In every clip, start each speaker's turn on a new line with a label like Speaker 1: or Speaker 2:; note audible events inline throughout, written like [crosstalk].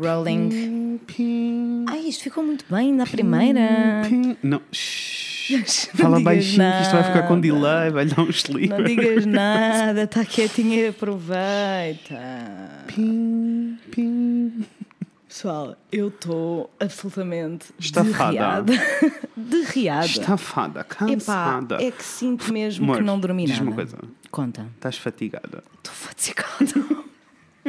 Speaker 1: Rolling.
Speaker 2: Pim,
Speaker 1: Ai, isto ficou muito bem na primeira.
Speaker 2: Não, [laughs] Fala baixinho que isto vai ficar com delay, vai dar um sleep.
Speaker 1: Não digas [laughs] nada, está quietinha e aproveita.
Speaker 2: Pim, pim.
Speaker 1: Pessoal, eu estou absolutamente
Speaker 2: Estafada.
Speaker 1: derriada. [laughs] derriada.
Speaker 2: Estafada,
Speaker 1: Epá,
Speaker 2: cansada.
Speaker 1: é que sinto mesmo
Speaker 2: Amor,
Speaker 1: que não dormi nada.
Speaker 2: uma coisa.
Speaker 1: Conta.
Speaker 2: Estás fatigada.
Speaker 1: Estou fatigada.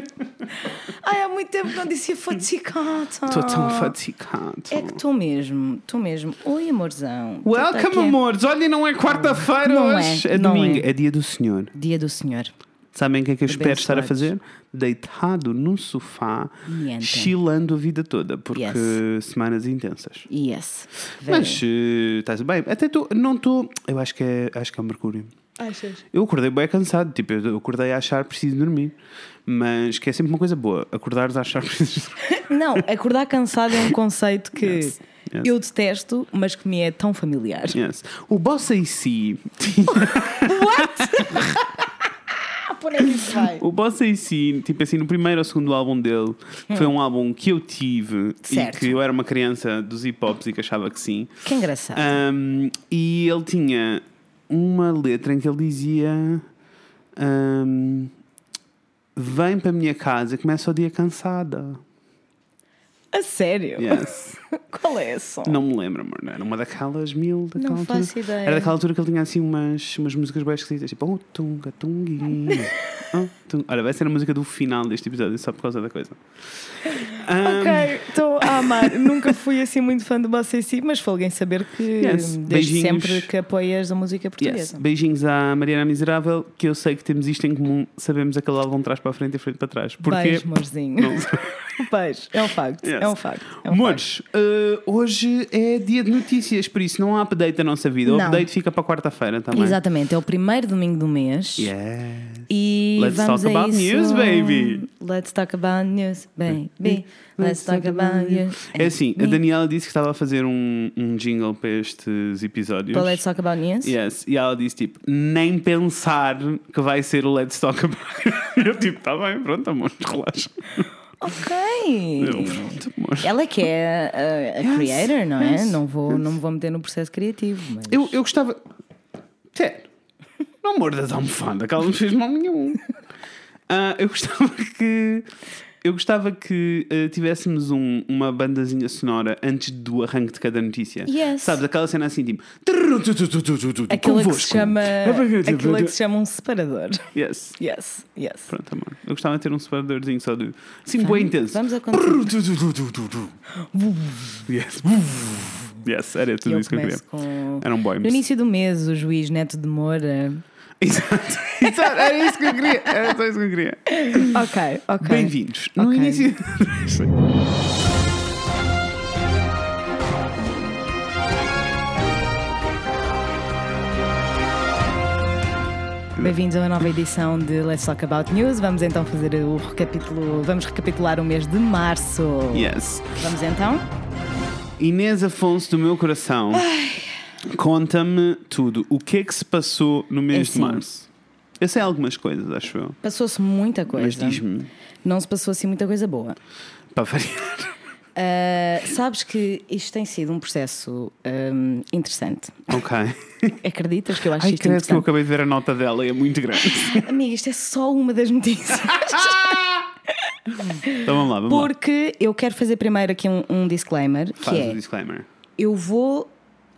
Speaker 1: [laughs] Ai, há muito tempo que não disse fatigada.
Speaker 2: Estou tão fatigada.
Speaker 1: É que estou mesmo, estou mesmo. Oi, amorzão. Tu tá
Speaker 2: Welcome,
Speaker 1: aqui.
Speaker 2: amores. Olha, não é quarta-feira
Speaker 1: Não é,
Speaker 2: hoje. É,
Speaker 1: não
Speaker 2: domingo.
Speaker 1: é.
Speaker 2: É. dia do Senhor.
Speaker 1: Dia do Senhor.
Speaker 2: Sabem o que é que eu espero estar a fazer? Deitado num sofá,
Speaker 1: Niente.
Speaker 2: chilando a vida toda, porque
Speaker 1: Yes.
Speaker 2: semanas intensas.
Speaker 1: Yes. Very.
Speaker 2: Mas eh, estás bem? Até estou. Não estou. Eu acho que é, acho que é o Mercúrio.
Speaker 1: Achas?
Speaker 2: Eu acordei bem cansado, tipo, eu acordei a achar preciso dormir. Mas que é sempre uma coisa boa, acordares a achar [laughs] dormir.
Speaker 1: Não, acordar cansado é um conceito que
Speaker 2: Yes, yes.
Speaker 1: eu detesto, mas que me é tão familiar.
Speaker 2: Yes. O [laughs] [laughs]
Speaker 1: por aí isso vai.
Speaker 2: O Bossa AC, tipo assim, no primeiro ou segundo álbum dele, foi um álbum que eu tive
Speaker 1: Hum. Certo.
Speaker 2: e que eu era uma criança dos hip hops e que achava que sim.
Speaker 1: Que engraçado.
Speaker 2: Um, e ele tinha uma letra em que ele dizia: um, Vem para a minha casa, começa o dia cansada.
Speaker 1: A sério?
Speaker 2: Yes. [laughs]
Speaker 1: Qual é som?
Speaker 2: Não me lembro, amor. Era uma daquelas mil. Daquela
Speaker 1: Não
Speaker 2: altura.
Speaker 1: faço ideia.
Speaker 2: Era daquela altura que ele tinha assim umas, umas músicas bem esquisitas, tipo, oh, tunga, tunguinha. [laughs] oh, tung... Olha, vai ser a música do final deste episódio, só por causa da coisa. Um, [laughs]
Speaker 1: Ok, estou a amar. Nunca fui assim muito fã do Bossa si, mas foi alguém saber que
Speaker 2: Yes.
Speaker 1: desde
Speaker 2: Beijinhos.
Speaker 1: sempre que apoias a música
Speaker 2: Yes.
Speaker 1: portuguesa.
Speaker 2: Beijinhos à Mariana Miserável, que eu sei que temos isto em comum, sabemos aquele álbum de trás para a frente e frente para trás. Porque.
Speaker 1: Beijo, amorzinho.
Speaker 2: Não-
Speaker 1: Beijo. É um facto.
Speaker 2: Yes.
Speaker 1: É um facto. É um
Speaker 2: Amores, eh, hoje é dia de notícias, por isso não há update da nossa vida. O
Speaker 1: Não.
Speaker 2: update fica para quarta-feira também.
Speaker 1: Exatamente, é o primeiro domingo do mês.
Speaker 2: Yes.
Speaker 1: E
Speaker 2: Let's
Speaker 1: vamos
Speaker 2: talk about
Speaker 1: isso.
Speaker 2: news, baby.
Speaker 1: Let's talk about news, baby. [laughs] Let's talk about news.
Speaker 2: É assim, a Daniela disse que estava a fazer um, um jingle para estes episódios.
Speaker 1: Para Let's talk about news?
Speaker 2: Yes. E ela disse tipo, nem pensar que vai ser o Let's Talk About. [laughs] Eu tipo, tá bem, pronto, amor, relaxa.
Speaker 1: Ok.
Speaker 2: Eu, pronto.
Speaker 1: Ela que é a, a
Speaker 2: Yes,
Speaker 1: creator, não é?
Speaker 2: yes,
Speaker 1: Não, vou, não me vou meter no processo criativo. Mas...
Speaker 2: Eu, eu gostava. Sério, não mordas a almofada, que ela não fez mal nenhum. [laughs] Ah, eu gostava que. Eu gostava que ah, tivéssemos um- uma bandazinha sonora antes do arranque de cada notícia.
Speaker 1: Yes.
Speaker 2: Sabes, aquela cena assim, tipo.
Speaker 1: Aquilo que se chama. Aquilo que se chama um separador.
Speaker 2: Yes.
Speaker 1: Yes, yes.
Speaker 2: Pronto, amor. Eu gostava de ter um separadorzinho só de. Assim, bem intenso.
Speaker 1: Vamos a.
Speaker 2: Yes. Yes, era tudo
Speaker 1: Eu
Speaker 2: isso que eu queria.
Speaker 1: com.
Speaker 2: Era um boy.
Speaker 1: No início do mês, o juiz Neto de Moura.
Speaker 2: Exato. [laughs] Exato. Era isso que eu queria. Era só isso que eu queria.
Speaker 1: Ok, ok.
Speaker 2: Bem-vindos. No
Speaker 1: Ok.
Speaker 2: início.
Speaker 1: Bem-vindos a uma nova edição de Let's Talk About News. Vamos então fazer o recapítulo. Vamos recapitular o mês de março.
Speaker 2: Yes.
Speaker 1: Vamos então?
Speaker 2: Inês Afonso do meu coração. Conta-me tudo. O que é que se passou no mês
Speaker 1: É
Speaker 2: de
Speaker 1: assim.
Speaker 2: março? Eu sei algumas coisas, acho eu.
Speaker 1: Passou-se muita
Speaker 2: Mas
Speaker 1: coisa.
Speaker 2: diz-me,
Speaker 1: Não se passou assim muita coisa boa.
Speaker 2: para variar. [laughs]
Speaker 1: Ah, sabes que isto tem sido um processo ahm, interessante.
Speaker 2: Ok. [laughs]
Speaker 1: Acreditas que eu acho
Speaker 2: Ai,
Speaker 1: isto
Speaker 2: credo que eu
Speaker 1: interessante?
Speaker 2: acabei de ver a nota dela e é muito grande. [laughs]
Speaker 1: Amiga, isto é só uma das notícias.
Speaker 2: então vamos lá, vamos lá.
Speaker 1: Porque eu quero fazer primeiro aqui um, um disclaimer, que
Speaker 2: Faz
Speaker 1: é
Speaker 2: disclaimer.
Speaker 1: eu vou,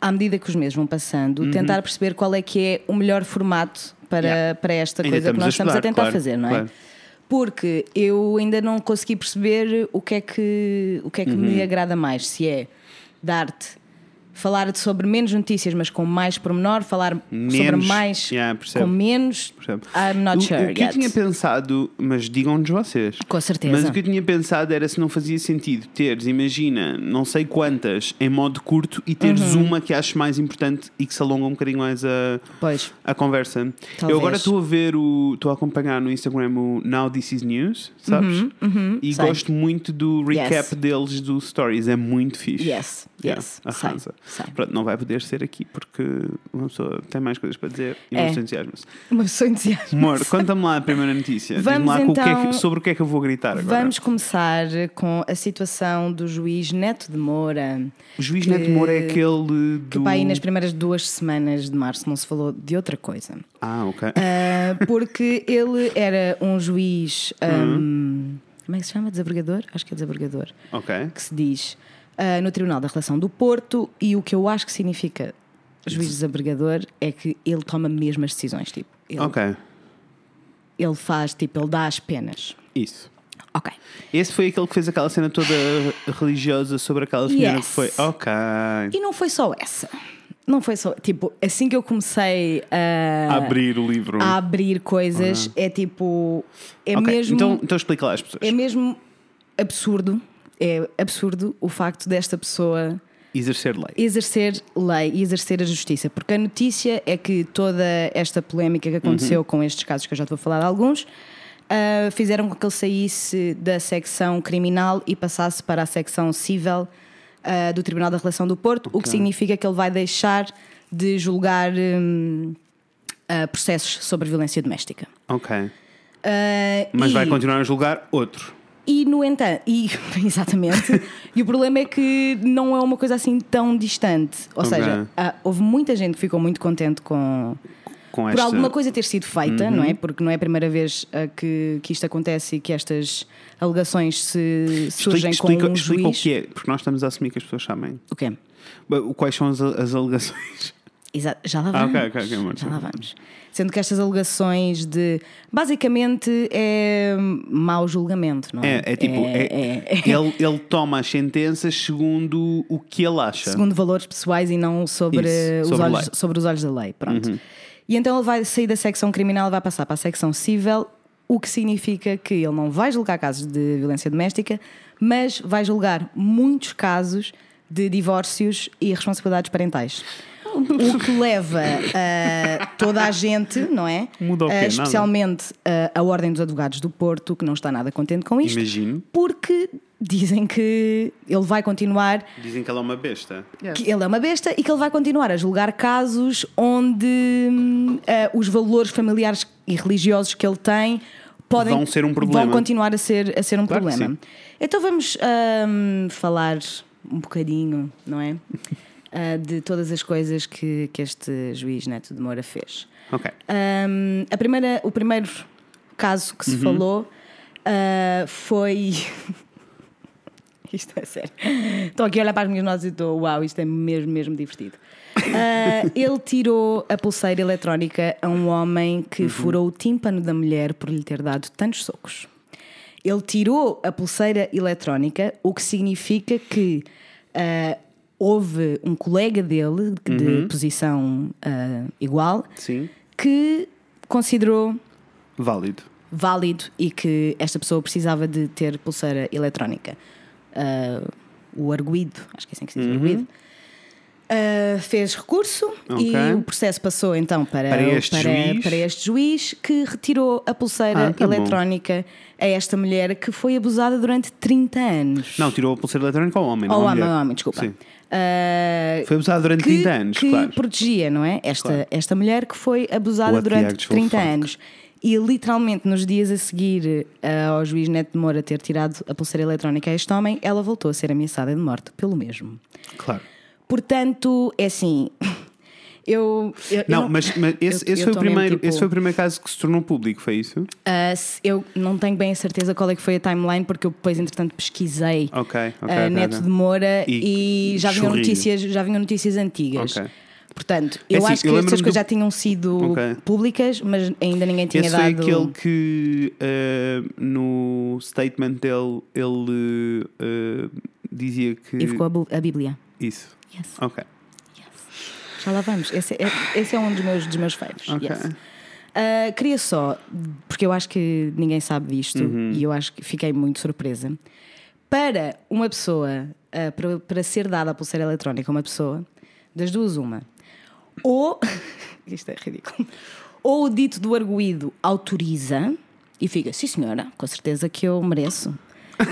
Speaker 1: à medida que os meses vão passando, tentar perceber qual é que é o melhor formato para,
Speaker 2: Uhum. Yeah.
Speaker 1: para esta
Speaker 2: Ainda
Speaker 1: coisa que nós estamos a tentar
Speaker 2: claro,
Speaker 1: fazer, não é?
Speaker 2: claro.
Speaker 1: Porque eu ainda não consegui perceber o que é que, o que, é que
Speaker 2: Uhum.
Speaker 1: me agrada mais. Se é dar-te, falar sobre menos notícias, mas com mais pormenor, falar sobre
Speaker 2: Menos,
Speaker 1: mais
Speaker 2: yeah, percebo.
Speaker 1: com menos.
Speaker 2: Percebe?
Speaker 1: I'm not
Speaker 2: o,
Speaker 1: sure
Speaker 2: o que eu
Speaker 1: yet.
Speaker 2: tinha pensado, mas digam-nos vocês.
Speaker 1: Com certeza.
Speaker 2: Mas o que eu tinha pensado era se não fazia sentido teres, imagina, não sei quantas em modo curto e teres
Speaker 1: Uhum.
Speaker 2: uma que aches mais importante e que se alonga um bocadinho mais a,
Speaker 1: Pois.
Speaker 2: a conversa.
Speaker 1: Talvez.
Speaker 2: Eu agora estou a ver o. estou a acompanhar no Instagram o Now This Is News, sabes? e
Speaker 1: Uhum, sei.
Speaker 2: gosto muito do recap
Speaker 1: Yes.
Speaker 2: deles do Stories, é muito fixe.
Speaker 1: Yes,
Speaker 2: Yeah,
Speaker 1: Yes,
Speaker 2: arrasa.
Speaker 1: sei, sei.
Speaker 2: Pronto, não vai poder ser aqui porque uma pessoa tem mais coisas para dizer e
Speaker 1: É.
Speaker 2: não se entusiasma-se.
Speaker 1: Uma pessoa entusiasma.
Speaker 2: Amor, conta-me lá a primeira notícia.
Speaker 1: Vamos
Speaker 2: lá com o que é que-
Speaker 1: então-
Speaker 2: sobre o que é que eu vou gritar agora.
Speaker 1: Vamos começar com a situação do juiz Neto de Moura,
Speaker 2: O juiz
Speaker 1: que-
Speaker 2: Neto Moura é aquele do.
Speaker 1: que pá, aí nas primeiras duas semanas de março não se falou de outra coisa.
Speaker 2: Ah, ok.
Speaker 1: Ah, porque ele era um juiz.
Speaker 2: Uhum.
Speaker 1: ahm, como é que se chama? Desabrigador? Acho que é desabrigador.
Speaker 2: ok.
Speaker 1: Que se diz ah, no Tribunal da Relação do Porto. E o que eu acho que significa juiz desabrigador é que ele toma mesmo as decisões. Tipo, ele,
Speaker 2: Ok.
Speaker 1: ele faz, tipo, ele dá as penas.
Speaker 2: Isso.
Speaker 1: Ok.
Speaker 2: Esse foi aquele que fez aquela cena toda religiosa sobre aquela senhora
Speaker 1: Yes.
Speaker 2: que foi. Ok.
Speaker 1: E não foi só essa. Não foi só. Tipo, assim que eu comecei a.
Speaker 2: Abrir o livro.
Speaker 1: a abrir coisas, é tipo. É
Speaker 2: Ok,
Speaker 1: mesmo.
Speaker 2: Então, então explica lá às pessoas.
Speaker 1: É mesmo absurdo. É absurdo o facto desta pessoa
Speaker 2: Exercer lei.
Speaker 1: exercer lei e exercer a justiça. Porque a notícia é que toda esta polémica que aconteceu
Speaker 2: Uhum.
Speaker 1: com estes casos, que eu já estou a falar de alguns, ah, fizeram com que ele saísse da secção criminal e passasse para a secção civil ah, do Tribunal da Relação do Porto, o que significa que ele vai deixar de julgar hum, ah, processos sobre violência doméstica.
Speaker 2: Ok. Mas
Speaker 1: e-
Speaker 2: vai continuar a julgar outro.
Speaker 1: E no entanto, e, [laughs] exatamente, e o problema é que não é uma coisa assim tão distante. Ou
Speaker 2: Ok.
Speaker 1: seja, há- houve muita gente que ficou muito contente com
Speaker 2: Com
Speaker 1: por
Speaker 2: esta...
Speaker 1: alguma coisa ter sido feita, não é? Porque não é a primeira vez ah, que, que isto acontece e que estas alegações se surgem
Speaker 2: explica,
Speaker 1: com um
Speaker 2: explica
Speaker 1: juiz.
Speaker 2: o que é, porque nós estamos a assumir que as pessoas sabem.
Speaker 1: O quê?
Speaker 2: Quais são as, as alegações?
Speaker 1: Exa- já lá
Speaker 2: Ah,
Speaker 1: vamos.
Speaker 2: ok, ok, ok, amor.
Speaker 1: já lá vamos. Sendo que estas alegações de. Basicamente é mau julgamento, não é?
Speaker 2: É, é tipo, é-
Speaker 1: é- é- [laughs]
Speaker 2: Ele, ele toma as sentenças segundo o que ele acha.
Speaker 1: segundo valores pessoais e não sobre,
Speaker 2: Isso,
Speaker 1: os,
Speaker 2: sobre
Speaker 1: olhos.
Speaker 2: Uhum.
Speaker 1: sobre os olhos da lei. Pronto. E então ele vai sair da secção criminal e vai passar para a secção civil, o que significa que ele não vai julgar casos de violência doméstica, mas vai julgar muitos casos de divórcios e responsabilidades parentais. O que leva a toda a gente, não é?
Speaker 2: Muda o quê?
Speaker 1: Eh,
Speaker 2: Nada.
Speaker 1: especialmente a, a Ordem dos Advogados do Porto, que não está nada contente com isto,
Speaker 2: Imagino.
Speaker 1: porque dizem que ele vai continuar
Speaker 2: Dizem que ela é uma besta.
Speaker 1: que ele é uma besta e que ele vai continuar a julgar casos onde eh, os valores familiares e religiosos que ele tem podem
Speaker 2: Vão ser um problema.
Speaker 1: vão continuar a ser, a ser um
Speaker 2: Claro
Speaker 1: problema. Então vamos hum, falar um bocadinho, não é? Ah, de todas as coisas que, que este juiz Neto de Moura fez.
Speaker 2: Ok.
Speaker 1: Hum, a primeira, o primeiro caso que se
Speaker 2: Uhum.
Speaker 1: falou ah, foi. [laughs] isto é sério. Estou aqui a olhar para as minhas notas e estou, uau, isto é mesmo, mesmo divertido. Ah, ele tirou a pulseira eletrónica a um homem
Speaker 2: Uhum.
Speaker 1: que furou o tímpano da mulher por lhe ter dado tantos socos. Ele tirou a pulseira eletrónica, o que significa que houve um colega dele, de
Speaker 2: Uhum.
Speaker 1: posição ah, igual,
Speaker 2: Sim.
Speaker 1: que considerou
Speaker 2: Válido.
Speaker 1: válido e que esta pessoa precisava de ter pulseira eletrónica. Ah, o arguído, acho que é assim que se diz, arguído, ah, fez recurso
Speaker 2: Ok.
Speaker 1: e o processo passou então para,
Speaker 2: Para este
Speaker 1: para,
Speaker 2: juiz.
Speaker 1: para este juiz que retirou a pulseira
Speaker 2: Ah, tá bom.
Speaker 1: eletrónica a esta mulher que foi abusada durante 30 anos.
Speaker 2: Não, tirou a pulseira eletrónica ao homem, não
Speaker 1: Ao homem, ao homem, desculpa.
Speaker 2: Sim.
Speaker 1: Ah,
Speaker 2: Foi abusado durante
Speaker 1: que,
Speaker 2: 30 anos,
Speaker 1: que
Speaker 2: claro.
Speaker 1: protegia, não é? Esta,
Speaker 2: Claro.
Speaker 1: esta mulher que foi abusada
Speaker 2: What
Speaker 1: durante
Speaker 2: actual
Speaker 1: 30
Speaker 2: fuck?
Speaker 1: anos. E literalmente nos dias a seguir ah, ao juiz Neto de Moura ter tirado a pulseira eletrónica a este homem, ela voltou a ser ameaçada de morte pelo mesmo.
Speaker 2: Claro.
Speaker 1: Portanto, é assim. Eu, eu- eu
Speaker 2: Não, mas, mas esse,
Speaker 1: eu-
Speaker 2: esse
Speaker 1: eu
Speaker 2: foi o primeiro,
Speaker 1: tipo,
Speaker 2: esse foi o primeiro caso que se tornou público, foi isso?
Speaker 1: se- eu não tenho bem a certeza qual é que foi a timeline, porque eu depois, entretanto, pesquisei
Speaker 2: Ok, ok.
Speaker 1: a
Speaker 2: ok,
Speaker 1: Neto
Speaker 2: ok.
Speaker 1: de Moura
Speaker 2: E
Speaker 1: e, já vinham notícias, já vinham notícias antigas. Portanto,
Speaker 2: É
Speaker 1: eu
Speaker 2: assim,
Speaker 1: acho que
Speaker 2: eu
Speaker 1: estas
Speaker 2: lembro-me
Speaker 1: coisas
Speaker 2: do-
Speaker 1: já tinham sido
Speaker 2: Ok.
Speaker 1: públicas, mas ainda ninguém tinha
Speaker 2: Esse foi
Speaker 1: dado.
Speaker 2: aquele que eh, no statement dele ele eh, dizia que.
Speaker 1: E ficou a Bíblia.
Speaker 2: Isso.
Speaker 1: Yes.
Speaker 2: Ok.
Speaker 1: Já lá vamos. Esse é, esse é um dos meus, dos meus faves.
Speaker 2: Ok.
Speaker 1: Yes. Ah, queria só, porque eu acho que ninguém sabe disto
Speaker 2: Uhum.
Speaker 1: e eu acho que fiquei muito surpresa. Para uma pessoa, ah, para, para ser dada a pulseira eletrónica a uma pessoa, das duas, uma. Ou, [laughs] isto é ridículo, ou o dito do arguído autoriza e fica, sim senhora, com certeza que eu mereço.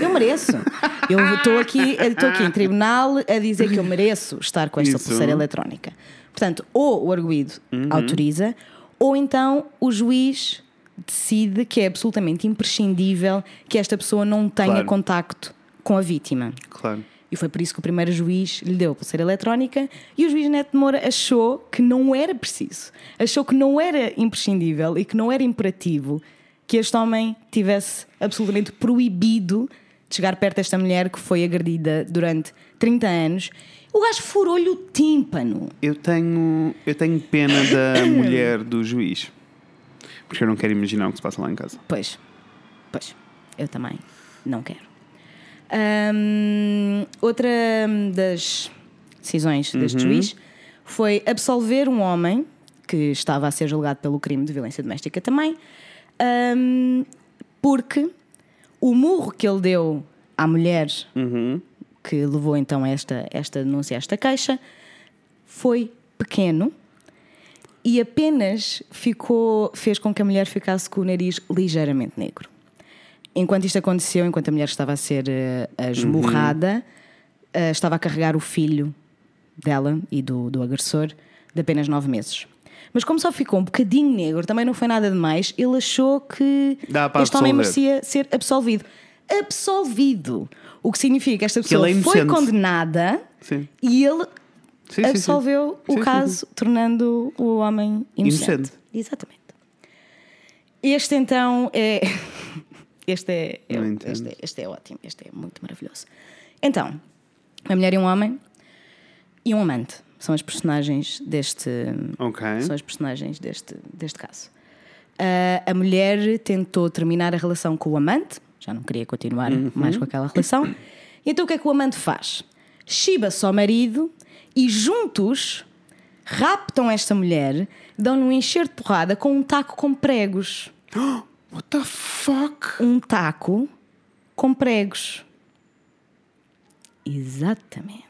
Speaker 1: Eu mereço. Eu estou aqui, estou aqui em tribunal a dizer que eu mereço estar com esta
Speaker 2: Isso.
Speaker 1: pulseira eletrónica. Portanto, ou o arguído autoriza, ou então o juiz decide que é absolutamente imprescindível que esta pessoa não tenha
Speaker 2: Claro.
Speaker 1: contacto com a vítima.
Speaker 2: Claro.
Speaker 1: E foi por isso que o primeiro juiz lhe deu a pulseira eletrónica e o juiz Neto de Moura achou que não era preciso, achou que não era imprescindível e que não era imperativo que este homem tivesse absolutamente proibido de chegar perto desta mulher que foi agredida durante 30 anos. O gajo furou-lhe o tímpano.
Speaker 2: Eu tenho, eu tenho pena da [coughs] mulher do juiz. Porque eu não quero imaginar o que se passa lá em casa.
Speaker 1: Pois, pois, eu também não quero. Hum, outra das decisões deste juiz foi absolver um homem que estava a ser julgado pelo crime de violência doméstica também, hum, porque o murro que ele deu à mulher que levou então esta, esta denúncia, a esta queixa, foi pequeno e apenas ficou, fez com que a mulher ficasse com o nariz ligeiramente negro. Enquanto isto aconteceu, enquanto a mulher estava a ser eh, esmurrada, eh, estava a carregar o filho dela e do, do agressor de apenas nove meses. Mas como só ficou um bocadinho negro, também não foi nada demais, ele achou que este homem
Speaker 2: absolver.
Speaker 1: merecia ser absolvido. Absolvido! O que significa que esta pessoa
Speaker 2: é
Speaker 1: foi condenada
Speaker 2: Sim.
Speaker 1: e ele
Speaker 2: Sim,
Speaker 1: absolveu
Speaker 2: Sim,
Speaker 1: o caso, tornando o homem inocente.
Speaker 2: Inocente.
Speaker 1: Exatamente. Este então é. [laughs] Este é, é-
Speaker 2: entendo.
Speaker 1: este, é, este é ótimo, este é muito maravilhoso. Então, uma mulher e um homem e um amante são as personagens deste.
Speaker 2: Ok.
Speaker 1: São as personagens deste, deste caso. Ah, a mulher tentou terminar a relação com o amante, já não queria continuar mais com aquela relação. Então o que é que o amante faz? Chiba-se ao marido e juntos raptam esta mulher, dão-lhe um encher de porrada com um taco com pregos. [gasps]
Speaker 2: What the fuck?
Speaker 1: Um taco com pregos. Exatamente.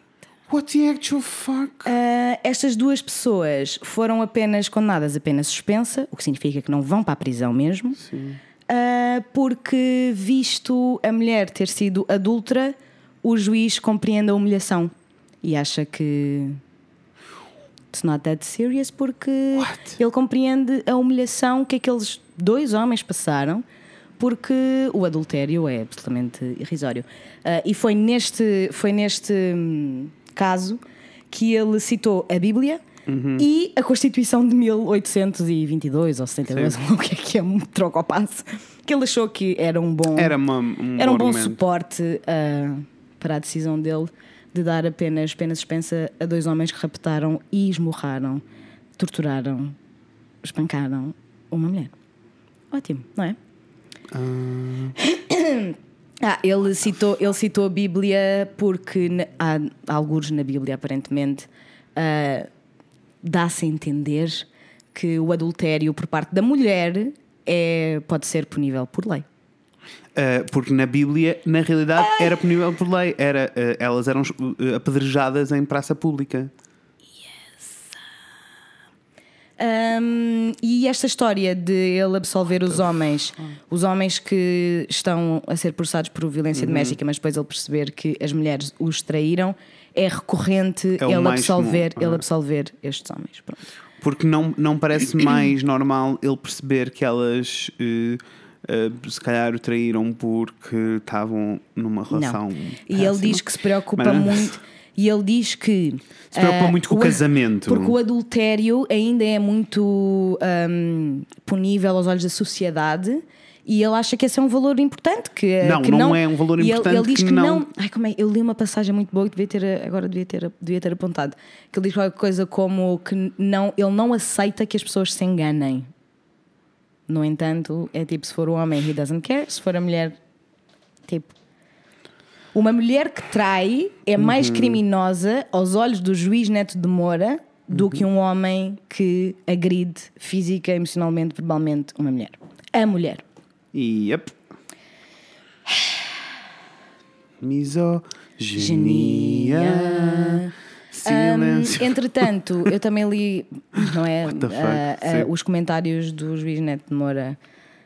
Speaker 2: What the actual fuck?
Speaker 1: Ah, estas duas pessoas foram apenas condenadas a pena suspensa, o que significa que não vão para a prisão mesmo, Ah, porque, visto a mulher ter sido adulta, o juiz compreende a humilhação e acha que. It's not that serious, porque
Speaker 2: What?
Speaker 1: ele compreende a humilhação que aqueles dois homens passaram, porque o adultério é absolutamente irrisório. Ah, e foi neste, foi neste hum, caso que ele citou a Bíblia e a Constituição de 1822 ou 72, ou [laughs] o que é que é, um troco ao passo, que ele achou que era um bom,
Speaker 2: Era, uma, um
Speaker 1: era um bom
Speaker 2: argumento.
Speaker 1: suporte ah, para a decisão dele de dar apenas pena suspensa a dois homens que raptaram e esmurraram, torturaram, espancaram uma mulher. Ótimo, não é? Ah, [coughs] ele citou, ele citou a Bíblia porque na- há alguns na Bíblia, aparentemente, ah, dá-se a entender que o adultério por parte da mulher é, pode ser punível por lei.
Speaker 2: Uh, porque na Bíblia, na realidade, era punível por lei. Era, uh, elas eram uh, apedrejadas em praça pública.
Speaker 1: Hum, e esta história de ele absolver os homens, os homens que estão a ser processados por violência
Speaker 2: Uhum.
Speaker 1: doméstica, mas depois ele perceber que as mulheres os traíram, é recorrente
Speaker 2: É
Speaker 1: ele, absolver,
Speaker 2: comum,
Speaker 1: ele
Speaker 2: ah.
Speaker 1: absolver estes homens. Pronto.
Speaker 2: Porque não, não parece mais normal ele perceber que elas uh, uh, se calhar o traíram porque estavam numa relação.
Speaker 1: Não. E ele diz que se preocupa
Speaker 2: Mas
Speaker 1: muito. E ele diz que
Speaker 2: Se preocupa
Speaker 1: ah,
Speaker 2: muito com o casamento.
Speaker 1: Porque o adultério ainda é muito hum, punível aos olhos da sociedade. E ele acha que esse é um valor importante. Que,
Speaker 2: Não,
Speaker 1: que
Speaker 2: não é um valor
Speaker 1: e ele-
Speaker 2: importante
Speaker 1: Ele, diz
Speaker 2: que
Speaker 1: que
Speaker 2: não-
Speaker 1: não. Ai, como é? Eu li uma passagem muito boa que devia ter, agora devia ter, devia ter apontado. Que ele diz qualquer coisa como que não, ele não aceita que as pessoas se enganem. No entanto, é tipo: se for o homem, he doesn't care. Se for a mulher, tipo. Uma mulher que trai é mais
Speaker 2: Uhum.
Speaker 1: criminosa aos olhos do juiz Neto de Moura do
Speaker 2: Uhum.
Speaker 1: que um homem que agride física, emocionalmente, verbalmente uma mulher. A mulher.
Speaker 2: Yep. Misoginia. Silêncio.
Speaker 1: Hum, entretanto, eu também li, não é, ah,
Speaker 2: Sim.
Speaker 1: os comentários do juiz Neto de Moura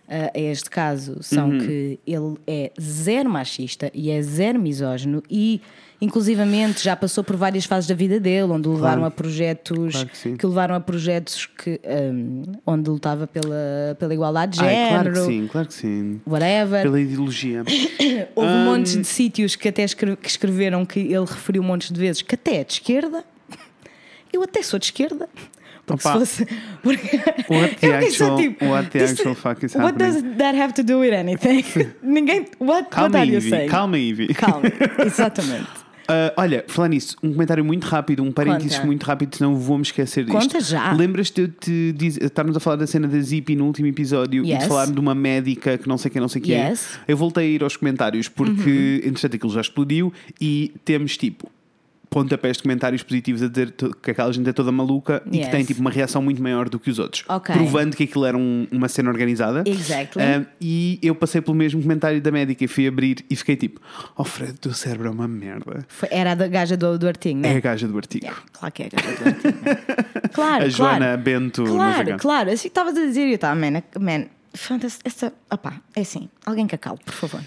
Speaker 1: a, a este caso são
Speaker 2: Uhum.
Speaker 1: que ele é zero machista e é zero misógino e inclusivamente já passou por várias fases da vida dele onde o levaram a projetos
Speaker 2: Claro que sim.
Speaker 1: levaram a projetos que um, onde lutava pela, pela igualdade de
Speaker 2: Ai,
Speaker 1: género
Speaker 2: claro que sim, claro que sim.
Speaker 1: whatever
Speaker 2: Pela ideologia. [coughs]
Speaker 1: houve um monte
Speaker 2: Hum.
Speaker 1: de sítios que até escre- que escreveram que ele referiu um monte de vezes que até é de esquerda eu até sou de esquerda porque
Speaker 2: Opa.
Speaker 1: se fosse [laughs] porque
Speaker 2: What the actual-
Speaker 1: tipo,
Speaker 2: what the actual fuck is
Speaker 1: what does
Speaker 2: happening?
Speaker 1: that have to do with anything [laughs] ninguém what, what
Speaker 2: Calma,
Speaker 1: are you
Speaker 2: Ivy.
Speaker 1: saying
Speaker 2: Calma, Ivy.
Speaker 1: calma [laughs] exatamente
Speaker 2: Ah, olha, falar nisso, um comentário muito rápido, um parênteses
Speaker 1: Conta.
Speaker 2: muito rápido, senão vou-me esquecer disto.
Speaker 1: Conta já.
Speaker 2: Lembras-te de eu te dizer, estarmos a falar da cena da Zippy no último episódio e
Speaker 1: Yes.
Speaker 2: de falar de uma médica que não sei quem, não sei quem.
Speaker 1: Yes.
Speaker 2: Eu voltei a ir aos comentários porque, entretanto, aquilo já explodiu e temos tipo. Pontapés de comentários positivos a dizer que aquela gente é toda maluca e
Speaker 1: Yes.
Speaker 2: que tem tipo uma reação muito maior do que os outros,
Speaker 1: Ok.
Speaker 2: provando que aquilo era um- uma cena organizada.
Speaker 1: Exactly.
Speaker 2: Ah, e eu passei pelo mesmo comentário da médica e fui abrir e fiquei tipo: Oh Fred, o teu cérebro é uma merda.
Speaker 1: Foi- era a gaja do, do artigo
Speaker 2: É
Speaker 1: né
Speaker 2: a gaja do artigo.
Speaker 1: Yeah, claro que é a gaja do artigo né? [laughs] claro
Speaker 2: A Joana
Speaker 1: claro.
Speaker 2: Bento.
Speaker 1: Claro, claro, assim que estavas a dizer, eu estava, man, man, essa, opá, é assim, alguém que acalme, por favor.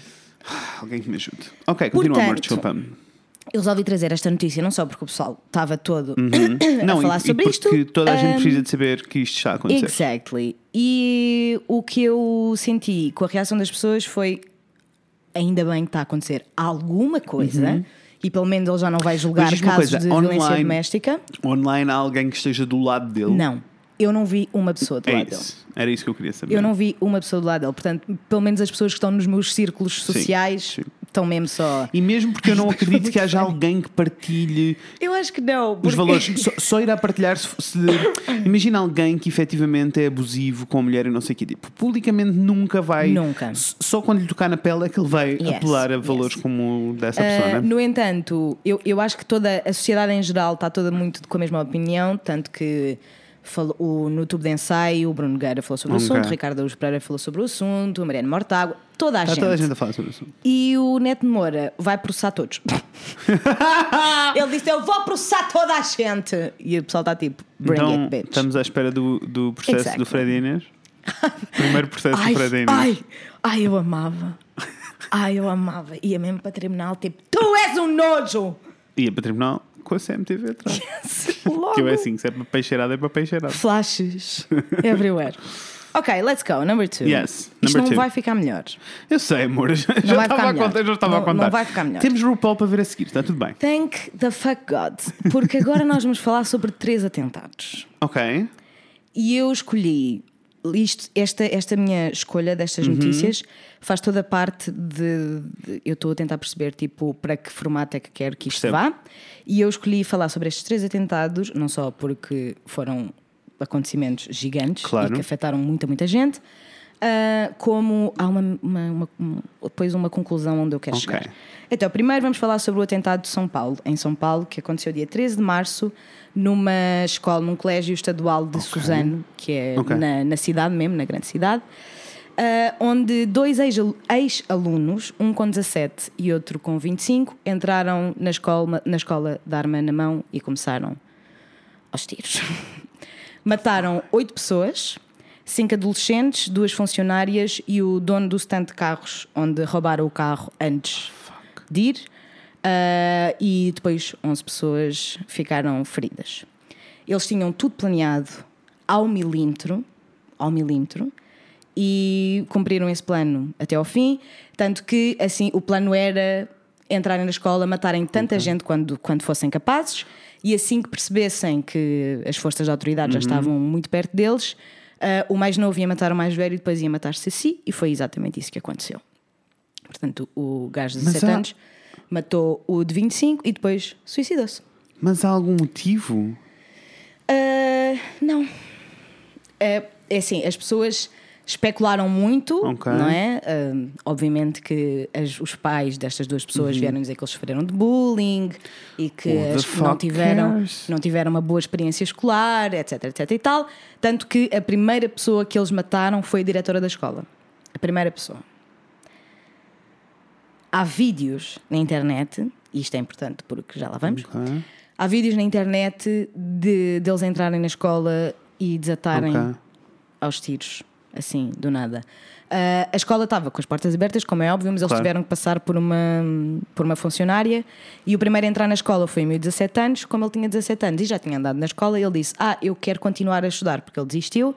Speaker 2: Alguém que me ajude. Ok, continua, amor,
Speaker 1: Portanto,
Speaker 2: desculpa.
Speaker 1: Eu resolvi trazer esta notícia não só porque o pessoal estava todo
Speaker 2: Uhum. [coughs] Não,
Speaker 1: a falar
Speaker 2: e,
Speaker 1: sobre
Speaker 2: e
Speaker 1: isto.
Speaker 2: porque toda a gente
Speaker 1: um,
Speaker 2: precisa de saber que isto está a acontecer.
Speaker 1: Exactly. E o que eu senti com a reação das pessoas foi ainda bem que está a acontecer alguma coisa. E pelo menos ele já não vai julgar
Speaker 2: Uhum.
Speaker 1: Casos
Speaker 2: coisa,
Speaker 1: de violência
Speaker 2: online-
Speaker 1: doméstica.
Speaker 2: Online há alguém que esteja do lado dele.
Speaker 1: Não. Eu não vi uma pessoa do
Speaker 2: É
Speaker 1: lado dele.
Speaker 2: isso. Era isso que eu queria saber.
Speaker 1: Eu não vi uma pessoa do lado dele. Portanto, pelo menos as pessoas que estão nos meus círculos sociais
Speaker 2: sim.
Speaker 1: Estão mesmo só.
Speaker 2: E mesmo porque eu não [laughs] acredito que haja alguém que partilhe
Speaker 1: Eu acho que não.
Speaker 2: os
Speaker 1: porque-
Speaker 2: valores. [laughs] Só, só irá partilhar se, se. [coughs] Imagina alguém que efetivamente é abusivo com a mulher e não sei o quê. Tipo, publicamente nunca vai.
Speaker 1: Nunca.
Speaker 2: Só quando lhe tocar na pele é que ele vai
Speaker 1: Yes,
Speaker 2: apelar a
Speaker 1: yes.
Speaker 2: valores como o dessa
Speaker 1: Uh,
Speaker 2: pessoa, né?
Speaker 1: no entanto, eu, eu acho que toda a sociedade em geral está toda muito com a mesma opinião, tanto que falou, o, no YouTube de ensaio o Bruno Nogueira falou sobre o
Speaker 2: Ok.
Speaker 1: assunto, o Ricardo Araújo Pereira falou sobre o assunto, a Mariana Mortágua, toda a,
Speaker 2: Está
Speaker 1: gente.
Speaker 2: toda a gente a falar sobre isso.
Speaker 1: E o Neto Moura vai processar todos. [laughs] Ele disse: Eu vou processar toda a gente. E o pessoal está tipo: Bring
Speaker 2: então,
Speaker 1: it, bitch.
Speaker 2: estamos à espera do, do processo
Speaker 1: Exactly.
Speaker 2: do Fred Inês. Primeiro processo
Speaker 1: Ai,
Speaker 2: do Fred Inês.
Speaker 1: ai, ai, eu amava. Ai, eu amava. Ia mesmo para tribunal, tipo: Tu és um nojo!
Speaker 2: Ia para tribunal com a CMTV atrás. [laughs]
Speaker 1: Logo.
Speaker 2: que eu é assim, se é para peixeirada, é para peixeirada.
Speaker 1: Flashes everywhere. Ok, let's go. Number two.
Speaker 2: Yes,
Speaker 1: Isto
Speaker 2: number
Speaker 1: não
Speaker 2: two.
Speaker 1: vai ficar melhor.
Speaker 2: Eu sei, amor. [laughs] Já estava a contar, já estava a
Speaker 1: Não-
Speaker 2: contar.
Speaker 1: não vai ficar melhor.
Speaker 2: Temos RuPaul para ver a seguir, está tudo bem.
Speaker 1: Thank the fuck God. Porque agora nós vamos falar sobre três atentados.
Speaker 2: Ok.
Speaker 1: E eu escolhi isto, esta, esta minha escolha destas
Speaker 2: Uhum.
Speaker 1: notícias faz toda a parte de, de- Eu estou a tentar perceber tipo, para que formato é que quero que isto
Speaker 2: Percebo.
Speaker 1: vá. E eu escolhi falar sobre estes três atentados, não só porque foram acontecimentos gigantes
Speaker 2: Claro.
Speaker 1: e que afetaram muita, muita gente, ah, como há uma, uma, uma- um- depois uma conclusão onde eu quero
Speaker 2: Ok.
Speaker 1: chegar. Então, primeiro vamos falar sobre o atentado de São Paulo, em São Paulo, que aconteceu dia 13 de março, numa escola, num colégio estadual de Suzano, que é
Speaker 2: Ok.
Speaker 1: na, na cidade mesmo, na grande cidade, ah, onde dois ex- ex-alunos, um com 17 e outro com 25, entraram na escola, na escola de arma na mão e começaram aos tiros. [laughs] Mataram oito pessoas, cinco adolescentes, duas funcionárias e o dono do stand de carros, onde roubaram o carro antes de ir. Ah, e depois 11 pessoas ficaram feridas. Eles tinham tudo planeado ao milímetro, ao milímetro, e cumpriram esse plano até ao fim. Tanto que, assim, o plano era entrarem na escola, matarem tanta gente quando, quando fossem capazes, e assim que percebessem que as forças de autoridade já estavam muito perto deles, ah, o mais novo ia matar o mais velho e depois ia matar-se a si, e foi exatamente isso que aconteceu. Portanto, o gajo de
Speaker 2: Mas
Speaker 1: 17
Speaker 2: há-
Speaker 1: anos matou o de 25 e depois suicidou-se.
Speaker 2: Mas há algum motivo?
Speaker 1: Ah, não. É, é assim, as pessoas especularam muito,
Speaker 2: Ok.
Speaker 1: não é? Ah, obviamente que as- os pais destas duas pessoas
Speaker 2: Uhum.
Speaker 1: vieram dizer que eles sofreram de bullying e que as- não tiveram,
Speaker 2: cares?
Speaker 1: não tiveram uma boa experiência escolar, etc, etc e tal. Tanto que a primeira pessoa que eles mataram foi a diretora da escola. A primeira pessoa. Há vídeos na internet, e isto é importante porque já lá vamos.
Speaker 2: Ok.
Speaker 1: Há vídeos na internet de deles entrarem na escola e desatarem
Speaker 2: Ok.
Speaker 1: aos tiros assim, do nada. Uh, a escola estava com as portas abertas, como é óbvio, mas eles
Speaker 2: Claro.
Speaker 1: tiveram que passar por uma, por uma funcionária. E o primeiro a entrar na escola foi em 17 anos. Como ele tinha 17 anos e já tinha andado na escola, ele disse: Ah, eu quero continuar a estudar, porque ele desistiu.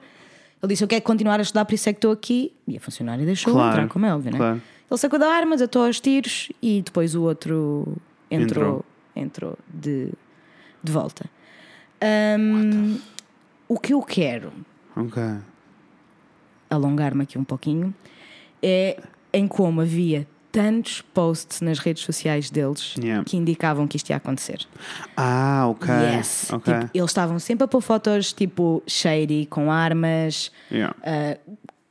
Speaker 1: Ele disse: Eu quero continuar a estudar, por isso é que estou aqui. E a funcionária deixou
Speaker 2: Claro,
Speaker 1: entrar, como é óbvio, né?
Speaker 2: claro.
Speaker 1: Ele sacou da arma, desatou aos tiros e depois o outro entrou,
Speaker 2: Entrou.
Speaker 1: entrou, de, de volta. Ahm, o que eu quero
Speaker 2: Ok.
Speaker 1: Alongar-me aqui um pouquinho, é em como havia tantos posts nas redes sociais deles
Speaker 2: Yeah.
Speaker 1: que indicavam que isto ia acontecer.
Speaker 2: Ah, ok.
Speaker 1: Yes.
Speaker 2: Ok.
Speaker 1: Tipo, eles estavam sempre a pôr fotos tipo shady, com armas,
Speaker 2: Yeah.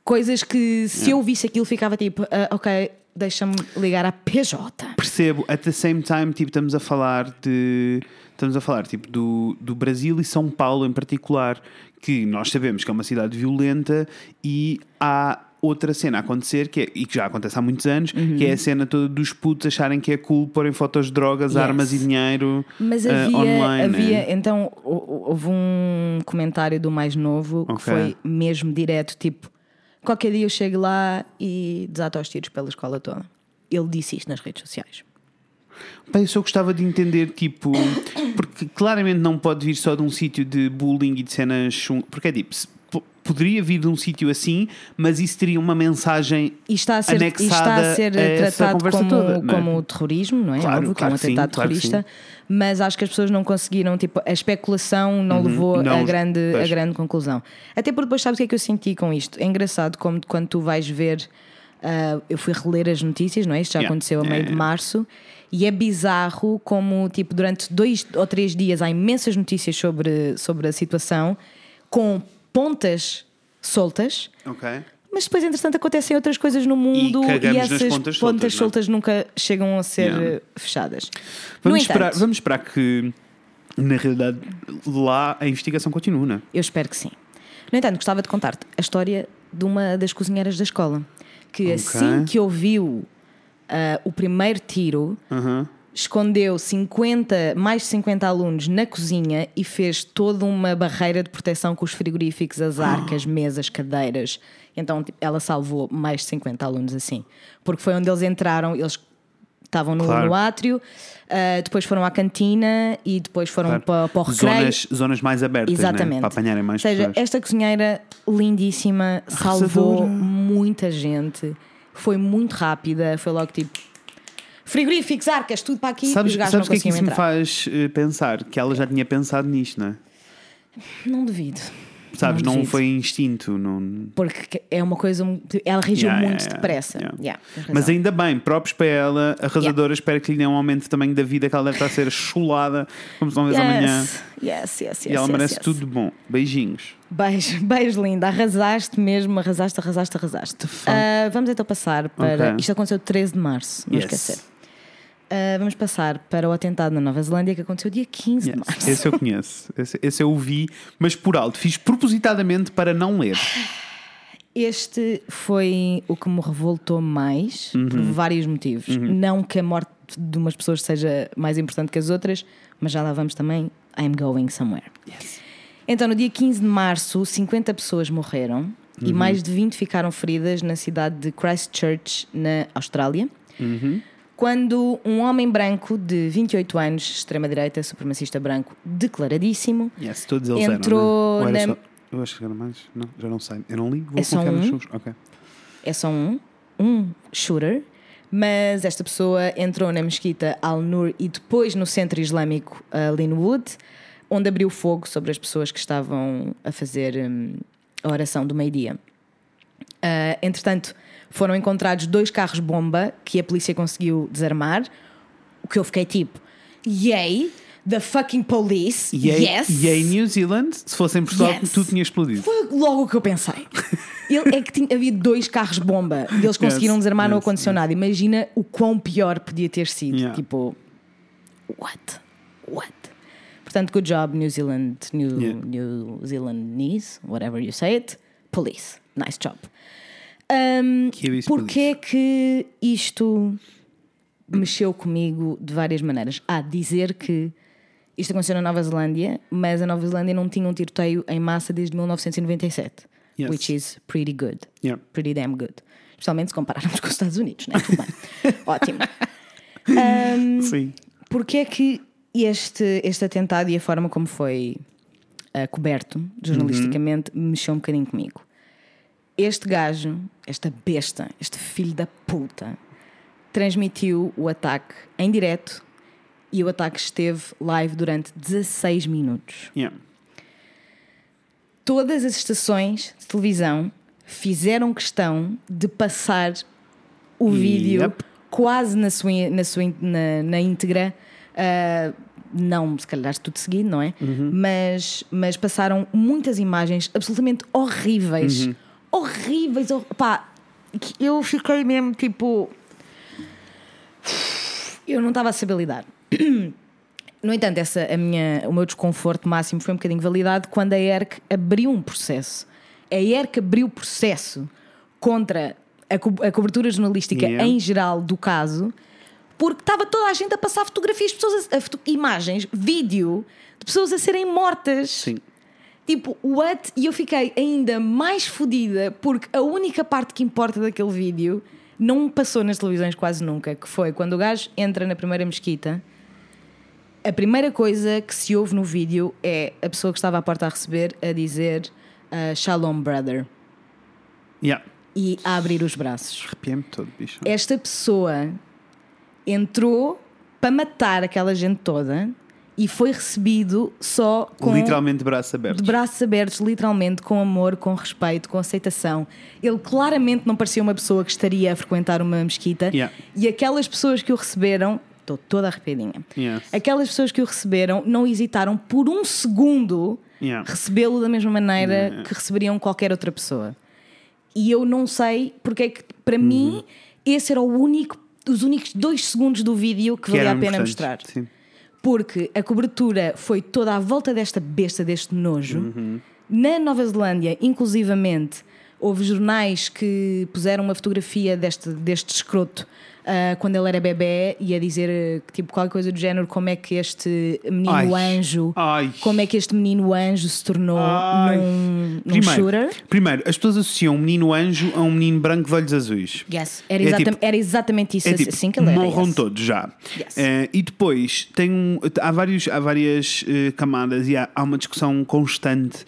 Speaker 1: coisas que se eu visse aquilo ficava tipo, ah, ok, deixa-me ligar à PJ.
Speaker 2: Percebo, at the same time, tipo, estamos a falar de. Estamos a falar tipo do, do Brasil e São Paulo em particular, que nós sabemos que é uma cidade violenta e há outra cena a acontecer, que é, e que já acontece há muitos anos, que é a cena toda dos putos acharem que é cool porem fotos de drogas,
Speaker 1: Yes.
Speaker 2: armas e dinheiro
Speaker 1: Mas
Speaker 2: eh,
Speaker 1: havia,
Speaker 2: online.
Speaker 1: havia
Speaker 2: né?
Speaker 1: então hou- hou- houve um comentário do mais novo que
Speaker 2: Ok.
Speaker 1: foi mesmo direto, tipo, qualquer dia eu chego lá e desato aos tiros pela escola toda. Ele disse isto nas redes sociais.
Speaker 2: Bem, eu só gostava de entender, tipo, porque claramente não pode vir só de um sítio de bullying e de cenas. Porque é tipo, poderia vir de um sítio assim, mas isso teria uma mensagem
Speaker 1: E está a ser, e está
Speaker 2: anexada
Speaker 1: a ser
Speaker 2: a
Speaker 1: tratado como,
Speaker 2: toda, é?
Speaker 1: como terrorismo, não é?
Speaker 2: Claro,
Speaker 1: Óbvio que é
Speaker 2: claro
Speaker 1: um
Speaker 2: que sim,
Speaker 1: atentado
Speaker 2: claro
Speaker 1: terrorista, mas acho que as pessoas não conseguiram, tipo, a especulação não levou
Speaker 2: Uhum. Não,
Speaker 1: a, grande, a grande conclusão. Até porque depois sabes o que é que eu senti com isto? É engraçado como quando tu vais ver. ah, eu fui reler as notícias, não é? Isto já
Speaker 2: Yeah.
Speaker 1: aconteceu a meio
Speaker 2: Yeah,
Speaker 1: de
Speaker 2: yeah.
Speaker 1: março. E é bizarro como, tipo, durante dois ou três dias há imensas notícias sobre, sobre a situação, com pontas soltas,
Speaker 2: Ok.
Speaker 1: mas depois, entretanto, acontecem outras coisas no mundo e,
Speaker 2: nas
Speaker 1: essas
Speaker 2: pontas soltas, não é?
Speaker 1: soltas nunca chegam a ser
Speaker 2: Yeah.
Speaker 1: eh, fechadas.
Speaker 2: Vamos, esperar, vamos esperar que, na realidade, lá a investigação continue, não é?
Speaker 1: eu espero que sim. No entanto, gostava de contar-te a história de uma das cozinheiras da escola que,
Speaker 2: Ok.
Speaker 1: assim que ouviu ah, o primeiro tiro,
Speaker 2: Aham.
Speaker 1: escondeu 50, mais de 50 alunos na cozinha e fez toda uma barreira de proteção com os frigoríficos, as arcas, mesas, cadeiras. Então tipo, ela salvou mais de 50 alunos assim. Porque foi onde eles entraram, eles estavam no,
Speaker 2: Claro.
Speaker 1: no átrio, ah, depois foram à cantina e depois foram
Speaker 2: Claro.
Speaker 1: para, para o recreio.
Speaker 2: Zonas, zonas mais abertas, né?
Speaker 1: Exatamente.
Speaker 2: para apanharem mais
Speaker 1: Ou seja,
Speaker 2: pessoas.
Speaker 1: esta cozinheira lindíssima salvou
Speaker 2: Arrasadora.
Speaker 1: muita gente. Foi muito rápida, foi logo tipo frigoríficos, arcas, tudo para aqui
Speaker 2: Sabes,
Speaker 1: e os gajos
Speaker 2: sabes o
Speaker 1: não
Speaker 2: que é que isso me
Speaker 1: entrar.
Speaker 2: faz eh, pensar? Que ela já tinha pensado nisto, não é?
Speaker 1: Não duvido.
Speaker 2: Sabes, não,
Speaker 1: duvido.
Speaker 2: foi instinto. Não...
Speaker 1: Porque é uma coisa. Ela reagiu
Speaker 2: Yeah,
Speaker 1: muito
Speaker 2: yeah,
Speaker 1: depressa.
Speaker 2: yeah. Mas ainda bem, próprios para ela, arrasadora, espero que lhe dê um aumento tamanho da vida, que ela deve estar a ser chulada, como se não vês amanhã.
Speaker 1: Yes, yes, yes,
Speaker 2: E ela
Speaker 1: yes,
Speaker 2: merece
Speaker 1: yes.
Speaker 2: tudo de bom. Beijinhos.
Speaker 1: Beijo, [laughs] beijo linda. Arrasaste mesmo, arrasaste, arrasaste, arrasaste. Ah, vamos então passar para.
Speaker 2: Ok.
Speaker 1: Isto aconteceu 13 de março, não
Speaker 2: Yes.
Speaker 1: esquecer. Ah, vamos passar para o atentado na Nova Zelândia que aconteceu dia 15
Speaker 2: Yes.
Speaker 1: de março.
Speaker 2: Esse eu conheço. Esse, esse eu ouvi, mas por alto. Fiz propositadamente para não ler.
Speaker 1: Este foi o que me revoltou mais
Speaker 2: Uhum.
Speaker 1: por vários motivos. Não que a morte de umas pessoas seja mais importante que as outras, mas já lá vamos também. I'm going somewhere. Então, no dia 15 de março, 50 pessoas morreram
Speaker 2: Uhum.
Speaker 1: e mais de 20 ficaram feridas na cidade de Christchurch, na Austrália.
Speaker 2: Uhum.
Speaker 1: Quando um homem branco de 28 anos, extrema-direita, supremacista branco, declaradíssimo,
Speaker 2: Yes, todos eles
Speaker 1: Entrou
Speaker 2: eram. Né?
Speaker 1: Na-
Speaker 2: só- Eu acho que era mais. Não, já não sei. Eu não li. Vou
Speaker 1: É só
Speaker 2: nos
Speaker 1: um?
Speaker 2: seus. Ok.
Speaker 1: é só um, um shooter, mas esta pessoa entrou na mesquita Al-Nur e depois no centro islâmico uh, Linwood, onde abriu fogo sobre as pessoas que estavam a fazer hum, a oração do meio-dia. Uh, entretanto, foram encontrados dois carros-bomba que a polícia conseguiu desarmar, o que eu fiquei tipo, yay, the fucking police,
Speaker 2: E aí,
Speaker 1: yes.
Speaker 2: e aí, New Zealand, se fosse em Portugal,
Speaker 1: Yes.
Speaker 2: tudo tinha explodido.
Speaker 1: Foi logo o que eu pensei. Ele, é que tinha, havia dois carros bomba e eles conseguiram
Speaker 2: Yes,
Speaker 1: desarmar no
Speaker 2: yes,
Speaker 1: ar-condicionado. Imagina o quão pior podia ter sido.
Speaker 2: Yeah.
Speaker 1: Tipo, what? What? Portanto, good job, New Zealand, New,
Speaker 2: Yeah.
Speaker 1: New Zealandese, whatever you say it. Police, nice job. Um, Porquê é que isto mexeu comigo de várias maneiras? Há dizer que isto aconteceu na Nova Zelândia, mas a Nova Zelândia não tinha um tiroteio em massa desde 1997.
Speaker 2: Yes.
Speaker 1: which is pretty good.
Speaker 2: Yeah.
Speaker 1: Pretty damn good. Especialmente se compararmos [laughs] com os Estados Unidos, né? Tudo bem. [laughs] Ótimo. [laughs] Um,
Speaker 2: Sim.
Speaker 1: Porque é que este, este atentado e a forma como foi ah, coberto jornalisticamente mexeu um bocadinho comigo? Este gajo, esta besta, este filho da puta, transmitiu o ataque em direto e o ataque esteve live durante 16 minutos.
Speaker 2: Yeah.
Speaker 1: Todas as estações de televisão fizeram questão de passar o vídeo
Speaker 2: Yep.
Speaker 1: quase na sua, na, sua, na, na íntegra. ah, não, se calhar tudo seguido, não é? Mas, mas passaram muitas imagens absolutamente horríveis. Horríveis, hor- pá, eu fiquei mesmo tipo. Eu não estava a saber lidar. No entanto, essa, a minha, o meu desconforto máximo foi um bocadinho validado quando a ERC abriu um processo. A ERC abriu processo contra a, co- a cobertura jornalística
Speaker 2: Yeah.
Speaker 1: em geral do caso, porque estava toda a gente a passar fotografias, pessoas a- a foto- imagens, vídeo de pessoas a serem mortas.
Speaker 2: Sim.
Speaker 1: Tipo, what? E eu fiquei ainda mais fodida porque a única parte que importa daquele vídeo não passou nas televisões quase nunca, que foi quando o gajo entra na primeira mesquita. A primeira coisa que se ouve no vídeo é a pessoa que estava à porta a receber a dizer ah, Shalom, brother,
Speaker 2: Yeah.
Speaker 1: e a abrir os braços.
Speaker 2: Arrepiei-me todo, bicho.
Speaker 1: Esta pessoa entrou para matar aquela gente toda e foi recebido só com
Speaker 2: Literalmente braços abertos.
Speaker 1: de braços abertos, literalmente, com amor, com respeito, com aceitação. Ele claramente não parecia uma pessoa que estaria a frequentar uma mesquita.
Speaker 2: Yeah.
Speaker 1: E aquelas pessoas que o receberam, estou toda arrepiadinha.
Speaker 2: Yes.
Speaker 1: Aquelas pessoas que o receberam não hesitaram por um segundo
Speaker 2: Yeah.
Speaker 1: recebê-lo da mesma maneira
Speaker 2: Yeah.
Speaker 1: que receberiam qualquer outra pessoa. E eu não sei porque é que, para
Speaker 2: Uhum.
Speaker 1: mim, esse era o único, os únicos dois segundos do vídeo que,
Speaker 2: Que
Speaker 1: valia a pena mostrar
Speaker 2: Sim.
Speaker 1: Porque a cobertura foi toda à volta desta besta, deste nojo.
Speaker 2: Uhum.
Speaker 1: Na Nova Zelândia, inclusivamente, houve jornais que puseram uma fotografia deste, deste escroto ah, quando ele era bebê e a dizer eh, tipo qualquer coisa do género, como é que este menino
Speaker 2: Ai.
Speaker 1: anjo,
Speaker 2: Ai.
Speaker 1: como é que este menino anjo se tornou
Speaker 2: Ai.
Speaker 1: num, num
Speaker 2: Primeiro,
Speaker 1: shooter.
Speaker 2: primeiro, as pessoas associam um menino anjo a um menino branco de olhos azuis.
Speaker 1: Yes, era,
Speaker 2: É
Speaker 1: exata-
Speaker 2: tipo-
Speaker 1: era exatamente isso
Speaker 2: É tipo,
Speaker 1: assim que ele era.
Speaker 2: morram
Speaker 1: yes.
Speaker 2: todos já.
Speaker 1: Yes.
Speaker 2: Eh, e depois tem um- há, vários, há várias eh, camadas e há, há uma discussão constante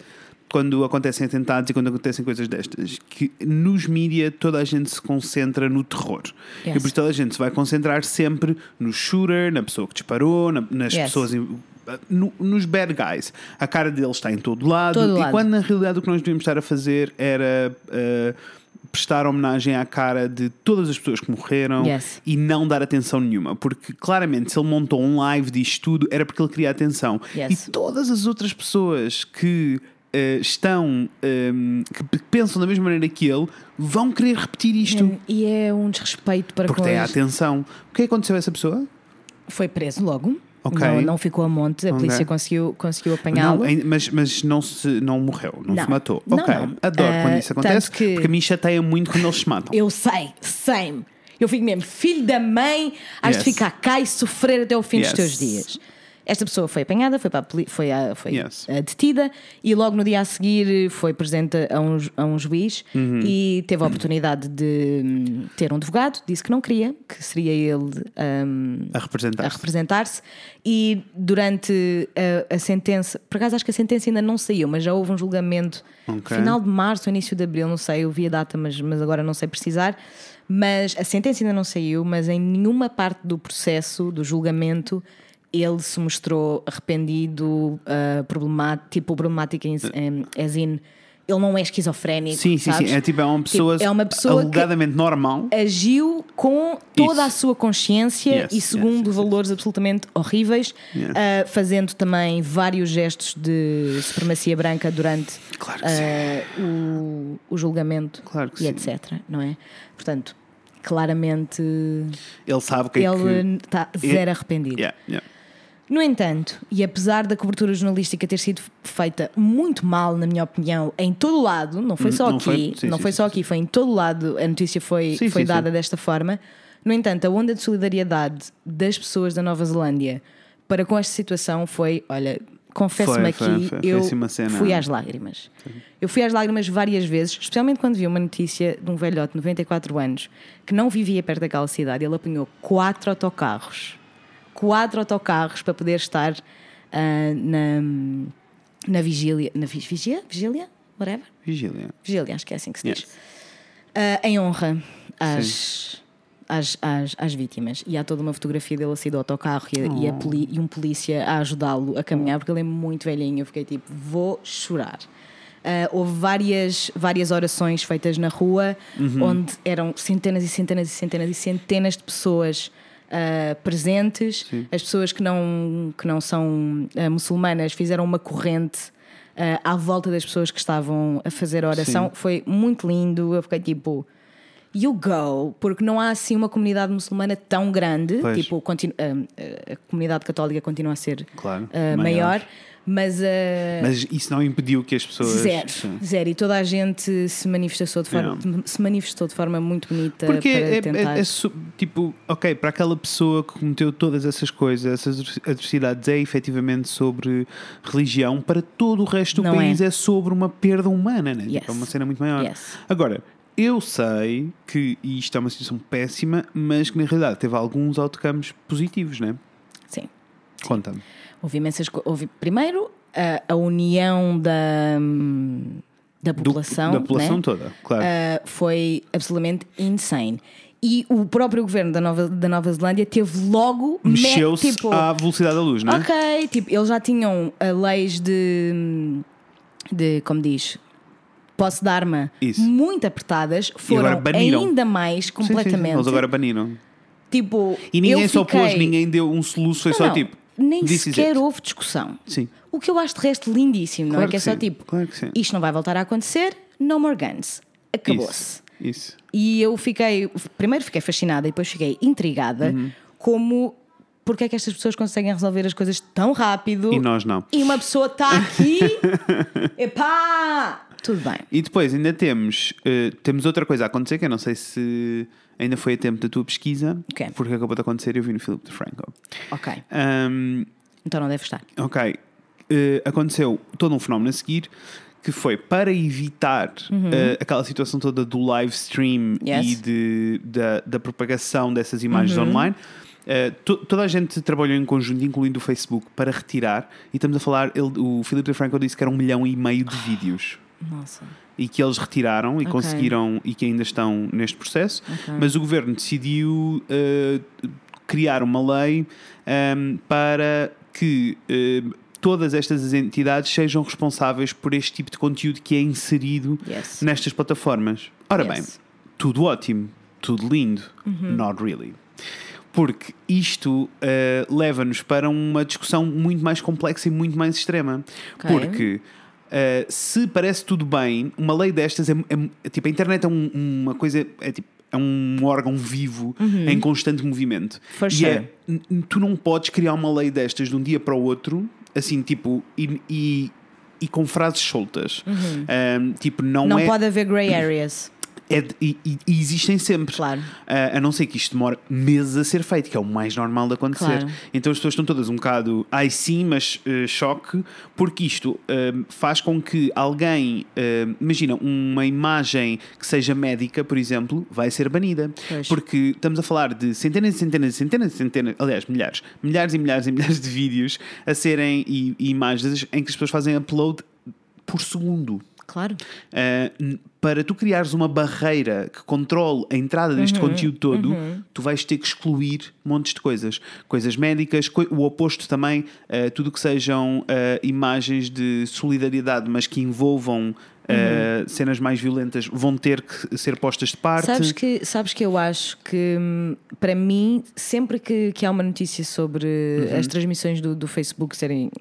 Speaker 2: quando acontecem atentados e quando acontecem coisas destas. Que nos mídia toda a gente se concentra no terror.
Speaker 1: Yes.
Speaker 2: E por isso toda a gente se vai concentrar sempre no shooter, na pessoa que disparou, na- nas
Speaker 1: Yes.
Speaker 2: pessoas. no- nos bad guys. A cara deles está em todo lado.
Speaker 1: Todo
Speaker 2: e
Speaker 1: lado.
Speaker 2: quando na realidade o que nós devíamos estar a fazer era. eh, prestar homenagem à cara de todas as pessoas que morreram
Speaker 1: Yes.
Speaker 2: e não dar atenção nenhuma, porque claramente se ele montou um live disto tudo era porque ele queria atenção.
Speaker 1: Yes.
Speaker 2: E todas as outras pessoas que eh, estão, ehm, que pensam da mesma maneira que ele, vão querer repetir isto.
Speaker 1: E é um desrespeito para
Speaker 2: Porque
Speaker 1: com
Speaker 2: tem a atenção. O que é que aconteceu a essa pessoa?
Speaker 1: Foi preso logo.
Speaker 2: Ok.
Speaker 1: Não, não ficou a monte, a
Speaker 2: Ok.
Speaker 1: polícia conseguiu, conseguiu apanhá-lo.
Speaker 2: Mas, mas não, se, não morreu, não,
Speaker 1: Não.
Speaker 2: se matou.
Speaker 1: Não,
Speaker 2: ok, adoro
Speaker 1: Ah,
Speaker 2: quando isso acontece,
Speaker 1: que-
Speaker 2: porque a mim chateia muito quando eles se matam.
Speaker 1: Eu sei, same. Eu fico mesmo, filho da mãe, has
Speaker 2: Yes.
Speaker 1: de ficar cá e sofrer até o fim
Speaker 2: Yes.
Speaker 1: dos teus dias. Esta pessoa foi apanhada, foi, para a foi, a- foi
Speaker 2: Yes.
Speaker 1: detida e logo no dia a seguir foi presente a um, a um juiz
Speaker 2: Uhum.
Speaker 1: e teve a oportunidade de hum, ter um advogado, disse que não queria, que seria ele hum,
Speaker 2: A representar-se.
Speaker 1: representar-se e durante a, a sentença, por acaso acho que a sentença ainda não saiu, mas já houve um julgamento
Speaker 2: Ok.
Speaker 1: final de março, início de abril, não sei, eu vi a data, mas, mas agora não sei precisar. Mas a sentença ainda não saiu, mas em nenhuma parte do processo, do julgamento, ele se mostrou arrependido, uh, problemático, tipo problemático em, em, as in, ele não é esquizofrénico.
Speaker 2: Sim, sim,
Speaker 1: sabes?
Speaker 2: sim. É tipo, é uma pessoa,
Speaker 1: é uma pessoa que-
Speaker 2: alegadamente normal.
Speaker 1: agiu com toda a
Speaker 2: Isso.
Speaker 1: sua consciência
Speaker 2: Yes,
Speaker 1: e segundo
Speaker 2: yes, yes,
Speaker 1: valores absolutamente horríveis,
Speaker 2: Yes.
Speaker 1: ah, fazendo também vários gestos de supremacia branca durante
Speaker 2: Claro que
Speaker 1: ah, o, o julgamento
Speaker 2: Claro que
Speaker 1: e
Speaker 2: sim.
Speaker 1: etc. Não é? Portanto, claramente
Speaker 2: Ele sabe que é que.
Speaker 1: ele está zero arrependido.
Speaker 2: Yeah, yeah.
Speaker 1: No entanto, e apesar da cobertura jornalística ter sido feita muito mal, na minha opinião, em todo o lado, não foi
Speaker 2: Hum,
Speaker 1: só
Speaker 2: não
Speaker 1: aqui,
Speaker 2: foi? Sim,
Speaker 1: não
Speaker 2: sim,
Speaker 1: foi
Speaker 2: sim,
Speaker 1: só aqui, foi em todo o lado, a notícia foi, foi dada desta forma. No entanto, a onda de solidariedade das pessoas da Nova Zelândia para com esta situação foi, olha, confesso-me aqui,
Speaker 2: foi,
Speaker 1: eu
Speaker 2: assim
Speaker 1: fui às lágrimas. Eu fui às lágrimas várias vezes, especialmente quando vi uma notícia de um velhote de 94 anos que não vivia perto daquela cidade. Ele apanhou quatro autocarros. Quatro autocarros para poder estar ah, na, na vigília. Na vi- vigia? Vigília? Whatever?
Speaker 2: Vigília.
Speaker 1: Vigília, acho que é assim que se diz.
Speaker 2: Yes.
Speaker 1: Ah, em honra às, às, às, às vítimas. E há toda uma fotografia dele a sair do autocarro e, a- e
Speaker 2: Oh.
Speaker 1: poli- e um polícia a ajudá-lo a caminhar, porque ele é muito velhinho. Eu fiquei tipo, vou chorar. Ah, houve várias, várias orações feitas na rua,
Speaker 2: Uhum.
Speaker 1: onde eram centenas e centenas e centenas e centenas de pessoas ah, presentes. As pessoas que não, que não são ah, muçulmanas fizeram uma corrente ah, à volta das pessoas que estavam a fazer a oração.
Speaker 2: Sim.
Speaker 1: Foi muito lindo. Eu fiquei tipo. You go, porque não há assim uma comunidade muçulmana tão grande,
Speaker 2: Pois.
Speaker 1: tipo, ah, a comunidade católica continua a ser
Speaker 2: Claro, maior.
Speaker 1: maior, mas, ah,
Speaker 2: Mas isso não impediu que as pessoas.
Speaker 1: zero,
Speaker 2: Sim.
Speaker 1: zero. E toda a gente se manifestou de forma, se manifestou de forma muito bonita
Speaker 2: Porque é, é-
Speaker 1: tentar.
Speaker 2: é su- tipo, ok, para aquela pessoa que cometeu todas essas coisas, essas adversidades, é efetivamente sobre religião, para todo o resto do
Speaker 1: Não
Speaker 2: país
Speaker 1: é.
Speaker 2: é. sobre uma perda humana, né? Tipo,
Speaker 1: Yes.
Speaker 2: É uma cena muito maior.
Speaker 1: Yes.
Speaker 2: Agora, eu sei que isto é uma situação péssima, mas que na realidade teve alguns outcomes positivos, né?
Speaker 1: Sim.
Speaker 2: Conta-me.
Speaker 1: Houve imensas co- houve Primeiro, a, a união da, da
Speaker 2: Do-
Speaker 1: população,
Speaker 2: da população
Speaker 1: né?
Speaker 2: toda, claro.
Speaker 1: Ah, foi absolutamente insane. E o próprio governo da Nova, da Nova Zelândia teve logo. me-
Speaker 2: Mexeu-se
Speaker 1: tipo,
Speaker 2: à velocidade da luz, não é?
Speaker 1: Ok, tipo, eles já tinham ah, leis de. de como diz? Posse de arma
Speaker 2: Isso.
Speaker 1: muito apertadas, foram ainda mais
Speaker 2: Sim, sim, sim.
Speaker 1: completamente.
Speaker 2: Eles agora baniram.
Speaker 1: Tipo,
Speaker 2: E ninguém só pôs,
Speaker 1: fiquei-
Speaker 2: ninguém deu um soluço, foi
Speaker 1: Não,
Speaker 2: só
Speaker 1: não,
Speaker 2: tipo.
Speaker 1: Nem
Speaker 2: this is
Speaker 1: sequer houve discussão.
Speaker 2: Sim.
Speaker 1: O que eu acho de resto lindíssimo, não
Speaker 2: Claro
Speaker 1: é? Que é só
Speaker 2: sim,
Speaker 1: tipo,
Speaker 2: claro
Speaker 1: isto não vai voltar a acontecer, no more guns. Acabou-se.
Speaker 2: Isso. isso.
Speaker 1: E eu fiquei, primeiro fiquei fascinada e depois fiquei intrigada
Speaker 2: Uhum.
Speaker 1: como porque é que estas pessoas conseguem resolver as coisas tão rápido
Speaker 2: E nós não.
Speaker 1: e uma pessoa está aqui, [laughs] epá, tudo bem.
Speaker 2: E depois ainda temos, eh, temos outra coisa a acontecer que eu não sei se ainda foi a tempo da tua pesquisa,
Speaker 1: Ok.
Speaker 2: porque acabou de acontecer, eu vi no Filipe de Franco.
Speaker 1: Ok,
Speaker 2: Ahm,
Speaker 1: então não deve estar.
Speaker 2: ok, Eh, aconteceu todo um fenómeno a seguir que foi para evitar eh, aquela situação toda do live stream
Speaker 1: Yes.
Speaker 2: e de, da, da propagação dessas imagens online. eh, to- toda a gente trabalhou em conjunto, incluindo o Facebook, para retirar. E estamos a falar, ele, o Filipe de Franco disse que era um milhão e meio de vídeos.
Speaker 1: Nossa.
Speaker 2: E que eles retiraram e
Speaker 1: Ok.
Speaker 2: conseguiram e que ainda estão neste processo,
Speaker 1: Ok.
Speaker 2: mas o governo decidiu eh, criar uma lei ehm, para que eh, todas estas entidades sejam responsáveis por este tipo de conteúdo que é inserido
Speaker 1: Yes.
Speaker 2: nestas plataformas. Ora bem,
Speaker 1: Yes.
Speaker 2: tudo ótimo, tudo lindo, not really. Porque isto eh, leva-nos para uma discussão muito mais complexa e muito mais extrema.
Speaker 1: Ok.
Speaker 2: Porque eh, se parece tudo bem, uma lei destas é, é- é tipo a internet é um- uma coisa é tipo é um órgão vivo em constante movimento.
Speaker 1: For
Speaker 2: e
Speaker 1: sure.
Speaker 2: é, n- n- tu não podes criar uma lei destas de um dia para o outro, assim, tipo, e, e, e com frases soltas. Um, tipo, não,
Speaker 1: Não
Speaker 2: é.
Speaker 1: pode haver grey areas.
Speaker 2: É de- e, e- existem sempre.
Speaker 1: Claro.
Speaker 2: Ah, a não ser que isto demore meses a ser feito, que é o mais normal de acontecer.
Speaker 1: Claro.
Speaker 2: Então as pessoas estão todas um bocado, ai sim, mas eh, choque, porque isto eh, faz com que alguém, imagina, uma imagem que seja médica, por exemplo, vai ser banida.
Speaker 1: Pois.
Speaker 2: Porque estamos a falar de centenas e centenas e centenas e centenas, aliás, milhares, milhares e milhares e milhares de vídeos a serem e, e imagens em que as pessoas fazem upload por segundo.
Speaker 1: Claro.
Speaker 2: Uh, para tu criares uma barreira que controle a entrada deste
Speaker 1: Uhum,
Speaker 2: conteúdo todo, tu vais ter que excluir montes de coisas. Coisas médicas, coi- o oposto também, uh, tudo que sejam uh, imagens de solidariedade, mas que envolvam uh, cenas mais violentas, vão ter que ser postas de parte.
Speaker 1: Sabes que, sabes que eu acho que, hum, para mim, sempre que, que há uma notícia sobre
Speaker 2: Uhum.
Speaker 1: as transmissões do, do Facebook serem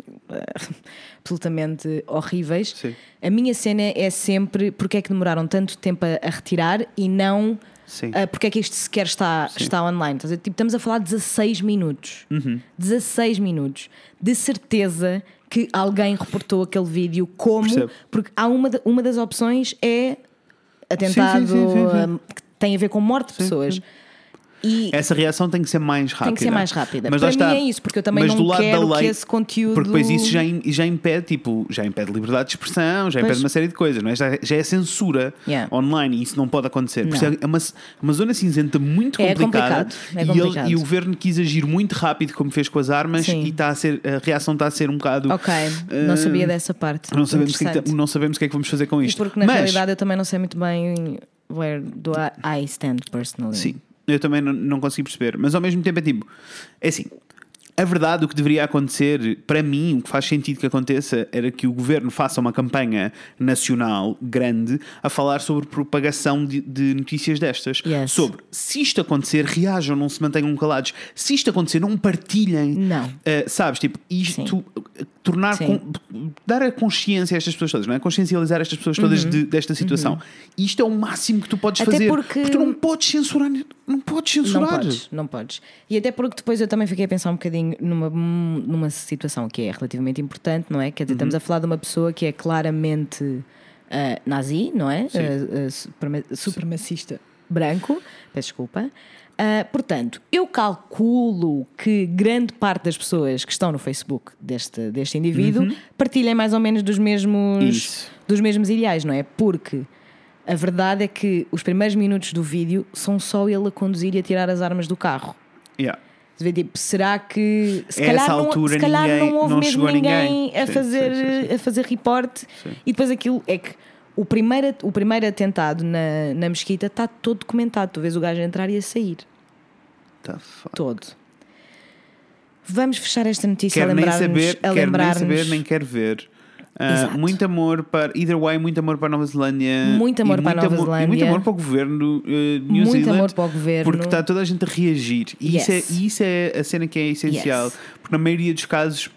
Speaker 1: [laughs] absolutamente horríveis,
Speaker 2: Sim.
Speaker 1: a minha cena é sempre porque é que demoraram tanto tempo a, a retirar e não
Speaker 2: Sim.
Speaker 1: ah, porque é que isto sequer está, está online. Ver? Tipo, estamos a falar de 16 minutos.
Speaker 2: Uhum.
Speaker 1: 16 minutos. De certeza que alguém reportou aquele vídeo como.
Speaker 2: Percebo.
Speaker 1: Porque há uma, uma das opções é atentado
Speaker 2: sim, sim, sim,
Speaker 1: que tem a ver com morte de pessoas. E-
Speaker 2: essa reação tem que ser mais rápida.
Speaker 1: Tem que ser mais rápida.
Speaker 2: Mas
Speaker 1: Para
Speaker 2: está.
Speaker 1: mim é isso, porque eu também não quero
Speaker 2: da lei,
Speaker 1: que esse conteúdo-
Speaker 2: Porque depois isso já, já impede, tipo, já impede liberdade de expressão, já
Speaker 1: Pois.
Speaker 2: impede uma série de coisas, não é? Já, já é censura
Speaker 1: Yeah.
Speaker 2: online e isso não pode acontecer.
Speaker 1: Não.
Speaker 2: isso é uma, uma zona cinzenta muito
Speaker 1: É
Speaker 2: complicada.
Speaker 1: complicado, é
Speaker 2: e, ele-
Speaker 1: complicado.
Speaker 2: e o governo quis agir muito rápido, como fez com as armas,
Speaker 1: Sim.
Speaker 2: e está a, ser, a reação está a ser um bocado.
Speaker 1: Ok, não
Speaker 2: eh,
Speaker 1: sabia dessa parte.
Speaker 2: Não sabemos, o que, é que-
Speaker 1: Interessante.
Speaker 2: não sabemos o que é que vamos fazer com
Speaker 1: E
Speaker 2: isto.
Speaker 1: porque na
Speaker 2: Mas,
Speaker 1: realidade eu também não sei muito bem where do I, I stand personally.
Speaker 2: Sim, eu também não, não consigo perceber. Mas ao mesmo tempo é tipo, é assim. A verdade, o que deveria acontecer, para mim, o que faz sentido que aconteça, era que o governo faça uma campanha nacional grande a falar sobre propagação de, de notícias destas.
Speaker 1: Yes.
Speaker 2: Sobre se isto acontecer, reajam, não se mantenham calados. Se isto acontecer, não partilhem.
Speaker 1: Não.
Speaker 2: Uh, sabes, tipo, isto uh, tornar
Speaker 1: Sim.
Speaker 2: com- dar a consciência a estas pessoas todas, não é? Consciencializar estas pessoas todas de- desta situação. Isto é o máximo que tu podes
Speaker 1: Uhum. Até
Speaker 2: fazer.
Speaker 1: porque-
Speaker 2: tu não podes censurar, não podes
Speaker 1: Não
Speaker 2: censurar.
Speaker 1: podes, não podes. E até porque depois eu também fiquei a pensar um bocadinho numa, numa situação que é relativamente importante, não é? Quer dizer,
Speaker 2: Uhum.
Speaker 1: estamos a falar de uma pessoa que é claramente ah, nazi, não é?
Speaker 2: Sim.
Speaker 1: Ah, ah, suprema- supremacista branco, peço desculpa. Portanto, eu calculo que grande parte das pessoas que estão no Facebook deste, deste indivíduo partilhem mais ou menos dos mesmos,
Speaker 2: Uhum. Isso.
Speaker 1: dos mesmos ideais, não é? Porque a verdade é que os primeiros minutos do vídeo são só ele a conduzir e a tirar as armas do carro.
Speaker 2: Yeah.
Speaker 1: Tipo, será que se
Speaker 2: A
Speaker 1: calhar, não, se calhar
Speaker 2: ninguém-
Speaker 1: não houve
Speaker 2: não
Speaker 1: mesmo ninguém,
Speaker 2: ninguém.
Speaker 1: a
Speaker 2: Sim,
Speaker 1: fazer
Speaker 2: sim, sim,
Speaker 1: a fazer reporte e depois aquilo é que o primeiro, o primeiro atentado na, na mesquita está todo documentado. Tu vês o gajo a entrar e a sair.
Speaker 2: Tá.
Speaker 1: Todo. Vamos fechar esta notícia
Speaker 2: Quero
Speaker 1: a lembrar-nos.
Speaker 2: quero nem saber, nem quero ver. Ah, muito amor para. Either way, muito amor para a Nova Zelândia.
Speaker 1: Muito amor para a
Speaker 2: muito
Speaker 1: Nova
Speaker 2: amor- E muito
Speaker 1: Zelândia.
Speaker 2: amor para o governo uh, New
Speaker 1: Muito
Speaker 2: Zealand.
Speaker 1: amor para o governo.
Speaker 2: Porque está toda a gente a reagir. E isso, é,
Speaker 1: Yes.
Speaker 2: isso é a cena que é essencial.
Speaker 1: Yes.
Speaker 2: Porque na maioria dos casos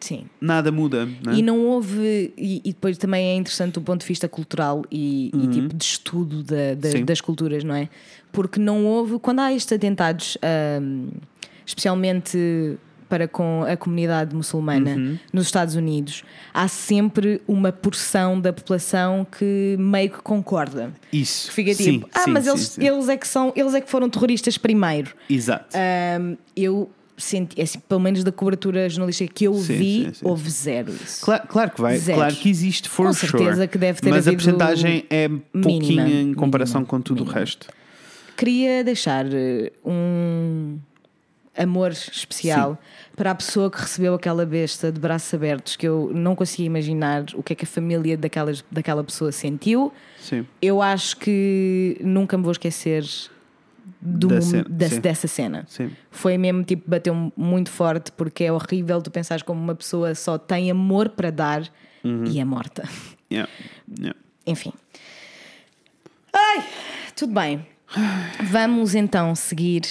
Speaker 1: Sim.
Speaker 2: nada muda. Não é?
Speaker 1: E não houve. E, e depois também é interessante do ponto de vista cultural e, e tipo de estudo da- da-
Speaker 2: Uhum. Sim.
Speaker 1: das culturas, não é? Porque não houve. Quando há estes atentados, ahm, especialmente para com a comunidade muçulmana
Speaker 2: Uhum.
Speaker 1: nos Estados Unidos, há sempre uma porção da população que meio que concorda.
Speaker 2: Isso.
Speaker 1: Que fica
Speaker 2: Sim,
Speaker 1: tipo, ah,
Speaker 2: sim,
Speaker 1: mas
Speaker 2: sim,
Speaker 1: eles, eles é que são, eles é que foram terroristas primeiro.
Speaker 2: Exato.
Speaker 1: Ahm, eu senti, assim, pelo menos da cobertura jornalística que eu
Speaker 2: Sim,
Speaker 1: vi,
Speaker 2: sim, sim.
Speaker 1: houve zero isso.
Speaker 2: Claro, claro que vai,
Speaker 1: Zero.
Speaker 2: claro que existe, for
Speaker 1: Com
Speaker 2: sure.
Speaker 1: certeza que deve ter
Speaker 2: Mas a porcentagem é pouquinha em
Speaker 1: mínima,
Speaker 2: comparação
Speaker 1: mínima,
Speaker 2: com tudo o
Speaker 1: mínima.
Speaker 2: resto.
Speaker 1: Queria deixar eh, um amor especial para a pessoa que recebeu aquela besta de braços abertos que eu não conseguia imaginar o que é que a família daquelas, daquela pessoa sentiu.
Speaker 2: Sim.
Speaker 1: Eu acho que nunca me vou esquecer do
Speaker 2: Da cena,
Speaker 1: da-
Speaker 2: sim.
Speaker 1: dessa cena.
Speaker 2: Sim.
Speaker 1: Foi mesmo tipo, bateu muito forte porque é horrível tu pensares como uma pessoa só tem amor para dar
Speaker 2: Uhum.
Speaker 1: e é morta.
Speaker 2: Yeah. Yeah.
Speaker 1: Enfim. Ai, tudo bem. Vamos então seguir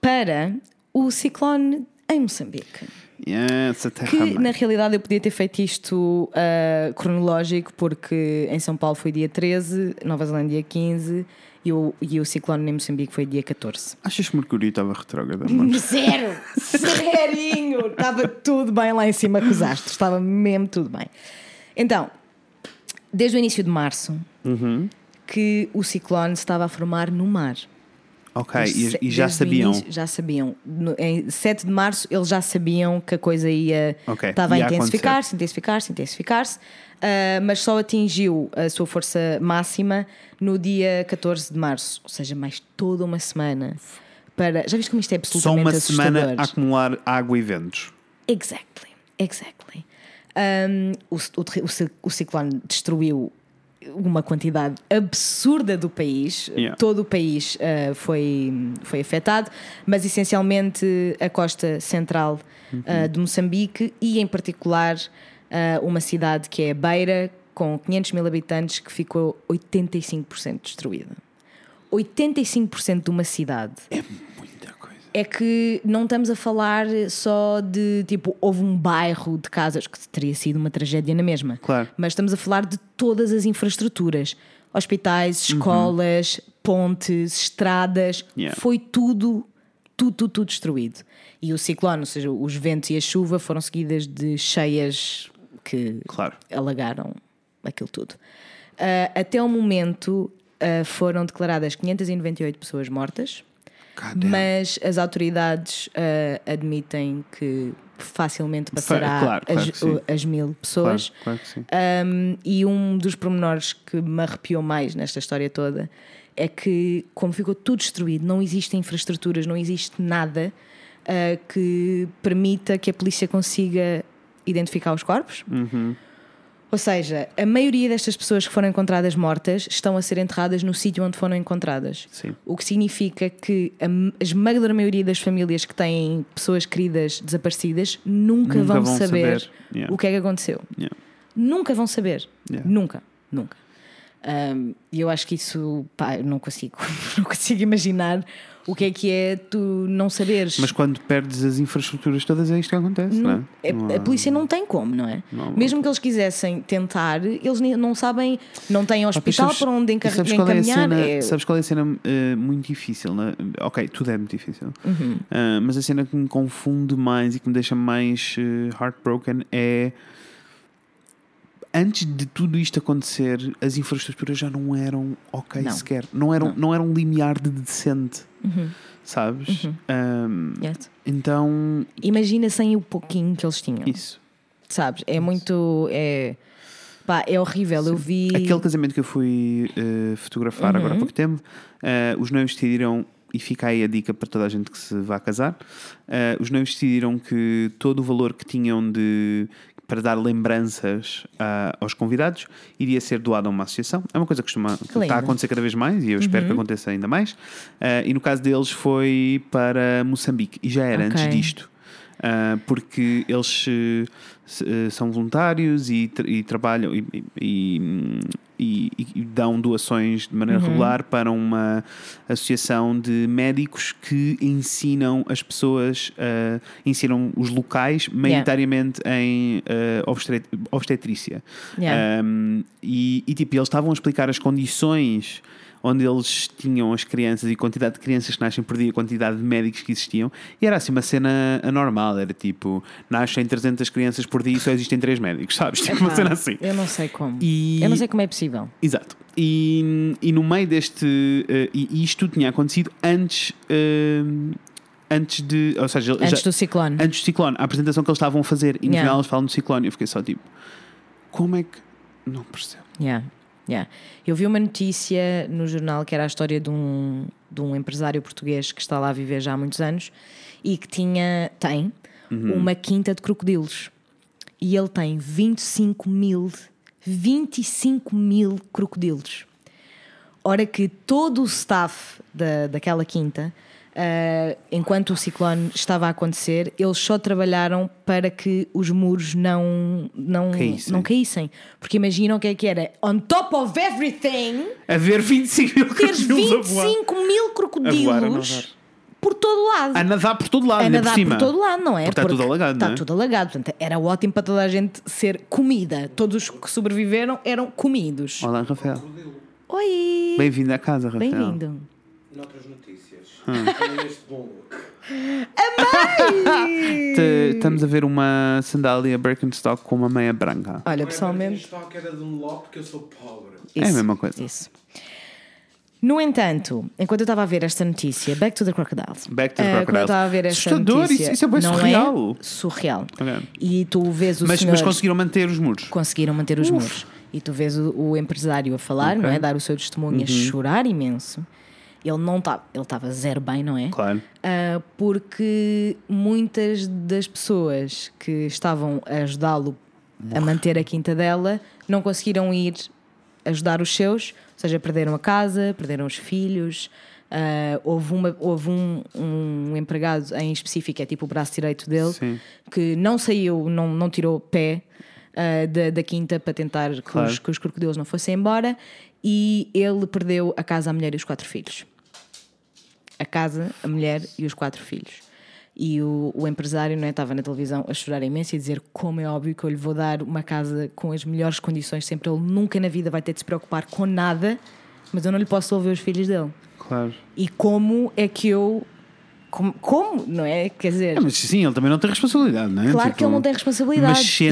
Speaker 1: para o ciclone em Moçambique.
Speaker 2: Yes, a terra
Speaker 1: Que
Speaker 2: mãe.
Speaker 1: na realidade eu podia ter feito isto ah, cronológico, porque em São Paulo foi dia 13, Nova Zelândia dia 15 e o, e o ciclone em Moçambique foi dia 14.
Speaker 2: Achas que Mercúrio estava retrógrado? [laughs]
Speaker 1: Zero! Zerinho! Estava tudo bem lá em cima com os astros, estava mesmo tudo bem. Então, desde o início de março,
Speaker 2: Uhum.
Speaker 1: que o ciclone se estava a formar no mar.
Speaker 2: Ok, e, e já sabiam.
Speaker 1: início, já sabiam. No, em 7 de março eles já sabiam que a coisa ia estava
Speaker 2: ia
Speaker 1: a intensificar-se, intensificar-se, intensificar-se, ah, mas só atingiu a sua força máxima no dia 14 de março, ou seja, mais toda uma semana. Para, já viste como isto é
Speaker 2: Só
Speaker 1: absolutamente
Speaker 2: uma semana
Speaker 1: assustador?
Speaker 2: a acumular água e ventos.
Speaker 1: Exactly, exactly. Um, o, o, o o ciclone destruiu uma quantidade absurda do país.
Speaker 2: Yeah.
Speaker 1: Todo o país uh, foi, foi afetado, mas essencialmente a costa central uh, de Moçambique e, em particular, uh, uma cidade que é Beira, com 500 mil habitantes, que ficou 85% destruída. 85% de uma cidade
Speaker 2: É.
Speaker 1: é que não estamos a falar só de tipo, houve um bairro de casas que teria sido uma tragédia na mesma.
Speaker 2: Claro.
Speaker 1: Mas estamos a falar de todas as infraestruturas: hospitais, escolas, pontes, estradas.
Speaker 2: Yeah.
Speaker 1: Foi tudo, tudo, tudo, tudo destruído. E o ciclone, ou seja, os ventos e a chuva foram seguidas de cheias que
Speaker 2: Claro.
Speaker 1: alagaram aquilo tudo. Ah, até o momento ah, foram declaradas 598 pessoas mortas,
Speaker 2: God
Speaker 1: mas as autoridades ah, admitem que facilmente passará
Speaker 2: claro, claro
Speaker 1: as, as mil pessoas.
Speaker 2: Claro, claro que sim.
Speaker 1: Um, e um dos pormenores que me arrepiou mais nesta história toda é que, como ficou tudo destruído, não existem infraestruturas, não existe nada uh, que permita que a polícia consiga identificar os corpos.
Speaker 2: Uhum.
Speaker 1: Ou seja, a maioria destas pessoas que foram encontradas mortas estão a ser enterradas no sítio onde foram encontradas.
Speaker 2: Sim.
Speaker 1: O que significa que a esmagadora maioria das famílias que têm pessoas queridas desaparecidas nunca,
Speaker 2: Nunca
Speaker 1: vão,
Speaker 2: vão
Speaker 1: saber,
Speaker 2: saber. Yeah.
Speaker 1: o que é que aconteceu.
Speaker 2: Yeah.
Speaker 1: Nunca vão saber.
Speaker 2: Yeah.
Speaker 1: Nunca, nunca. Um, E eu acho que isso, pá, não consigo, [laughs] não consigo imaginar o que é que é tu não saberes.
Speaker 2: Mas quando perdes as infraestruturas todas, é isto que acontece, não,
Speaker 1: Não-
Speaker 2: é?
Speaker 1: a,
Speaker 2: Não
Speaker 1: a
Speaker 2: há-
Speaker 1: polícia não tem como, não é?
Speaker 2: Não.
Speaker 1: Mesmo que eles quisessem tentar, eles não sabem, não têm
Speaker 2: Ah,
Speaker 1: hospital
Speaker 2: sabes-
Speaker 1: para onde encar-
Speaker 2: sabes qual é a
Speaker 1: encaminhar.
Speaker 2: cena,
Speaker 1: é-
Speaker 2: Sabes qual é a cena eh, muito difícil? Né? Ok, tudo é muito difícil.
Speaker 1: Uhum.
Speaker 2: Ah, mas a cena que me confunde mais e que me deixa mais eh, heartbroken é. Antes de tudo isto acontecer, as infraestruturas já não eram ok
Speaker 1: Não.
Speaker 2: sequer. Não eram,
Speaker 1: Não.
Speaker 2: não. era um limiar de decente,
Speaker 1: Uhum,
Speaker 2: sabes?
Speaker 1: uhum.
Speaker 2: Ahm,
Speaker 1: yes.
Speaker 2: então,
Speaker 1: Imagina sem o pouquinho que eles tinham,
Speaker 2: isso.
Speaker 1: sabes? É muito. É, pá, é horrível. Eu vi.
Speaker 2: Aquele casamento que eu fui eh, fotografar agora há
Speaker 1: Uhum.
Speaker 2: pouco tempo, eh, os noivos decidiram, e fica aí a dica para toda a gente que se vá casar, eh, os noivos decidiram que todo o valor que tinham de para dar lembranças ah, aos convidados iria ser doado a uma associação. É uma coisa que costuma que está a acontecer cada vez mais e eu espero que aconteça ainda mais. Eh, e no caso deles foi para Moçambique e já era
Speaker 1: Ok.
Speaker 2: antes disto. Ah, porque eles são voluntários e, e trabalham e, e- e- e dão doações de maneira regular para uma associação de médicos que ensinam as pessoas, ah, ensinam os locais, maioritariamente em ah, obstet- obstetrícia.
Speaker 1: Yeah.
Speaker 2: Um, e, e, tipo, eles estavam a explicar as condições onde eles tinham as crianças e a quantidade de crianças que nascem por dia, a quantidade de médicos que existiam, e era assim uma cena anormal. Era tipo, nascem 300 crianças por dia e só existem 3 médicos, [laughs] sabes? Tipo, uma
Speaker 1: Epá,
Speaker 2: cena assim.
Speaker 1: Eu não sei como.
Speaker 2: E-
Speaker 1: Eu não sei como é possível.
Speaker 2: Exato. E, e no meio deste. eh, e isto tinha acontecido antes. eh, antes de. Ou seja,
Speaker 1: Antes
Speaker 2: já-
Speaker 1: do ciclone.
Speaker 2: antes do ciclone, a apresentação que eles estavam a fazer, e no
Speaker 1: Yeah.
Speaker 2: final eles falam do ciclone. Eu fiquei só tipo, como é que. Não percebo.
Speaker 1: Yeah, yeah. Eu vi uma notícia no jornal que era a história de um, de um empresário português que está lá a viver já há muitos anos e que tinha, tem uma quinta de crocodilos. E ele tem 25 mil, 25 mil crocodilos. Ora que todo o staff da, daquela quinta, ah, enquanto o ciclone estava a acontecer, eles só trabalharam para que os muros não, não,
Speaker 2: Caíssem.
Speaker 1: não caíssem. Porque imaginam o que é que era. On top of everything,
Speaker 2: A ver 25 mil
Speaker 1: teres
Speaker 2: crocodilos a voar.
Speaker 1: 25 mil crocodilos
Speaker 2: A voar, a nadar.
Speaker 1: por todo lado.
Speaker 2: A nadar por todo lado,
Speaker 1: A
Speaker 2: ainda
Speaker 1: nadar
Speaker 2: por cima.
Speaker 1: por todo lado, não é?
Speaker 2: Porque está tudo alagado,
Speaker 1: Está
Speaker 2: não é?
Speaker 1: tudo alagado. Portanto, era ótimo para toda a gente ser comida. Todos os que sobreviveram eram comidos.
Speaker 2: Olá, Rafael.
Speaker 1: Oi!
Speaker 2: Bem-vindo à casa, Rafael.
Speaker 1: Bem-vindo.
Speaker 2: Hum.
Speaker 3: look.
Speaker 2: Te- Estamos a ver uma sandália Birkenstock com uma meia branca.
Speaker 1: Olha,
Speaker 3: é
Speaker 1: pessoalmente.
Speaker 3: Birkenstock, era de um lock porque eu sou pobre.
Speaker 2: É a mesma coisa.
Speaker 1: Isso. No entanto, enquanto eu estava a ver esta notícia, Back to the Crocodiles.
Speaker 2: Back to the
Speaker 1: eh,
Speaker 2: Crocodiles.
Speaker 1: Quando eu estava a ver esta
Speaker 2: Assustador,
Speaker 1: notícia,
Speaker 2: isso- isso é bem
Speaker 1: não
Speaker 2: surreal.
Speaker 1: É surreal.
Speaker 2: Ok.
Speaker 1: E tu vês o
Speaker 2: Mas,
Speaker 1: senhor...
Speaker 2: mas conseguiram manter os muros.
Speaker 1: conseguiram manter os muros. E tu vês o, o empresário a falar, não é? Dar o seu testemunho,
Speaker 2: Uhum.
Speaker 1: a chorar imenso. Ele não estava, ele estava zero bem, não é?
Speaker 2: Claro.
Speaker 1: Ah, porque muitas das pessoas que estavam a ajudá-lo a manter a quinta dela não conseguiram ir ajudar os seus, ou seja, perderam a casa, perderam os filhos. Ah, houve uma, houve um, um empregado em específico, é tipo o braço direito dele,
Speaker 2: Sim.
Speaker 1: que não saiu, não, não tirou pé ah, da, da quinta para tentar que,
Speaker 2: Claro.
Speaker 1: os, que os crocodilos não fossem embora e ele perdeu a casa, a mulher e os quatro filhos a casa, a mulher e os quatro filhos. E o, o empresário não é, estava na televisão a chorar imenso e a dizer como é óbvio que eu lhe vou dar uma casa com as melhores condições, sempre ele nunca na vida vai ter de se preocupar com nada, mas eu não lhe posso devolver os filhos dele.
Speaker 2: Claro.
Speaker 1: E como é que eu como, como, não é? Quer dizer.
Speaker 2: É, mas sim, ele também não tem responsabilidade, não é?
Speaker 1: Claro
Speaker 2: Tipo,
Speaker 1: que ele não tem responsabilidade.
Speaker 2: Mas
Speaker 1: e,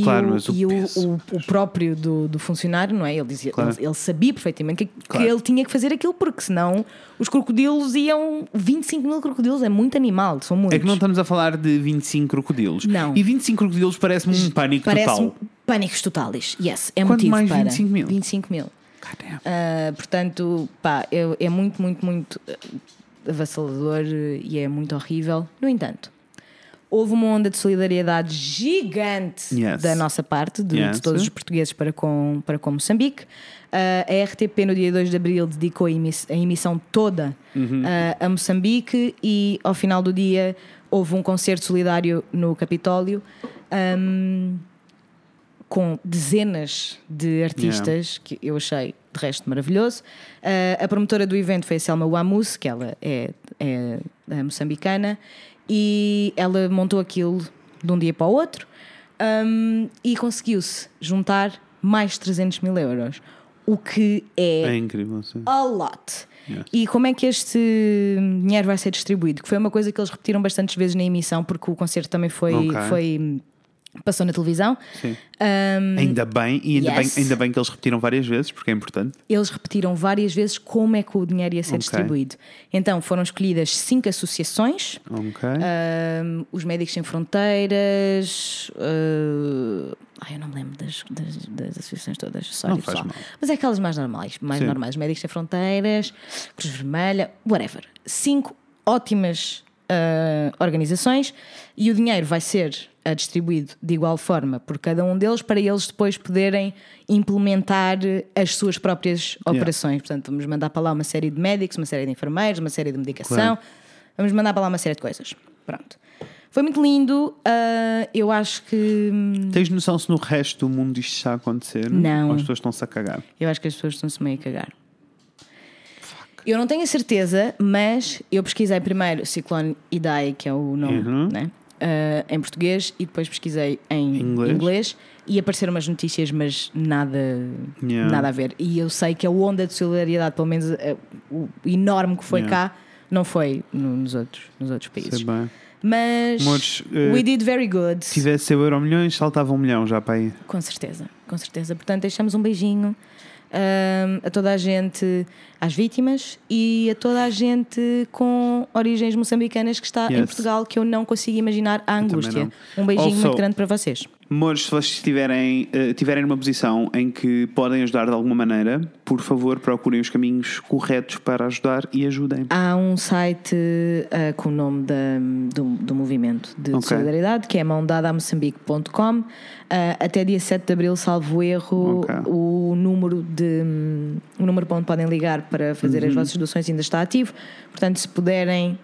Speaker 1: e
Speaker 2: claro,
Speaker 1: o,
Speaker 2: mas o
Speaker 1: e o,
Speaker 2: peso,
Speaker 1: o- o próprio do, do funcionário, não é? Ele, dizia,
Speaker 2: Claro.
Speaker 1: ele, ele sabia perfeitamente que, que
Speaker 2: Claro.
Speaker 1: ele tinha que fazer aquilo, porque senão os crocodilos iam. 25 mil crocodilos é muito animal, são muitos.
Speaker 2: É que não estamos a falar de 25 crocodilos.
Speaker 1: Não.
Speaker 2: E 25 crocodilos parece-me um pânico
Speaker 1: Parece
Speaker 2: total.
Speaker 1: pânicos totais. Yes, é
Speaker 2: Quanto
Speaker 1: motivo
Speaker 2: mais
Speaker 1: para
Speaker 2: 25 mil?
Speaker 1: 25 mil. Ah, portanto, pá, é, é muito, muito, muito eh, avassalador eh, e é muito horrível. No entanto, houve uma onda de solidariedade gigante
Speaker 2: Yes.
Speaker 1: da nossa parte, de, de
Speaker 2: Yes.
Speaker 1: todos os portugueses para com, para com Moçambique. Ah, a RTP, no dia 2 de abril, dedicou a, emiss- a emissão toda ah, a Moçambique e, ao final do dia, houve um concerto solidário no Capitólio. ahm, com dezenas de artistas que eu achei de resto maravilhoso. Uh, a promotora do evento foi a Selma Wamus, que ela é, é, é moçambicana, e ela montou aquilo de um dia para o outro um, e conseguiu-se juntar mais de 300 mil euros, o que
Speaker 2: É incrível. Sim.
Speaker 1: a lot.
Speaker 2: Yes.
Speaker 1: E como é que este dinheiro vai ser distribuído? Que foi uma coisa que eles repetiram bastantes vezes na emissão, porque o concerto também foi,
Speaker 2: Ok.
Speaker 1: foi passou na televisão.
Speaker 2: Sim.
Speaker 1: Um,
Speaker 2: Ainda bem, e ainda,
Speaker 1: yes.
Speaker 2: bem, ainda bem que eles repetiram várias vezes, porque é importante.
Speaker 1: eles repetiram várias vezes como é que o dinheiro ia ser
Speaker 2: Ok.
Speaker 1: distribuído. Então foram escolhidas cinco associações.
Speaker 2: Ok.
Speaker 1: um, os Médicos Sem Fronteiras. uh, ai, eu não me lembro das, das, das associações todas. Sorry,
Speaker 2: Não faz
Speaker 1: pessoal.
Speaker 2: mal.
Speaker 1: Mas é aquelas mais normais, mais
Speaker 2: Sim.
Speaker 1: normais. Médicos Sem Fronteiras, Cruz Vermelha, whatever. Cinco ótimas uh, organizações e o dinheiro vai ser distribuído de igual forma por cada um deles para eles depois poderem implementar as suas próprias operações. Portanto, vamos mandar para lá uma série de médicos, uma série de enfermeiros, uma série de medicação.
Speaker 2: Claro.
Speaker 1: Vamos mandar para lá uma série de coisas. Pronto. Foi muito lindo. uh, eu acho que. hum,
Speaker 2: Tens noção se no resto do mundo isto está a acontecer?
Speaker 1: Não.
Speaker 2: Ou as pessoas estão-se a cagar?
Speaker 1: Eu acho que as pessoas estão-se meio a cagar. Eu não tenho a certeza, mas eu pesquisei primeiro Ciclone Idai, que é o nome,
Speaker 2: Uhum.
Speaker 1: né? Ah, em português, e depois pesquisei em
Speaker 2: Inglês.
Speaker 1: inglês. e apareceram umas notícias, mas nada,
Speaker 2: Yeah.
Speaker 1: nada a ver. E eu sei que a onda de solidariedade, pelo menos eh, o enorme que foi
Speaker 2: Yeah.
Speaker 1: cá, não foi no- nos, outros, nos outros países.
Speaker 2: Sei bem.
Speaker 1: Mas
Speaker 2: Amores, eh,
Speaker 1: we did very good.
Speaker 2: Se tivesse eu euro milhões, saltava um milhão já para aí.
Speaker 1: Com certeza, com certeza. Portanto, deixamos um beijinho ahm, a toda a gente, às vítimas e a toda a gente com origens moçambicanas que está em
Speaker 2: Yes.
Speaker 1: Portugal, que eu não consigo imaginar a angústia. Um beijinho
Speaker 2: Also-
Speaker 1: muito grande para vocês.
Speaker 2: Amores, se vocês estiverem, eh, tiverem numa posição em que podem ajudar de alguma maneira, por favor, procurem os caminhos corretos para ajudar e ajudem.
Speaker 1: Há um site ah, com o nome da- do, do movimento de
Speaker 2: Ok.
Speaker 1: solidariedade que é mãodadamoçambique.com. Ah, até dia 7 de abril, salvo erro,
Speaker 2: Ok.
Speaker 1: o número de o número para onde podem ligar para fazer
Speaker 2: Uhum.
Speaker 1: as vossas doações ainda está ativo. Portanto, se puderem,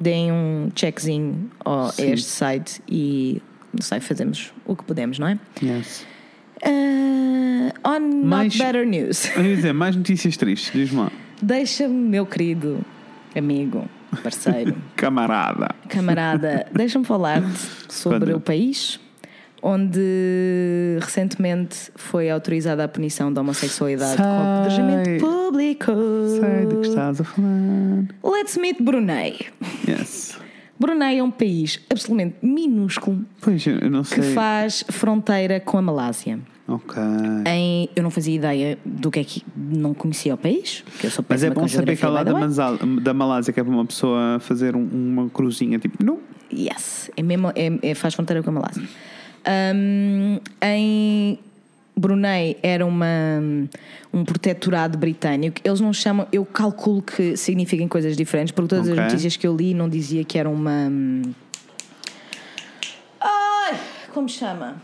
Speaker 1: deem um checkzinho a este site e não sei, fazemos o que podemos, não é?
Speaker 2: Yes.
Speaker 1: Ah, on
Speaker 2: Mais-
Speaker 1: Not Better News.
Speaker 2: Eu ia dizer, mais notícias tristes, diz-me lá.
Speaker 1: Deixa-me, meu querido amigo, parceiro. [laughs]
Speaker 2: Camarada.
Speaker 1: Camarada, deixa-me falar-te sobre
Speaker 2: Conta.
Speaker 1: o país onde recentemente foi autorizada a punição da homossexualidade com
Speaker 2: Sei.
Speaker 1: apedrejamento público.
Speaker 2: Sei de que estás a falar.
Speaker 1: Let's meet Brunei.
Speaker 2: Yes.
Speaker 1: Brunei é um país absolutamente minúsculo
Speaker 2: Pois,
Speaker 1: que faz fronteira com a Malásia.
Speaker 2: Ok.
Speaker 1: Em, eu não fazia ideia do que é que não conhecia o país, porque eu sou
Speaker 2: Mas é bom
Speaker 1: com
Speaker 2: saber que
Speaker 1: geografia,
Speaker 2: lá da, da Malásia que é para uma pessoa fazer um- uma cruzinha tipo. Não.
Speaker 1: Yes, é mesmo, é, é- faz fronteira com a Malásia. Um, em Brunei era uma, um protetorado britânico. Eles não chamam, eu calculo que signifiquem coisas diferentes, porque todas
Speaker 2: Ok.
Speaker 1: as notícias que eu li não dizia que era uma. Ai, como chama?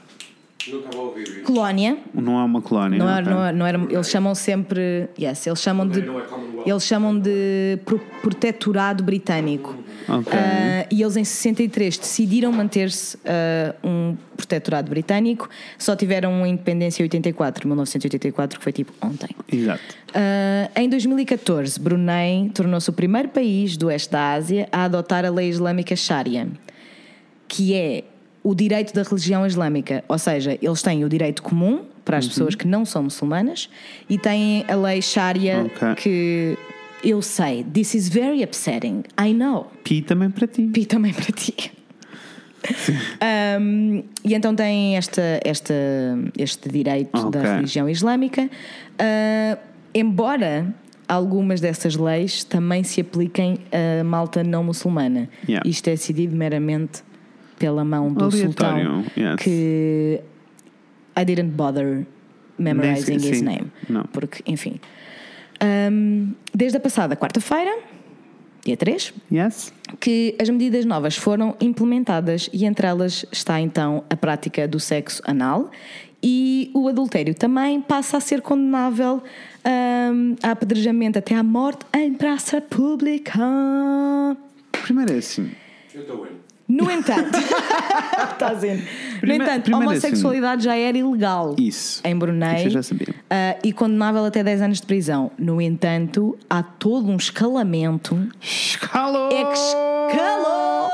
Speaker 1: Colónia.
Speaker 2: Não é uma colónia.
Speaker 1: Não era,
Speaker 2: ok.
Speaker 1: não era, não era- eles chamam sempre. Yes, eles chamam de.
Speaker 3: É.
Speaker 1: Eles chamam de pro- protetorado britânico.
Speaker 2: Ok.
Speaker 1: Ah, e eles em 63 decidiram manter-se ah, um protetorado britânico, só tiveram a independência em 84, 1984, que foi tipo ontem.
Speaker 2: Exato.
Speaker 1: Ah, em 2014, Brunei tornou-se o primeiro país do oeste da Ásia a adotar a lei islâmica Sharia, que é o direito da religião islâmica, ou seja, eles têm o direito comum para
Speaker 2: Uhum.
Speaker 1: as pessoas que não são muçulmanas e têm a lei Sharia
Speaker 2: Ok.
Speaker 1: que Eu sei, this is very upsetting. I know.
Speaker 2: Pi também para ti.
Speaker 1: Pi também para ti. [laughs] Um, e então tem esta, esta, este direito
Speaker 2: Ok.
Speaker 1: da religião islâmica, uh, embora algumas dessas leis também se apliquem a malta não muçulmana.
Speaker 2: Yeah.
Speaker 1: Isto é decidido meramente pela mão do
Speaker 2: Aleatório,
Speaker 1: sultão
Speaker 2: yes.
Speaker 1: que I didn't bother memorizing his
Speaker 2: sim.
Speaker 1: name.
Speaker 2: Não.
Speaker 1: Porque, enfim. Um, desde a passada quarta-feira, dia 3,
Speaker 2: Yes?
Speaker 1: que as medidas novas foram implementadas e entre elas está então a prática do sexo anal e o adultério também passa a ser condenável hum, a apedrejamento até à morte em praça pública.
Speaker 2: Primeiro é assim.
Speaker 3: Eu estou indo.
Speaker 1: No entanto, [laughs] Estás indo. no
Speaker 2: Prime-
Speaker 1: entanto, a homossexualidade já era ilegal
Speaker 2: Isso.
Speaker 1: em Brunei
Speaker 2: Isso já sabia.
Speaker 1: ah, e condenável até 10 anos de prisão. No entanto, há todo um escalamento.
Speaker 2: Escalou!
Speaker 1: É que escalou!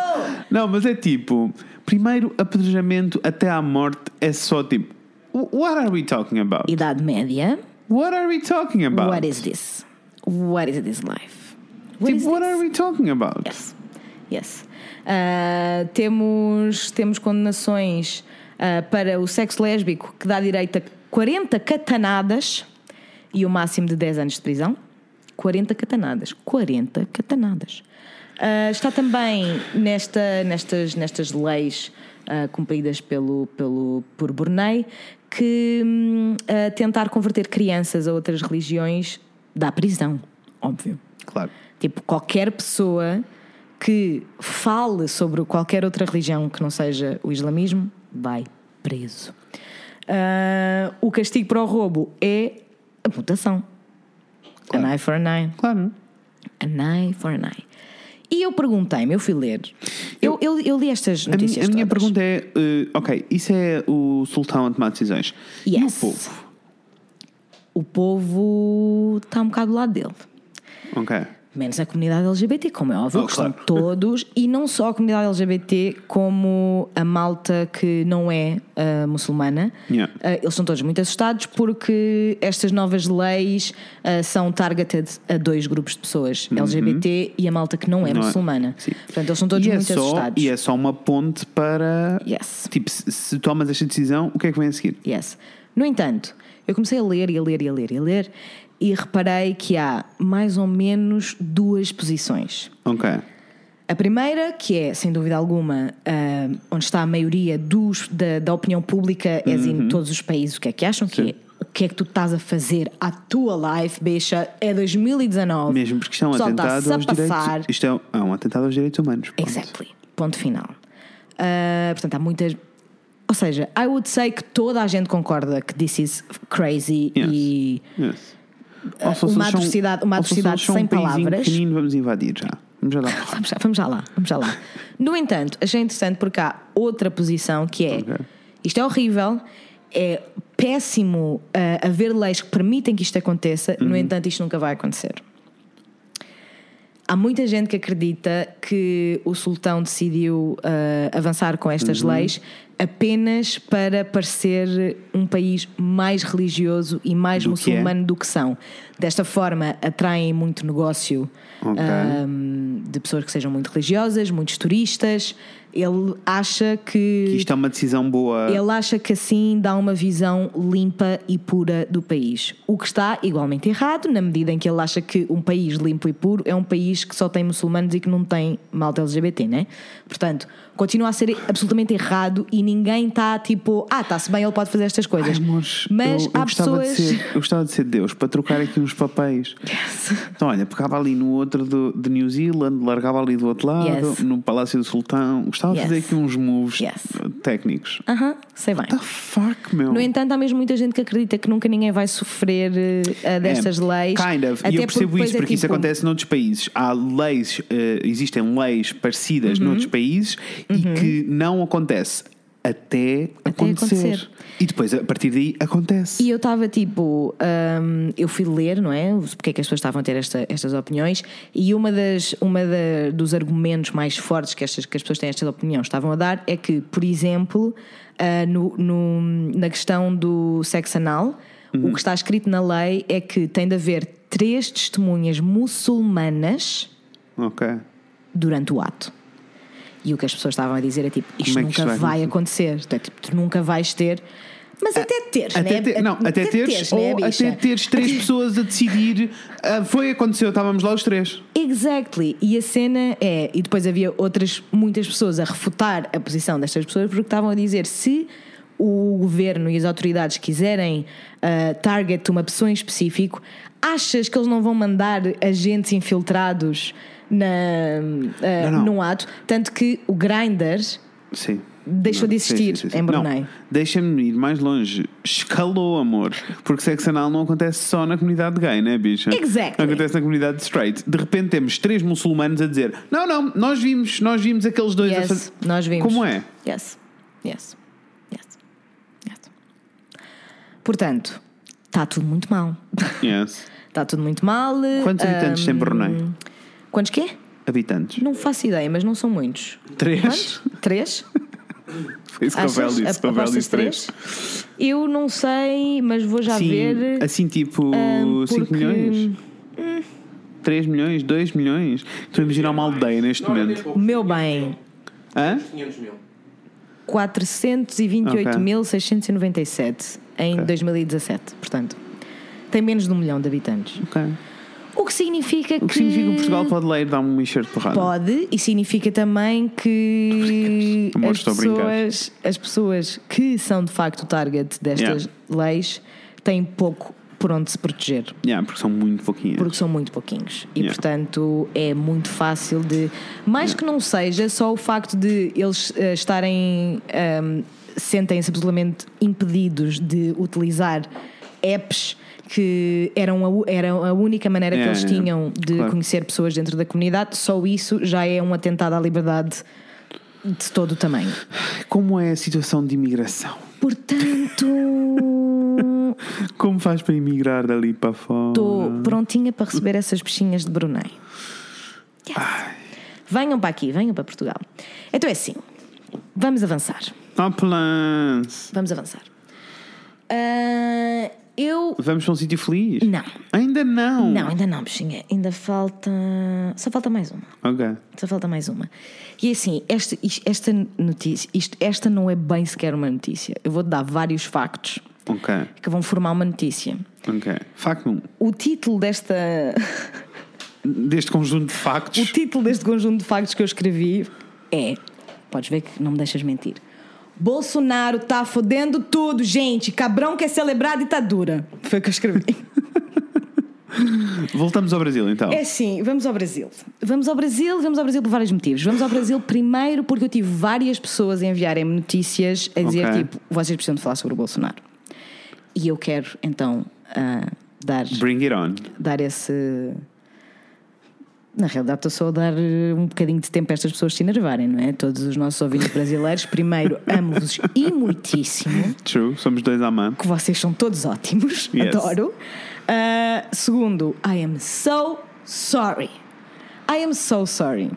Speaker 2: Não, mas é tipo, primeiro apedrejamento até à morte é só tipo, "Wh- what are we talking about?
Speaker 1: Idade Média.
Speaker 2: What are we talking about?
Speaker 1: What is this? What is this life? What
Speaker 2: Tipo, what
Speaker 1: this?
Speaker 2: are we talking about?
Speaker 1: Yes. Yes. Ah, temos, temos condenações ah, para o sexo lésbico que dá direito a 40 catanadas e o máximo de 10 anos de prisão. 40 catanadas. 40 catanadas. Ah, está também nesta, nestas, nestas leis cumpridas pelo, pelo, por Brunei que hum, tentar converter crianças a outras religiões dá prisão, óbvio.
Speaker 2: Claro.
Speaker 1: Tipo, qualquer pessoa que fale sobre qualquer outra religião que não seja o islamismo vai preso. Ah, o castigo para o roubo é a putação.
Speaker 2: Claro.
Speaker 1: An eye for an eye.
Speaker 2: Claro.
Speaker 1: An eye for an eye. E eu perguntei-me, eu fui ler. Eu, eu, eu li estas
Speaker 2: A minha,
Speaker 1: notícias.
Speaker 2: a minha pergunta é: eh, ok, isso é o sultão a tomar decisões. E o
Speaker 1: Yes.
Speaker 2: povo?
Speaker 1: O povo está um bocado do lado dele.
Speaker 2: Ok.
Speaker 1: Menos a comunidade LGBT, como é óbvio,
Speaker 2: Oh,
Speaker 1: que
Speaker 2: claro.
Speaker 1: são todos, e não só a comunidade LGBT, como a malta que não é ah, muçulmana.
Speaker 2: Yeah.
Speaker 1: Ah, eles são todos muito assustados porque estas novas leis ah, são targeted a dois grupos de pessoas, LGBT e a malta que não é
Speaker 2: Uhum. Não é.
Speaker 1: muçulmana.
Speaker 2: Sim.
Speaker 1: Portanto, eles são todos
Speaker 2: e, é
Speaker 1: muito
Speaker 2: só,
Speaker 1: assustados.
Speaker 2: e é só uma ponte para.
Speaker 1: Yes.
Speaker 2: Tipo, se, se tomas esta decisão, o que é que vem a seguir?
Speaker 1: Yes. No entanto, eu comecei a ler e a ler e a ler e a ler e reparei que há mais ou menos duas posições.
Speaker 2: Ok.
Speaker 1: A primeira, que é, sem dúvida alguma, ah, onde está a maioria dos, da, da opinião pública, é
Speaker 2: Uhum.
Speaker 1: em todos os países, o que é que acham que é? O que é que tu estás a fazer à tua life, bicha? É 2019.
Speaker 2: Mesmo porque isto é um atentado aos
Speaker 1: passar.
Speaker 2: direitos. Isto é um, é um atentado aos direitos humanos. ponto.
Speaker 1: Exactly. Ponto final. Ah, portanto, há muitas. Ou seja, I would say que toda a gente concorda que this is crazy
Speaker 2: Yes.
Speaker 1: e.
Speaker 2: Yes. Se
Speaker 1: uma atrocidade- uma atrocidade sem
Speaker 2: um
Speaker 1: palavras.
Speaker 2: pequenino, vamos invadir já. Vamos já lá. [laughs]
Speaker 1: Vamos já, vamos já lá, vamos já lá. No entanto, achei interessante porque há outra posição que é
Speaker 2: Ok.
Speaker 1: isto é horrível, é péssimo ah, haver leis que permitem que isto aconteça,
Speaker 2: Uhum.
Speaker 1: no entanto, isto nunca vai acontecer. Há muita gente que acredita que o sultão decidiu ah, avançar com estas
Speaker 2: Uhum.
Speaker 1: leis apenas para parecer um país mais religioso e mais
Speaker 2: Do que é.
Speaker 1: muçulmano do que são. Desta forma, atraem muito negócio
Speaker 2: Ok.
Speaker 1: um, de pessoas que sejam muito religiosas, muitos turistas. Ele acha que.
Speaker 2: Que isto é uma decisão boa.
Speaker 1: Ele acha que assim dá uma visão limpa e pura do país. O que está igualmente errado, na medida em que ele acha que um país limpo e puro é um país que só tem muçulmanos e que não tem malta LGBT, né? Portanto, continua a ser absolutamente errado e ninguém está tipo, ah, está-se bem, ele pode fazer estas
Speaker 2: Ai,
Speaker 1: coisas.
Speaker 2: amores,
Speaker 1: Mas
Speaker 2: eu, eu
Speaker 1: há
Speaker 2: gostava
Speaker 1: pessoas.
Speaker 2: de ser, eu gostava de ser Deus para trocar aqui uns papéis. Então, olha, pegava ali no outro do, de New Zealand, largava ali do outro lado,
Speaker 1: Yes.
Speaker 2: no Palácio do Sultão. Gostava de
Speaker 1: Yes.
Speaker 2: fazer aqui uns moves
Speaker 1: Yes.
Speaker 2: técnicos.
Speaker 1: Aham, sei bem.
Speaker 2: The fuck, meu?
Speaker 1: No entanto, há mesmo muita gente que acredita que nunca ninguém vai sofrer eh, destas
Speaker 2: É,
Speaker 1: leis.
Speaker 2: Kind of.
Speaker 1: Até
Speaker 2: E eu percebo isso
Speaker 1: é
Speaker 2: porque isso
Speaker 1: tipo-
Speaker 2: acontece noutros países. Há leis, eh, existem leis
Speaker 1: Uhum.
Speaker 2: parecidas noutros países e que não acontece até, acontecer.
Speaker 1: acontecer.
Speaker 2: E depois, a partir daí, acontece.
Speaker 1: E eu estava tipo, hum, eu fui ler, não é? Porque é que as pessoas estavam a ter esta- estas opiniões, e uma das uma da- dos argumentos mais fortes que, estas, que as pessoas têm estas opiniões estavam a dar é que, por exemplo, ah, no, no- na questão do sexo anal, o que está escrito na lei é que tem de haver três testemunhas muçulmanas
Speaker 2: Ok.
Speaker 1: durante o ato. E o que as pessoas estavam a dizer é tipo: isto
Speaker 2: é
Speaker 1: nunca
Speaker 2: vai
Speaker 1: vai
Speaker 2: acontecer?
Speaker 1: acontecer. É tipo, tu nunca vais ter. Mas até teres,
Speaker 2: Até
Speaker 1: né?
Speaker 2: ter, não, até teres,
Speaker 1: né,
Speaker 2: ou
Speaker 1: bicha?
Speaker 2: até teres três pessoas a decidir. ah, foi, aconteceu, estávamos lá os três.
Speaker 1: Exactly. E a cena é. E depois havia outras, muitas pessoas a refutar a posição destas pessoas porque estavam a dizer se o governo e as autoridades quiserem ah, target uma pessoa em específico, achas que eles não vão mandar agentes infiltrados na, ah,
Speaker 2: Não, não.
Speaker 1: no ato? Tanto que o Grindr
Speaker 2: Sim.
Speaker 1: Deixou de existir
Speaker 2: sim, sim, sim.
Speaker 1: em Brunei.
Speaker 2: Deixa-me ir mais longe. Escalou, amor. Porque sexo anal não acontece só na comunidade gay, né, bicha?
Speaker 1: Exactly.
Speaker 2: Acontece na comunidade straight. De repente temos três muçulmanos a dizer: Não, não, nós vimos, nós vimos aqueles dois a
Speaker 1: Yes,
Speaker 2: fazer.
Speaker 1: nós vimos.
Speaker 2: Como é?
Speaker 1: Yes, yes, yes, yes. Portanto, está tudo muito mal.
Speaker 2: Yes.
Speaker 1: Está [laughs] tudo muito mal.
Speaker 2: Quantos habitantes tem Brunei?
Speaker 1: Quantos quê?
Speaker 2: Habitantes.
Speaker 1: Não faço ideia, mas não são muitos.
Speaker 2: Três?
Speaker 1: Quantos? Três? [laughs]
Speaker 2: Foi isso que o Vel
Speaker 1: Achas?
Speaker 2: disse.
Speaker 1: Apostas
Speaker 2: disse três.
Speaker 1: três? Eu não sei, mas vou já
Speaker 2: Sim,
Speaker 1: ver.
Speaker 2: assim tipo
Speaker 1: Ahm,
Speaker 2: 5
Speaker 1: porque-
Speaker 2: milhões? 3 milhões? 2 milhões? Estou a imaginar uma aldeia neste
Speaker 3: Não,
Speaker 2: momento.
Speaker 3: pouco.
Speaker 1: Meu bem,
Speaker 2: Hã?
Speaker 3: 500 mil.
Speaker 1: 428.697 em
Speaker 2: Ok.
Speaker 1: 2017. Portanto, tem menos de um milhão de habitantes.
Speaker 2: Ok.
Speaker 1: O que significa
Speaker 2: O que significa que Portugal pode ler dar um encher de porrada?
Speaker 1: Pode, e significa também que as pessoas, as pessoas que são de facto o target destas leis têm pouco por onde se proteger.
Speaker 2: Yeah, porque são muito pouquinhos.
Speaker 1: Porque são muito pouquinhos. E
Speaker 2: Yeah.
Speaker 1: portanto é muito fácil de. Mais que não seja só o facto de eles eh, estarem. ehm, sentem-se absolutamente impedidos de utilizar apps que eram a, eram a única maneira que eles
Speaker 2: yeah.
Speaker 1: tinham de
Speaker 2: Claro.
Speaker 1: conhecer pessoas dentro da comunidade, só isso já é um atentado à liberdade de todo o tamanho.
Speaker 2: Como é a situação de imigração?
Speaker 1: Portanto, [laughs]
Speaker 2: Como faz para emigrar dali para fora?
Speaker 1: estou prontinha para receber essas bichinhas de Brunei. Yes. Venham para aqui, venham para Portugal. Então é assim, vamos avançar.
Speaker 2: Há plans.
Speaker 1: Vamos avançar. Ah, eu.
Speaker 2: Vamos para um sítio feliz?
Speaker 1: Não.
Speaker 2: Ainda não.
Speaker 1: Não, ainda não, bichinha. Ainda falta. Só falta mais uma.
Speaker 2: Ok.
Speaker 1: Só falta mais uma. E assim, esta, esta notícia, isto, esta não é bem sequer uma notícia. Eu vou-te dar vários factos
Speaker 2: Ok.
Speaker 1: que vão formar uma notícia.
Speaker 2: Ok. Facto 1.
Speaker 1: O título desta.
Speaker 2: Deste conjunto de
Speaker 1: O
Speaker 2: factos.
Speaker 1: título deste conjunto de factos que eu escrevi é. Podes ver que não me deixas mentir. Bolsonaro tá fodendo tudo, gente. Cabrão quer celebrar a ditadura. Foi o que eu escrevi. [laughs]
Speaker 2: Voltamos ao Brasil então.
Speaker 1: É assim, vamos ao Brasil. Vamos ao Brasil, vamos ao Brasil por vários motivos. Vamos ao Brasil primeiro porque eu tive várias pessoas a enviarem-me notícias a dizer
Speaker 2: Ok.
Speaker 1: tipo, vocês precisam de falar sobre o Bolsonaro. E eu quero então ah, dar,
Speaker 2: Bring it on.
Speaker 1: dar esse. Na realidade, estou só a dar eh, um bocadinho de tempo a estas pessoas se enervarem, não é? Todos os nossos ouvintes brasileiros, primeiro, amo-vos e muitíssimo
Speaker 2: True. Somos dois amantes.
Speaker 1: que vocês são todos ótimos,
Speaker 2: Yes.
Speaker 1: adoro. Uh, segundo, I am so sorry. I am so sorry.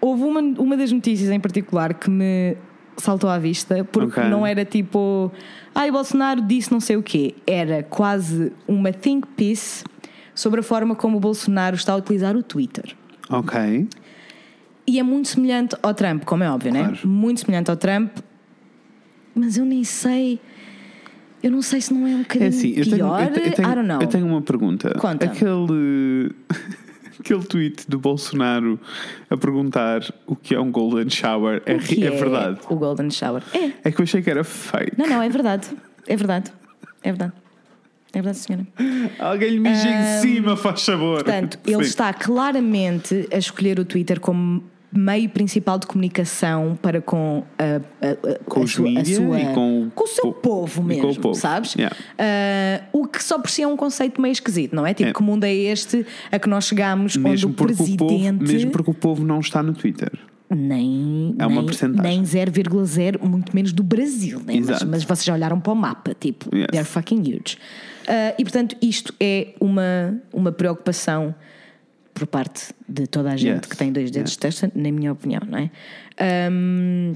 Speaker 1: Houve uma, uma das notícias em particular que me saltou à vista, porque
Speaker 2: Ok.
Speaker 1: não era tipo, ai, Bolsonaro disse não sei o quê. Era quase uma think piece sobre a forma como o Bolsonaro está a utilizar o Twitter.
Speaker 2: Ok.
Speaker 1: E é muito semelhante ao Trump, como é óbvio, né?
Speaker 2: Claro.
Speaker 1: Muito semelhante ao Trump, mas eu nem sei. Eu não sei se não é um bocadinho
Speaker 2: É assim, eu tenho,
Speaker 1: pior.
Speaker 2: eu, te- eu tenho,
Speaker 1: don't know.
Speaker 2: eu tenho uma pergunta.
Speaker 1: Conta.
Speaker 2: Aquele, [laughs] aquele tweet do Bolsonaro a perguntar o que é um golden shower é,
Speaker 1: que
Speaker 2: é verdade.
Speaker 1: O Golden Shower. É.
Speaker 2: É que eu achei que era fake.
Speaker 1: Não, não, é verdade. É verdade. É verdade. É verdade, senhora.
Speaker 2: Alguém lhe mija em cima, faz sabor.
Speaker 1: Portanto, [laughs] ele está claramente a escolher o Twitter como meio principal de comunicação para com a, a- a-
Speaker 2: Com
Speaker 1: a
Speaker 2: os
Speaker 1: sua, sua-
Speaker 2: e com o-
Speaker 1: o seu
Speaker 2: com-
Speaker 1: povo
Speaker 2: com
Speaker 1: mesmo,
Speaker 2: o povo.
Speaker 1: sabes?
Speaker 2: Yeah.
Speaker 1: Ah, o que só por si é um conceito meio esquisito, não é? Tipo,
Speaker 2: É.
Speaker 1: que mundo é este a que nós chegamos
Speaker 2: mesmo
Speaker 1: onde o
Speaker 2: porque, o
Speaker 1: presidente
Speaker 2: povo, mesmo porque o povo não está no Twitter.
Speaker 1: nem,
Speaker 2: É uma
Speaker 1: nem, nem 0,0, muito menos do Brasil, né? mas, mas vocês já olharam para o mapa, tipo,
Speaker 2: Yes.
Speaker 1: they're fucking huge. Ah, e portanto, isto é uma, uma preocupação por parte de toda a gente
Speaker 2: Yes.
Speaker 1: que tem dois dedos
Speaker 2: Yes.
Speaker 1: de testa, na minha opinião, não é? Ahm,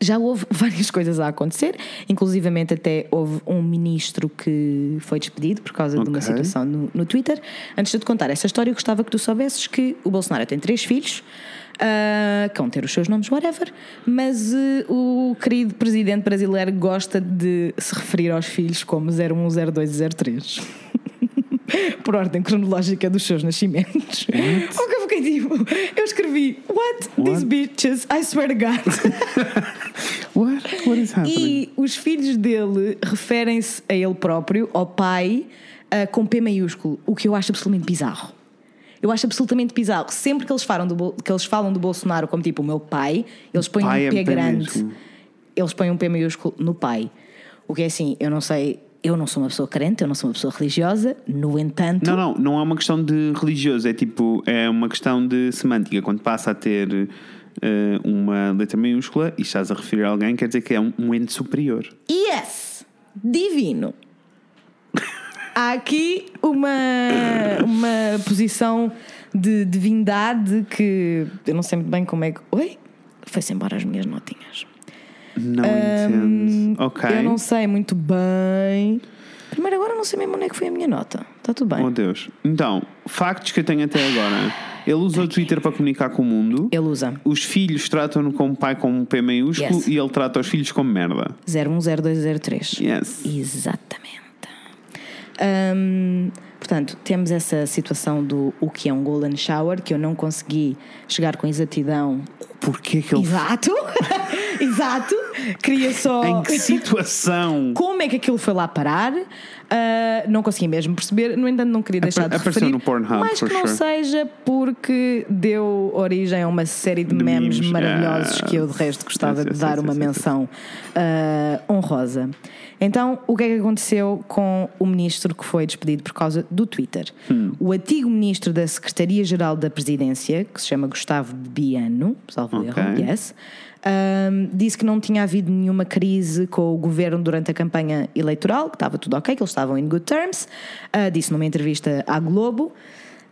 Speaker 1: já houve [laughs] várias coisas a acontecer, inclusivamente até houve um ministro que foi despedido por causa de uma situação no, no Twitter. Antes de te contar essa história, eu gostava que tu soubesses que o Bolsonaro tem três filhos, ah, que vão ter os seus nomes, whatever, mas eh, o querido presidente brasileiro gosta de se referir aos filhos como 01, 02 e 03. Por ordem cronológica dos seus nascimentos. O que eu fiquei tipo, eu escrevi, What? These
Speaker 2: What?
Speaker 1: bitches, I swear to God. [laughs]
Speaker 2: What? What is happening?
Speaker 1: E os filhos dele referem-se a ele próprio, ao pai, ah, com P maiúsculo, o que eu acho absolutamente bizarro. Eu acho absolutamente bizarro. Sempre que eles falam do, que eles falam do Bolsonaro como tipo o meu pai, eles põem
Speaker 2: Pai
Speaker 1: um
Speaker 2: é
Speaker 1: P
Speaker 2: P
Speaker 1: grande.
Speaker 2: maiúsculo.
Speaker 1: Eles põem um P maiúsculo no pai. O que é assim, eu não sei, eu não sou uma pessoa crente, eu não sou uma pessoa religiosa, no entanto.
Speaker 2: Não, não, não é uma questão de religioso, é tipo, é uma questão de semântica. Quando passa a ter eh, uma letra maiúscula e estás a referir a alguém, quer dizer que é um, um ente superior.
Speaker 1: Yes! Divino! Há aqui uma, uma posição de divindade que eu não sei muito bem como é que. Oi? Foi-se embora as minhas notinhas.
Speaker 2: Não entendo. Ok.
Speaker 1: Eu não sei muito bem. Primeiro, agora não sei mesmo onde é que foi a minha nota. Está tudo bem.
Speaker 2: Oh Deus. Então, factos que eu tenho até agora. Ele usa o Twitter para comunicar com o mundo.
Speaker 1: Ele usa
Speaker 2: Os filhos tratam-no como pai com um P maiúsculo
Speaker 1: Yes.
Speaker 2: e ele trata os filhos como merda.
Speaker 1: 010203.
Speaker 2: Yes.
Speaker 1: Exatamente. Hum, portanto, temos essa situação do o que é um Golden Shower, que eu não consegui chegar com exatidão.
Speaker 2: Porquê que ele.
Speaker 1: Exato! [laughs] Exato! Queria só.
Speaker 2: Em que situação?
Speaker 1: Como é que aquilo foi lá parar? Ah, não consegui mesmo perceber, no entanto, não queria deixar de
Speaker 2: apareceu
Speaker 1: referir.
Speaker 2: no Pornhub,
Speaker 1: mais
Speaker 2: for
Speaker 1: que não
Speaker 2: sure.
Speaker 1: seja porque deu origem a uma série de,
Speaker 2: De
Speaker 1: memes
Speaker 2: memes,
Speaker 1: maravilhosos
Speaker 2: yes.
Speaker 1: que eu, de resto, gostava de dar uma menção ah, honrosa. Então, o que é que aconteceu com o ministro que foi despedido por causa do Twitter?
Speaker 2: Hum.
Speaker 1: O antigo ministro da Secretaria-Geral da Presidência, que se chama Gustavo Biano, salvo
Speaker 2: Ok.
Speaker 1: erro, yes, um, disse que não tinha havido nenhuma crise com o governo durante a campanha eleitoral, que estava tudo ok, que eles estavam in good terms. Uh, disse numa entrevista à Globo.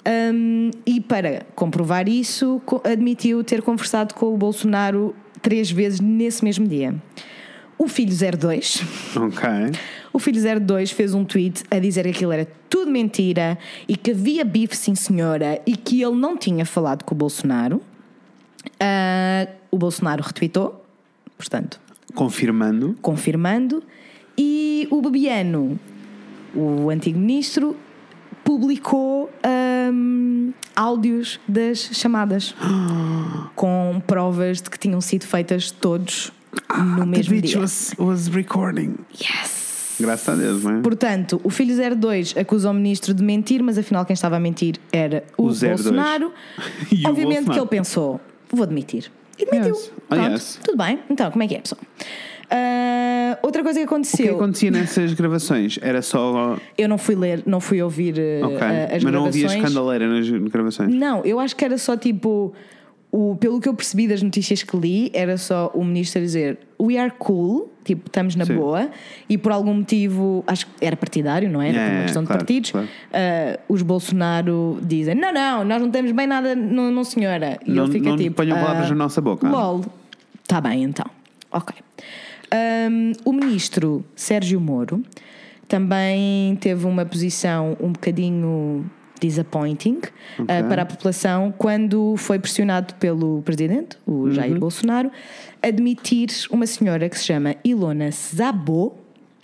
Speaker 1: Um, e para comprovar isso, admitiu ter conversado com o Bolsonaro três vezes nesse mesmo dia. O filho 02
Speaker 2: Ok.
Speaker 1: o filho 02 fez um tweet a dizer que aquilo era tudo mentira e que havia bife, sim senhora, e que ele não tinha falado com o Bolsonaro. Ah, o Bolsonaro retweetou, portanto,
Speaker 2: Confirmando.
Speaker 1: confirmando. E o Bebiano, o antigo ministro, publicou ahm, áudios das chamadas [gasps] com provas de que tinham sido feitas todos no
Speaker 2: The
Speaker 1: mesmo dia.
Speaker 2: was, was recording.
Speaker 1: Yes!
Speaker 2: Graças a Deus, não é?
Speaker 1: Portanto, o filho 02 acusa o ministro de mentir, mas afinal quem estava a mentir era o,
Speaker 2: O 02.
Speaker 1: Bolsonaro. [laughs]
Speaker 2: E o
Speaker 1: Obviamente
Speaker 2: Bolsonaro.
Speaker 1: que ele pensou, vou demitir. E demitiu.
Speaker 2: Yes. Oh,
Speaker 1: Pronto,
Speaker 2: yes.
Speaker 1: tudo bem. Então, como é que é, pessoal? Ah, outra coisa que
Speaker 2: O que
Speaker 1: aconteceu,
Speaker 2: acontecia [laughs] nessas gravações? Era só.
Speaker 1: eu não fui ler, não fui ouvir ah,
Speaker 2: Ok.
Speaker 1: ah, as
Speaker 2: Mas não havia
Speaker 1: gravações.
Speaker 2: escandaleira nas gravações.
Speaker 1: Não, eu acho que era só tipo. O, pelo que eu percebi das notícias que li, era só o ministro a dizer We are cool, tipo, estamos na
Speaker 2: Sim.
Speaker 1: boa, e por algum motivo, acho que era partidário, não era?
Speaker 2: É,
Speaker 1: por uma questão
Speaker 2: claro,
Speaker 1: de partidos.
Speaker 2: claro.
Speaker 1: ah, os Bolsonaro dizem: Não, não, nós não temos bem nada, não, não senhora. E
Speaker 2: Não-
Speaker 1: ele fica
Speaker 2: não
Speaker 1: tipo.
Speaker 2: ponham palavras
Speaker 1: ah,
Speaker 2: na nossa boca.
Speaker 1: LOL. Está bem então. Ok. Ahm, o ministro Sérgio Moro também teve uma posição um bocadinho disappointing ah, para a população quando foi pressionado pelo presidente, o
Speaker 2: Uhum.
Speaker 1: Jair Bolsonaro, admitir uma senhora que se chama Ilona Szabo,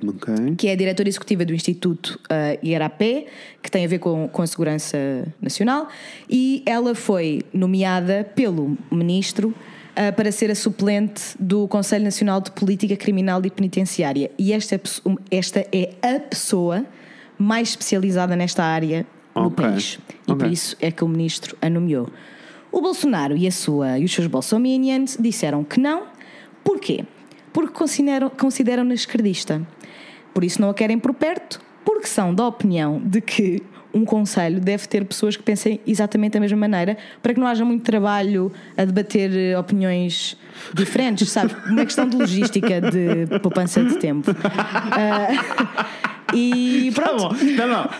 Speaker 2: Ok.
Speaker 1: que é a diretora executiva do Instituto uh, IRAP, que tem a ver com, com a segurança nacional, e ela foi nomeada pelo ministro uh, para ser a suplente do Conselho Nacional de Política Criminal e Penitenciária. E esta, é esta é a pessoa mais especializada nesta área no país. E por
Speaker 2: Ok.
Speaker 1: isso é que o ministro a nomeou. O Bolsonaro e, a sua, e os seus bolsominions disseram que não. Porquê? Porque consideram, consideram-na esquerdista. Por isso não a querem por perto, porque são da opinião de que um conselho deve ter pessoas que pensem exatamente da mesma maneira, para que não haja muito trabalho a debater eh, opiniões diferentes, sabes? Uma questão de logística, de poupança de tempo. [laughs] Ah, [laughs] e
Speaker 2: Tá
Speaker 1: pronto.
Speaker 2: bom, tá bom.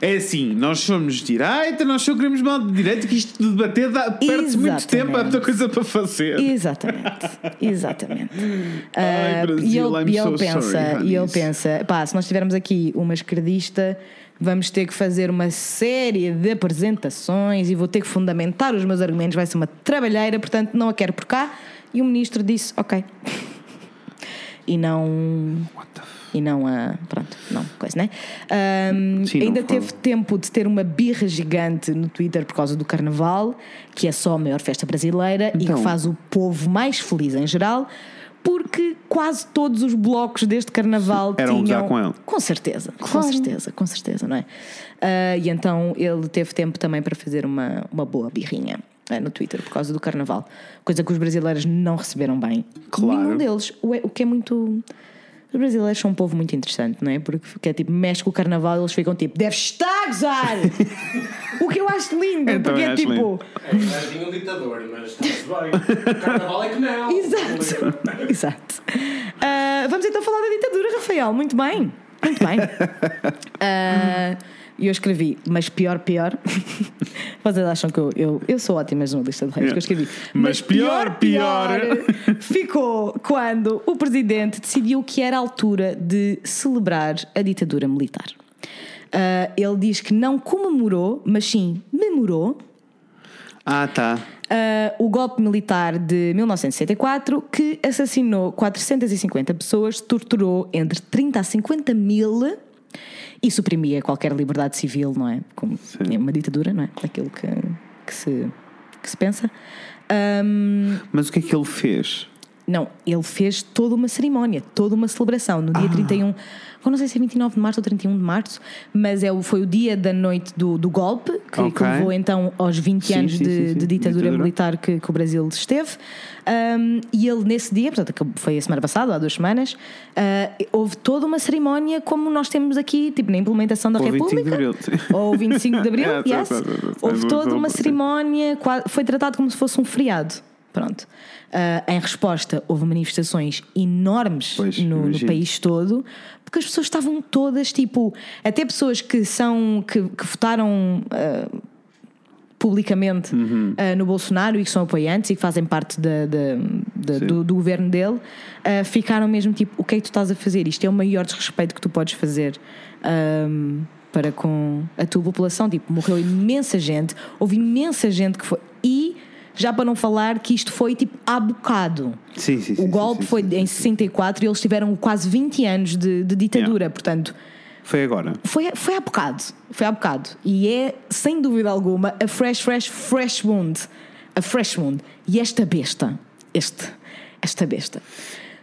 Speaker 2: É assim, nós somos direita, nós só queremos mal de direita, que isto de debater perde-se muito tempo, há muita coisa para fazer.
Speaker 1: Exatamente, exatamente. [laughs]
Speaker 2: Ai,
Speaker 1: Ah,
Speaker 2: Brasil,
Speaker 1: e ele, e ele
Speaker 2: so
Speaker 1: pensa, e ele pensa, pá, se nós tivermos aqui uma esquerdista, vamos ter que fazer uma série de apresentações e vou ter que fundamentar os meus argumentos, vai ser uma trabalheira, portanto não a quero por cá. E o ministro disse, ok. [laughs] E não.
Speaker 2: What the
Speaker 1: E não a. Pronto, não, coisa, né? Ahm,
Speaker 2: Sim,
Speaker 1: ainda teve tempo de ter uma birra gigante no Twitter por causa do Carnaval, que é só a maior festa brasileira e
Speaker 2: Então.
Speaker 1: que faz o povo mais feliz em geral, porque quase todos os blocos deste Carnaval
Speaker 2: Eram
Speaker 1: tinham.
Speaker 2: já com ele.
Speaker 1: Com certeza, com
Speaker 2: Claro.
Speaker 1: certeza, com certeza, não é? Ah, e então ele teve tempo também para fazer uma, uma boa birrinha. ah, No Twitter por causa do carnaval, coisa que os brasileiros não receberam bem.
Speaker 2: Claro.
Speaker 1: Nenhum deles, o, o que é muito. Os brasileiros são um povo muito interessante, não é? Porque é tipo, mexe com o carnaval e eles ficam tipo, deve estar a gozar! [laughs] o que eu acho lindo,
Speaker 2: Eu
Speaker 1: porque é tipo.
Speaker 2: lindo.
Speaker 3: É, tinha um ditador, mas está-se bem. O carnaval é que não.
Speaker 1: Exato, [laughs] exato. Ah, vamos então falar da ditadura, Rafael. Muito bem, muito bem. [laughs] Ah, E eu escrevi, mas pior, pior. [laughs] Vocês acham que eu, eu, eu sou ótima jornalista de reis, que eu escrevi.
Speaker 2: Mas pior, pior. [laughs] [laughs]
Speaker 1: ficou quando o presidente decidiu que era a altura de celebrar a ditadura militar. Ah, ele diz que não comemorou, mas sim memorou
Speaker 2: Ah, tá.
Speaker 1: Uh, o golpe militar de 1964 que assassinou 450 pessoas, torturou entre 30 a 50 mil e suprimia qualquer liberdade civil, não é? Como é uma ditadura, não é? Aquilo que, que, se, que se pensa. Um,
Speaker 2: Mas o que é que ele fez?
Speaker 1: Não, ele fez toda uma cerimónia, toda uma celebração no
Speaker 2: Ah.
Speaker 1: dia 31. Eu não sei se é 29 de março ou 31 de março, mas é, o- foi o dia da noite do, do golpe, que, que
Speaker 2: Ok.
Speaker 1: levou então aos 20
Speaker 2: Sim,
Speaker 1: anos
Speaker 2: sim,
Speaker 1: de,
Speaker 2: sim,
Speaker 1: de ditadura,
Speaker 2: Ditadura.
Speaker 1: militar que, que o Brasil esteve. Um, e ele, nesse dia, portanto, foi a semana passada, há duas semanas, uh, houve toda uma cerimónia como nós temos aqui, tipo na implementação da
Speaker 2: Ou 25 de
Speaker 1: República.
Speaker 2: Abril.
Speaker 1: Ou 25 de Abril, [laughs]
Speaker 2: É,
Speaker 1: yes.
Speaker 2: sim, sim, sim.
Speaker 1: Houve
Speaker 2: Sim,
Speaker 1: toda uma cerimónia, foi tratado como se fosse um feriado. Pronto. Ah, em resposta, houve manifestações enormes
Speaker 2: Pois,
Speaker 1: no, no país todo, porque as pessoas estavam todas, tipo, até pessoas que são que, que votaram ah, publicamente
Speaker 2: Uhum.
Speaker 1: ah, no Bolsonaro e que são apoiantes e que fazem parte da- da-
Speaker 2: Sim.
Speaker 1: do, do governo dele, ah, ficaram mesmo tipo: o que é que tu estás a fazer? Isto é o maior desrespeito que tu podes fazer. ahm, para com a tua população, tipo, morreu imensa gente, houve imensa gente que foi. E já para não falar que isto foi tipo há bocado.
Speaker 2: Sim, sim, sim,
Speaker 1: O
Speaker 2: sim,
Speaker 1: golpe foi em
Speaker 2: sim.
Speaker 1: 64 e eles tiveram quase 20 anos de, de ditadura,
Speaker 2: Yeah.
Speaker 1: portanto.
Speaker 2: Foi agora.
Speaker 1: Foi, foi há bocado, foi há bocado. E é, sem dúvida alguma, a fresh, fresh, fresh wound. A fresh wound. E esta besta, este, esta besta,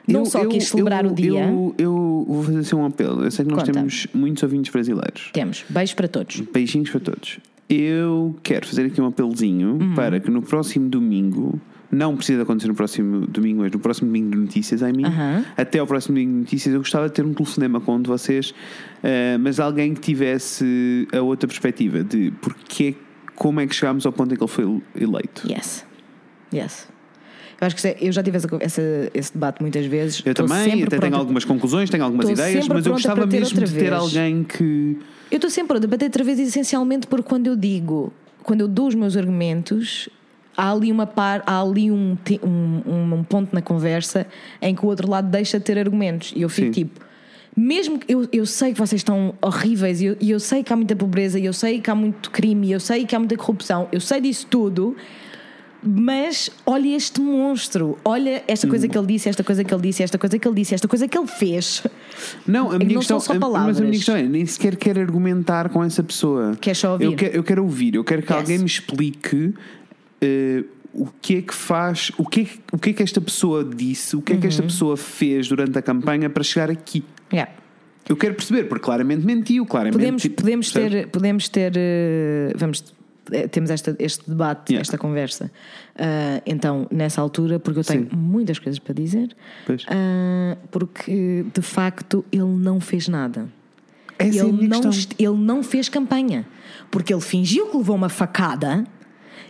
Speaker 1: não
Speaker 2: Eu-
Speaker 1: só
Speaker 2: eu-
Speaker 1: quis celebrar
Speaker 2: eu-
Speaker 1: o dia,
Speaker 2: Eu, eu vou fazer assim um apelo. Eu sei que nós
Speaker 1: Conta.
Speaker 2: temos muitos ouvintes brasileiros.
Speaker 1: temos beijos para todos.
Speaker 2: Beijinhos para todos. Eu quero fazer aqui um apelozinho
Speaker 1: Uhum.
Speaker 2: para que no próximo domingo, não precisa acontecer no próximo domingo, mas no próximo domingo de notícias, I mean,
Speaker 1: Aham.
Speaker 2: até ao próximo domingo de notícias, eu gostava de ter um telefonema com um de vocês, eh, mas alguém que tivesse a outra perspectiva de porque, como é que chegámos ao ponto em que ele foi eleito.
Speaker 1: Yes. Yes. Eu acho que é- eu já tive essa, essa- esse debate muitas vezes.
Speaker 2: Eu
Speaker 1: Estou
Speaker 2: também, até tenho
Speaker 1: pronta-
Speaker 2: algumas conclusões, tenho algumas ideias, mas eu gostava
Speaker 1: para ter
Speaker 2: mesmo de ter alguém que.
Speaker 1: Eu estou sempre a debater outra vez, essencialmente porque quando eu digo, quando eu dou os meus argumentos, há ali uma par, há ali um, um, um- ponto na conversa em que o outro lado deixa de ter argumentos. E eu fico
Speaker 2: Sim.
Speaker 1: tipo. Mesmo que eu, eu sei que vocês estão horríveis e eu, e eu sei que há muita pobreza e eu sei que há muito crime e eu sei que há muita corrupção, eu sei disso tudo, mas olha este monstro, olha esta coisa que ele disse, esta coisa que ele disse, esta coisa que ele disse, esta coisa que ele fez.
Speaker 2: Não, a minha
Speaker 1: não
Speaker 2: questão,
Speaker 1: são só
Speaker 2: a- mas a
Speaker 1: palavras.
Speaker 2: minha questão é, nem sequer quero argumentar com essa pessoa.
Speaker 1: Quer só ouvir?
Speaker 2: Eu quero, eu quero ouvir, eu quero que
Speaker 1: Yes.
Speaker 2: alguém me explique eh, o que é que faz, o que é, que- o que é que esta pessoa disse, o que é que esta
Speaker 1: Uhum.
Speaker 2: pessoa fez durante a campanha para chegar aqui.
Speaker 1: Yeah.
Speaker 2: Eu quero perceber, porque claramente mentiu, claramente.
Speaker 1: Podemos,
Speaker 2: tipo,
Speaker 1: podemos
Speaker 2: percebes?
Speaker 1: ter, podemos ter, eh, vamos, temos esta, este debate,
Speaker 2: Yeah.
Speaker 1: esta conversa. Ah, então, nessa altura, porque eu tenho
Speaker 2: Sim.
Speaker 1: muitas coisas para dizer,
Speaker 2: Pois.
Speaker 1: ah, porque de facto ele não fez nada.
Speaker 2: Essa é a
Speaker 1: ele,
Speaker 2: minha
Speaker 1: não, ele não fez campanha. Porque ele fingiu que levou uma facada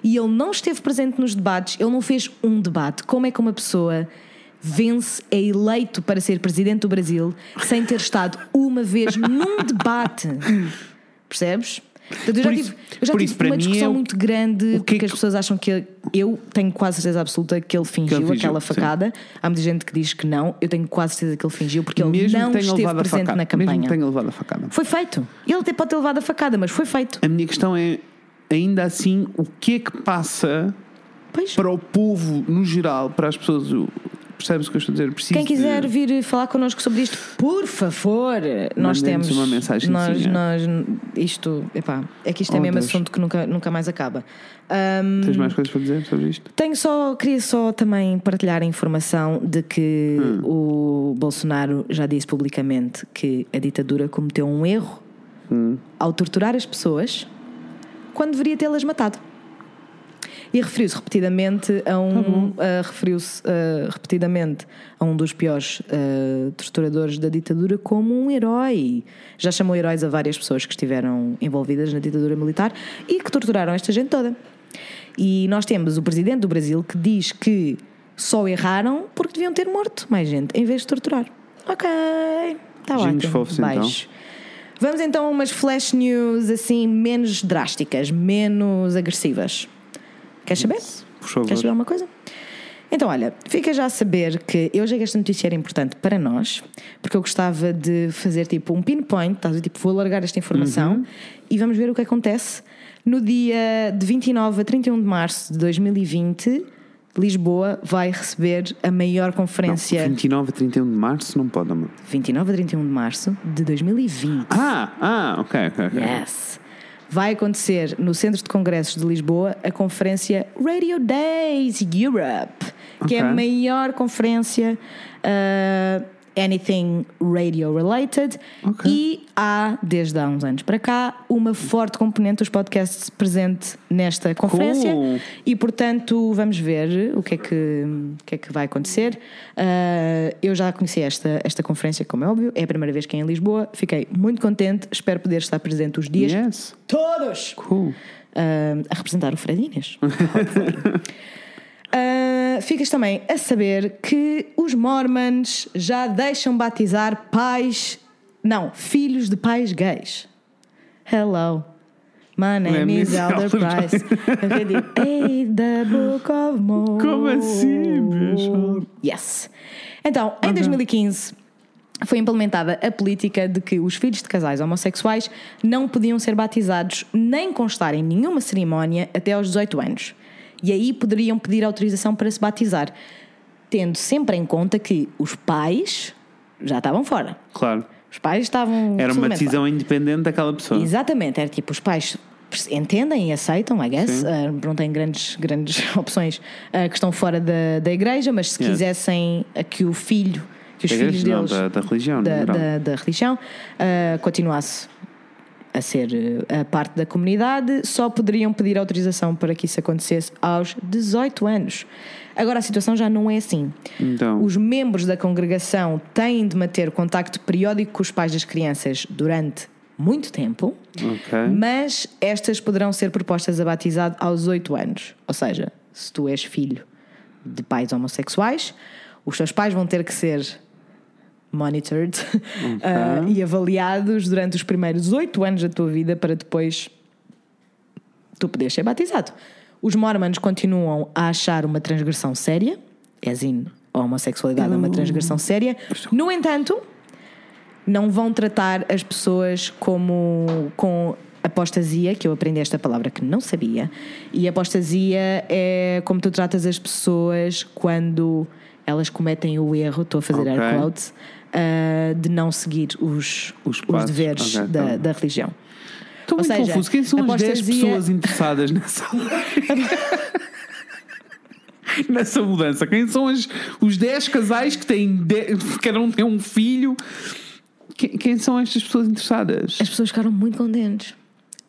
Speaker 1: e ele não esteve presente nos debates, ele não fez um debate. Como é que uma pessoa vence, é eleito para ser presidente do Brasil sem ter estado uma vez num debate? [laughs] Percebes? Portanto, eu já
Speaker 2: Por
Speaker 1: tive,
Speaker 2: isso-
Speaker 1: eu já tive
Speaker 2: isso,
Speaker 1: uma discussão
Speaker 2: é o-
Speaker 1: muito grande
Speaker 2: que é
Speaker 1: porque as
Speaker 2: que-
Speaker 1: pessoas acham que eu tenho quase certeza absoluta que ele fingiu,
Speaker 2: fingiu,
Speaker 1: aquela
Speaker 2: sim.
Speaker 1: facada. Há muita gente que diz que não. Eu tenho quase certeza que ele fingiu porque ele
Speaker 2: mesmo
Speaker 1: não
Speaker 2: que
Speaker 1: esteve presente na
Speaker 2: Mesmo
Speaker 1: campanha.
Speaker 2: que tenha levado a facada.
Speaker 1: Foi feito. Ele até pode ter levado a facada, mas foi feito.
Speaker 2: A minha questão é, ainda assim, o que é que passa
Speaker 1: Pois.
Speaker 2: para o povo no geral, para as pessoas. Percebes o que eu estou a dizer? Preciso
Speaker 1: Quem quiser
Speaker 2: de-
Speaker 1: vir falar connosco sobre isto, por favor, nós temos.
Speaker 2: uma mensagenzinha.
Speaker 1: nós, nós, isto, epá, é que isto é
Speaker 2: Oh,
Speaker 1: mesmo
Speaker 2: Deus.
Speaker 1: assunto que nunca, nunca mais acaba. Ahm,
Speaker 2: Tens mais coisas para dizer sobre isto?
Speaker 1: tenho só, queria só também partilhar a informação de que
Speaker 2: Hum.
Speaker 1: o Bolsonaro já disse publicamente que a ditadura cometeu um erro
Speaker 2: Hum.
Speaker 1: ao torturar as pessoas quando deveria tê-las matado. E referiu-se repetidamente a um
Speaker 2: Tá
Speaker 1: a- referiu-se uh, repetidamente a um dos piores uh, torturadores da ditadura como um herói. Já chamou heróis a várias pessoas que estiveram envolvidas na ditadura militar e que torturaram esta gente toda. E nós temos o presidente do Brasil que diz que só erraram porque deviam ter morto mais gente em vez de torturar. Ok, está ótimo.
Speaker 2: fofos, então.
Speaker 1: Vamos então a umas flash news assim menos drásticas, menos agressivas. Queres saber?
Speaker 2: Por favor.
Speaker 1: Queres saber alguma coisa? Então, olha, fica já a saber que eu achei que esta notícia era importante para nós, porque eu gostava de fazer tipo um pinpoint, estás tipo, vou alargar esta informação
Speaker 2: Uhum.
Speaker 1: e vamos ver o que acontece no dia de 29 a 31 de março de 2020. Lisboa vai receber a maior conferência.
Speaker 2: 29 a 31 de março não pode, amor.
Speaker 1: 29 a 31 de março de 2020.
Speaker 2: Ah, ah, ok, ok. ok.
Speaker 1: Yes. Vai acontecer no Centro de Congressos de Lisboa a conferência Radio Days Europe, que é a maior conferência uh, anything radio related.
Speaker 2: Ok.
Speaker 1: E há, desde há uns anos para cá, uma forte componente dos podcasts presente nesta conferência.
Speaker 2: Cool.
Speaker 1: E portanto, vamos ver o que é que, o que, é que vai acontecer. Uh, eu já conheci esta, esta conferência, como é óbvio, é a primeira vez que é em Lisboa. Fiquei muito contente, espero poder estar presente os dias
Speaker 2: Yes.
Speaker 1: todos
Speaker 2: Cool.
Speaker 1: uh, a representar o Fred Inês. [laughs] Uh, ficas também a saber que os Mormons já deixam batizar pais, não, filhos de pais gays. Hello. My name is Elder [laughs] Price. Eu digo, Hey, the Book of Mormon.
Speaker 2: Como assim, bicho?
Speaker 1: Yes. Então, em 2015 foi implementada a política de que os filhos de casais homossexuais não podiam ser batizados nem constar em nenhuma cerimónia até aos 18 anos. E aí poderiam pedir autorização para se batizar, tendo sempre em conta que os pais já estavam fora.
Speaker 2: Claro.
Speaker 1: Os pais estavam.
Speaker 2: Era uma decisão independente daquela pessoa.
Speaker 1: Exatamente, era tipo, os pais entendem e aceitam, I guess, uh, não têm grandes, grandes [laughs] opções uh, que estão fora da, da igreja, mas se quisessem uh, que o filho, que os
Speaker 2: Da
Speaker 1: filhos
Speaker 2: igreja, não,
Speaker 1: deles
Speaker 2: da, da religião,
Speaker 1: da, da, da religião uh, continuasse a ser uh, a parte da comunidade, só poderiam pedir autorização para que isso acontecesse aos 18 anos. Agora a situação já não é assim.
Speaker 2: Então,
Speaker 1: Os membros da congregação têm de manter contacto periódico com os pais das crianças durante muito tempo,
Speaker 2: ok.
Speaker 1: mas estas poderão ser propostas a batizado aos 8 anos. Ou seja, se tu és filho de pais homossexuais, os teus pais vão ter que ser monitored ah, [laughs] e avaliados durante os primeiros 8 anos da tua vida para depois tu poderes ser batizado. Os mormons continuam a achar uma transgressão séria, as in, a homossexualidade é uma transgressão séria. No entanto, não vão tratar as pessoas como com apostasia, que eu aprendi esta palavra que não sabia. E apostasia é como tu tratas as pessoas quando elas cometem o erro, estou a fazer
Speaker 2: Ok.
Speaker 1: air quotes, ah, de não seguir os,
Speaker 2: Os
Speaker 1: os, deveres
Speaker 2: Ok,
Speaker 1: da,
Speaker 2: tá.
Speaker 1: da religião.
Speaker 2: Estou
Speaker 1: Ou
Speaker 2: muito
Speaker 1: seja,
Speaker 2: confuso. Quem são as 10
Speaker 1: apostasia-
Speaker 2: pessoas interessadas [laughs] nessa [laughs] Nessa mudança, quem são as, os 10 casais que têm de, que cada um tem um filho? Quem, quem são estas pessoas interessadas?
Speaker 1: As pessoas ficaram muito contentes.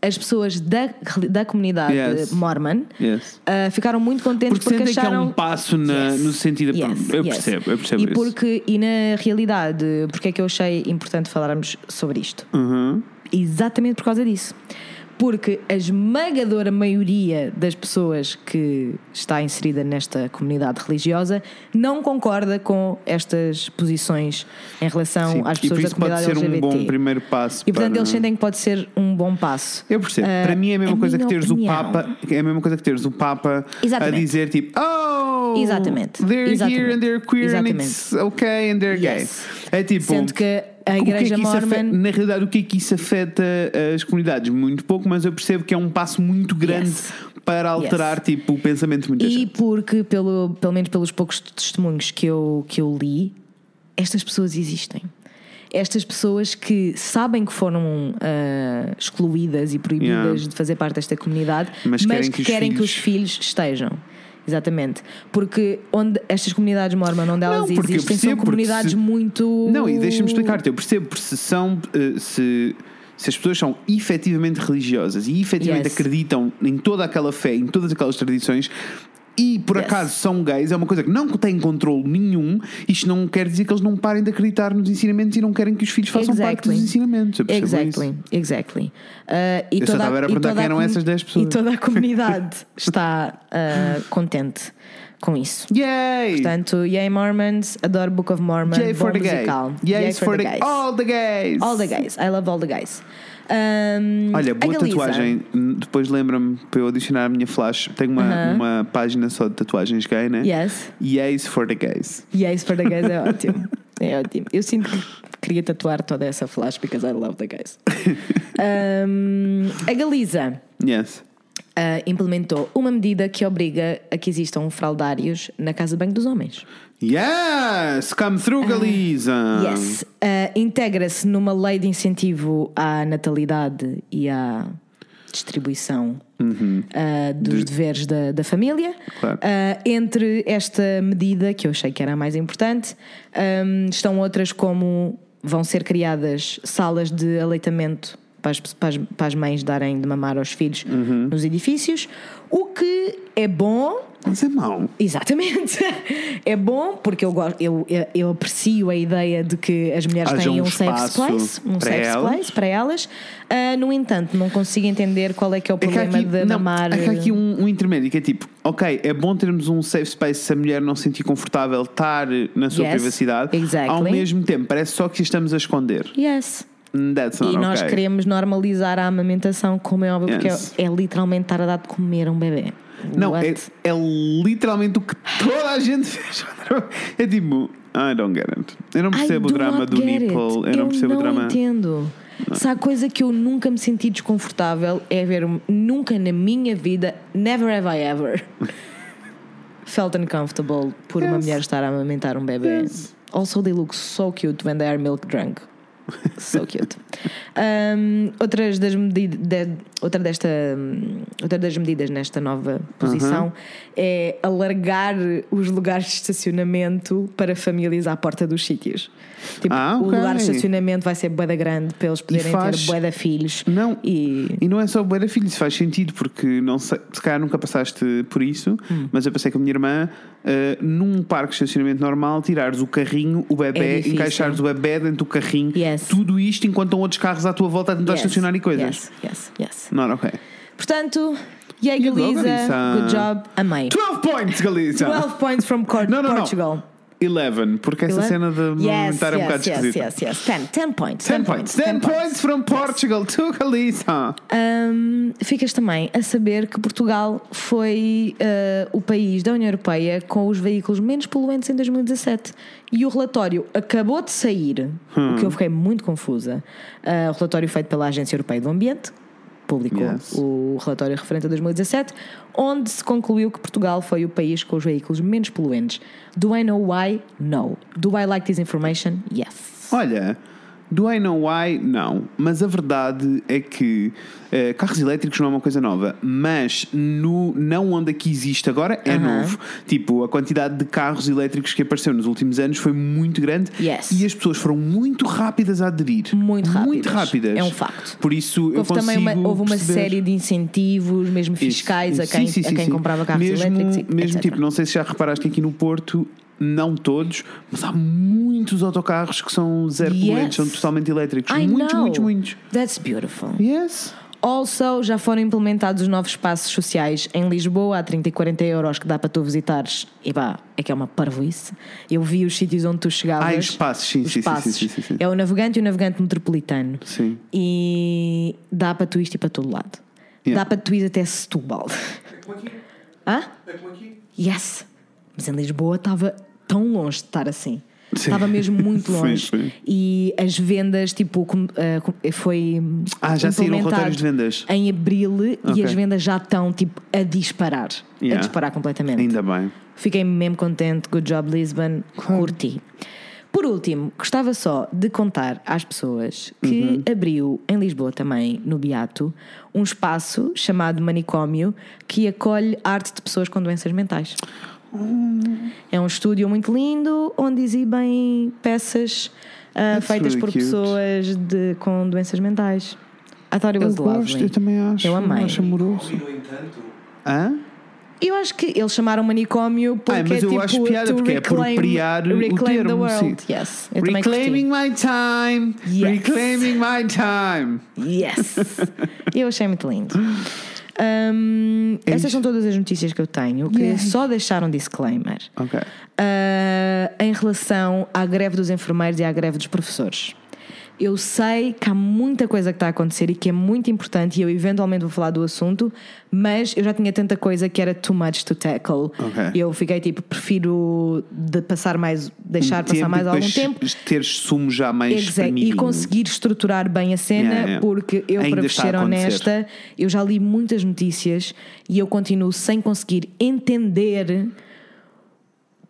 Speaker 1: As pessoas da, da comunidade
Speaker 2: Yes.
Speaker 1: mormon
Speaker 2: Yes.
Speaker 1: ah, ficaram muito contentes
Speaker 2: Porque,
Speaker 1: porque,
Speaker 2: sentem que é
Speaker 1: acharam
Speaker 2: um passo na-
Speaker 1: Yes.
Speaker 2: no sentido de.
Speaker 1: Yes,
Speaker 2: eu percebo, eu percebo
Speaker 1: e
Speaker 2: isso.
Speaker 1: porque e na realidade porque é que eu achei importante falarmos sobre isto
Speaker 2: Uhum.
Speaker 1: exatamente por causa disso Porque a esmagadora maioria das pessoas que está inserida nesta comunidade religiosa não concorda com estas posições em relação
Speaker 2: Sim,
Speaker 1: às
Speaker 2: e
Speaker 1: pessoas da
Speaker 2: isso pode
Speaker 1: comunidade
Speaker 2: ser um
Speaker 1: LGBT.
Speaker 2: bom primeiro passo.
Speaker 1: E portanto
Speaker 2: para...
Speaker 1: eles sentem que pode ser um bom passo.
Speaker 2: Eu percebo.
Speaker 1: Ah,
Speaker 2: Para mim é a mesma
Speaker 1: a
Speaker 2: coisa que teres
Speaker 1: opinião.
Speaker 2: o Papa, é a mesma coisa que teres o Papa a
Speaker 1: Exatamente.
Speaker 2: dizer tipo, oh,
Speaker 1: Exatamente.
Speaker 2: they're
Speaker 1: Exatamente.
Speaker 2: here and they're queer and
Speaker 1: Exatamente.
Speaker 2: it's okay and they're gay.
Speaker 1: Yes.
Speaker 2: É tipo,
Speaker 1: Sendo que a
Speaker 2: que é
Speaker 1: Igreja
Speaker 2: que
Speaker 1: Mormon.
Speaker 2: afeta- na realidade, o que é que isso afeta as comunidades? Muito pouco, mas eu percebo que é um passo muito grande
Speaker 1: Yes.
Speaker 2: para alterar tipo, o pensamento de muita
Speaker 1: E
Speaker 2: gente.
Speaker 1: porque, pelo, pelo menos pelos poucos testemunhos que eu, que eu li, estas pessoas existem. Estas pessoas que sabem que foram ah, excluídas e proibidas
Speaker 2: Yeah.
Speaker 1: de fazer parte desta comunidade,
Speaker 2: Mas
Speaker 1: mas,
Speaker 2: querem
Speaker 1: que
Speaker 2: que
Speaker 1: querem que
Speaker 2: filhos-
Speaker 1: os filhos estejam. Exatamente. Porque onde estas comunidades mormon, onde elas
Speaker 2: Não,
Speaker 1: existem, são
Speaker 2: percebo, porque
Speaker 1: comunidades
Speaker 2: se-
Speaker 1: muito.
Speaker 2: Não, e deixa-me explicar-te, eu percebo, porque se são. eh, Se, se as pessoas são efetivamente religiosas e efetivamente
Speaker 1: Yes.
Speaker 2: acreditam em toda aquela fé, em todas aquelas tradições. E por
Speaker 1: Yes.
Speaker 2: acaso são gays, é uma coisa que não tem controle nenhum. Isto não quer dizer que eles não parem de acreditar nos ensinamentos e não querem que os filhos façam parte
Speaker 1: Exactly.
Speaker 2: dos ensinamentos.
Speaker 1: Exactly,
Speaker 2: isso.
Speaker 1: exactly. Ah, e
Speaker 2: Eu só
Speaker 1: toda
Speaker 2: estava era a perguntar quem eram essas 10 pessoas.
Speaker 1: E toda a comunidade [laughs] está ah, contente com isso.
Speaker 2: Yay!
Speaker 1: Portanto, Yay Mormons, adoro Book of Mormon,
Speaker 2: Yay for the gay.
Speaker 1: musical.
Speaker 2: Yay for the
Speaker 1: guys.
Speaker 2: All the gays!
Speaker 1: All the guys. I love all the guys. Um,
Speaker 2: Olha, boa tatuagem. Depois lembra-me para eu adicionar a minha flash. Tenho uma,
Speaker 1: Aham.
Speaker 2: uma página só de tatuagens gay, né?
Speaker 1: Yes.
Speaker 2: Yays for the gays.
Speaker 1: Yes for the guys é [laughs] ótimo. É ótimo. Eu sinto que queria tatuar toda essa flash because I love the guys. Um, a Galisa.
Speaker 2: Yes.
Speaker 1: ah, implementou uma medida que obriga a que existam fraldários na casa de banho dos homens.
Speaker 2: Yes! Come through, Galiza!
Speaker 1: Yes. Ah, Integra-se numa lei de incentivo à natalidade e à distribuição ah, dos deveres da, da família.
Speaker 2: Claro.
Speaker 1: Ah, entre esta medida, que eu achei que era a mais importante, ahm, estão outras como vão ser criadas salas de aleitamento para as, para as- para as mães darem de mamar aos filhos nos edifícios, o que é bom
Speaker 2: Mas é mau.
Speaker 1: Exatamente. É bom porque eu, gosto, eu, eu, eu aprecio a ideia de que as mulheres
Speaker 2: Haja
Speaker 1: têm
Speaker 2: um
Speaker 1: um safe place, um
Speaker 2: para
Speaker 1: safe
Speaker 2: elas.
Speaker 1: place para elas. Ah, no entanto, não consigo entender qual é que é o
Speaker 2: É
Speaker 1: problema
Speaker 2: aqui,
Speaker 1: de
Speaker 2: não,
Speaker 1: mamar.
Speaker 2: é que há aqui um, um intermédio que é tipo, ok, é bom termos um safe space se a mulher não se sentir confortável estar na sua
Speaker 1: Yes,
Speaker 2: privacidade.
Speaker 1: exactly.
Speaker 2: Ao mesmo tempo, parece só que estamos a esconder.
Speaker 1: Yes.
Speaker 2: That's not
Speaker 1: E nós
Speaker 2: okay.
Speaker 1: queremos normalizar a amamentação, como é óbvio,
Speaker 2: Yes.
Speaker 1: porque é, é literalmente estar a dar de comer a um bebê.
Speaker 2: Não, é, é literalmente o que toda a gente [laughs] fez. É tipo, I don't get it. Eu não
Speaker 1: I
Speaker 2: percebo o drama do nipple. Eu não percebo o drama.
Speaker 1: entendo. Se há coisa que eu nunca me senti desconfortável é ver nunca na minha vida, never have I ever [laughs] felt uncomfortable por uma
Speaker 2: Yes.
Speaker 1: mulher estar a amamentar um bebê.
Speaker 2: Yes.
Speaker 1: Also, they look so cute when they are milk drunk. So cute. Um, outras das medidas, de- outra, desta, outra das medidas nesta nova posição é alargar os lugares de estacionamento para famílias à porta dos sítios. Tipo,
Speaker 2: Ah,
Speaker 1: o
Speaker 2: ok.
Speaker 1: lugar de estacionamento vai ser bué da grande para eles poderem
Speaker 2: faz-
Speaker 1: ter bué da filhos.
Speaker 2: Não.
Speaker 1: E
Speaker 2: E não é só bué da filho, isso faz sentido, porque não sei, se calhar nunca passaste por isso,
Speaker 1: Hum.
Speaker 2: mas eu passei com a minha irmã eh, num parque de estacionamento normal, tirares o carrinho, o
Speaker 1: É
Speaker 2: bebê,
Speaker 1: difícil.
Speaker 2: encaixares o bebê dentro do carrinho,
Speaker 1: Yes.
Speaker 2: tudo isto enquanto estão outros carros à tua volta a tentar
Speaker 1: Yes,
Speaker 2: estacionar e coisas.
Speaker 1: Yes, yes, yes.
Speaker 2: Not ok.
Speaker 1: Portanto, yay Galiza,
Speaker 2: Galiza.
Speaker 1: good job, amei.
Speaker 2: 12 points, Galiza!
Speaker 1: 12 points from Cor-. [laughs] Portugal.
Speaker 2: 11, porque essa
Speaker 1: Eleven?
Speaker 2: cena de
Speaker 1: yes,
Speaker 2: movimentar é um
Speaker 1: yes,
Speaker 2: bocado
Speaker 1: yes,
Speaker 2: esquisita.
Speaker 1: yes, yes. 10, 10 points.
Speaker 2: 10 points. 10 points from Portugal to Galiza.
Speaker 1: Um, ficas também a saber que Portugal foi uh, o país da União Europeia com os veículos menos poluentes em 2017. E o relatório acabou de sair, o que eu fiquei muito confusa. Uh, o relatório feito pela Agência Europeia do Ambiente publicou
Speaker 2: Yes.
Speaker 1: o relatório referente a 2017, onde se concluiu que Portugal foi o país com os veículos menos poluentes. Do I know why? No. Do I like this information? Yes.
Speaker 2: Olha, do I know why? Não. Mas a verdade é que eh, carros elétricos não é uma coisa nova, mas no, não onde aqui existe agora é
Speaker 1: Aham.
Speaker 2: novo. Tipo, a quantidade de carros elétricos que apareceu nos últimos anos foi muito grande
Speaker 1: Yes.
Speaker 2: e as pessoas foram muito rápidas a aderir.
Speaker 1: Muito rápidas.
Speaker 2: Muito rápidas.
Speaker 1: É um facto.
Speaker 2: Por isso eu
Speaker 1: Houve também
Speaker 2: consigo
Speaker 1: uma, houve uma
Speaker 2: perceber-
Speaker 1: série de incentivos, mesmo fiscais, a
Speaker 2: Isso.
Speaker 1: quem,
Speaker 2: Sim, sim,
Speaker 1: a quem
Speaker 2: sim.
Speaker 1: comprava carros
Speaker 2: mesmo,
Speaker 1: elétricos.
Speaker 2: Mesmo
Speaker 1: etc.
Speaker 2: tipo, não sei se já reparaste que aqui no Porto, não todos, mas há muitos autocarros que são zero
Speaker 1: Yes.
Speaker 2: poluentes, são totalmente elétricos.
Speaker 1: I
Speaker 2: muitos,
Speaker 1: know.
Speaker 2: muitos, muitos.
Speaker 1: That's beautiful.
Speaker 2: Yes.
Speaker 1: Also, já foram implementados os novos espaços sociais em Lisboa a 30 e 40 euros que dá para tu visitares. E pá, é que é uma parvoíce. Eu vi os sítios onde tu chegavas.
Speaker 2: Ah, os espaços, sim,
Speaker 1: Os
Speaker 2: sim, sim,
Speaker 1: espaços.
Speaker 2: sim, sim, sim.
Speaker 1: É o navegante e o navegante metropolitano.
Speaker 2: Sim.
Speaker 1: E dá para tu ir para todo lado.
Speaker 2: Yeah.
Speaker 1: Dá para tu ir até Setúbal.
Speaker 3: É como aqui.
Speaker 1: Hã?
Speaker 3: É como aqui.
Speaker 1: Yes! Mas em Lisboa estava tão longe de estar assim.
Speaker 2: Sim.
Speaker 1: Estava mesmo muito [laughs]
Speaker 2: Sim,
Speaker 1: longe.
Speaker 2: sim.
Speaker 1: E as vendas, tipo, com- foi.
Speaker 2: Ah, já saíram relatórios de vendas?
Speaker 1: Em abril
Speaker 2: Ok.
Speaker 1: e as vendas já estão, tipo, a disparar.
Speaker 2: Yeah.
Speaker 1: A disparar completamente.
Speaker 2: Ainda bem.
Speaker 1: Fiquei mesmo contente. Good job, Lisbon. Curti. Por último, gostava só de contar às pessoas que
Speaker 2: Uhum.
Speaker 1: abriu em Lisboa também, no Beato, um espaço chamado Manicômio que acolhe arte de pessoas com doenças mentais. É um estúdio muito lindo onde exibem peças ah,
Speaker 2: That's
Speaker 1: feitas
Speaker 2: really
Speaker 1: por
Speaker 2: cute.
Speaker 1: pessoas de, com doenças mentais. I thought it
Speaker 2: Eu
Speaker 1: was
Speaker 2: gosto, eu também acho.
Speaker 1: Eu amei.
Speaker 2: acho amoroso.
Speaker 3: E no entanto,
Speaker 2: Hã?
Speaker 1: Eu acho que eles chamaram manicômio porque
Speaker 2: Ah, mas eu
Speaker 1: é tipo
Speaker 2: acho piada, porque é
Speaker 1: reclaim,
Speaker 2: apropriar o
Speaker 1: reclaim the
Speaker 2: termo,
Speaker 1: world.
Speaker 2: sim.
Speaker 1: Yes,
Speaker 2: Reclaiming my time.
Speaker 1: Yes.
Speaker 2: Reclaiming my time.
Speaker 1: Yes, [laughs] eu achei muito lindo. Hum,
Speaker 2: É
Speaker 1: essas são todas as notícias que eu tenho. Eu queria
Speaker 2: Yay.
Speaker 1: só deixar um disclaimer
Speaker 2: Ok.
Speaker 1: ah, em relação à greve dos enfermeiros e à greve dos professores. Eu sei que há muita coisa que está a acontecer e que é muito importante, e eu eventualmente vou falar do assunto, mas eu já tinha tanta coisa que era too much to tackle.
Speaker 2: Ok.
Speaker 1: Eu fiquei tipo, prefiro de passar mais, deixar passar
Speaker 2: Tempo,
Speaker 1: mais algum tempo.
Speaker 2: Teres sumo já mais
Speaker 1: Exact. E conseguir estruturar bem a cena,
Speaker 2: Yeah, yeah.
Speaker 1: porque eu,
Speaker 2: Ainda
Speaker 1: para ser honesta, eu já li muitas notícias e eu continuo sem conseguir entender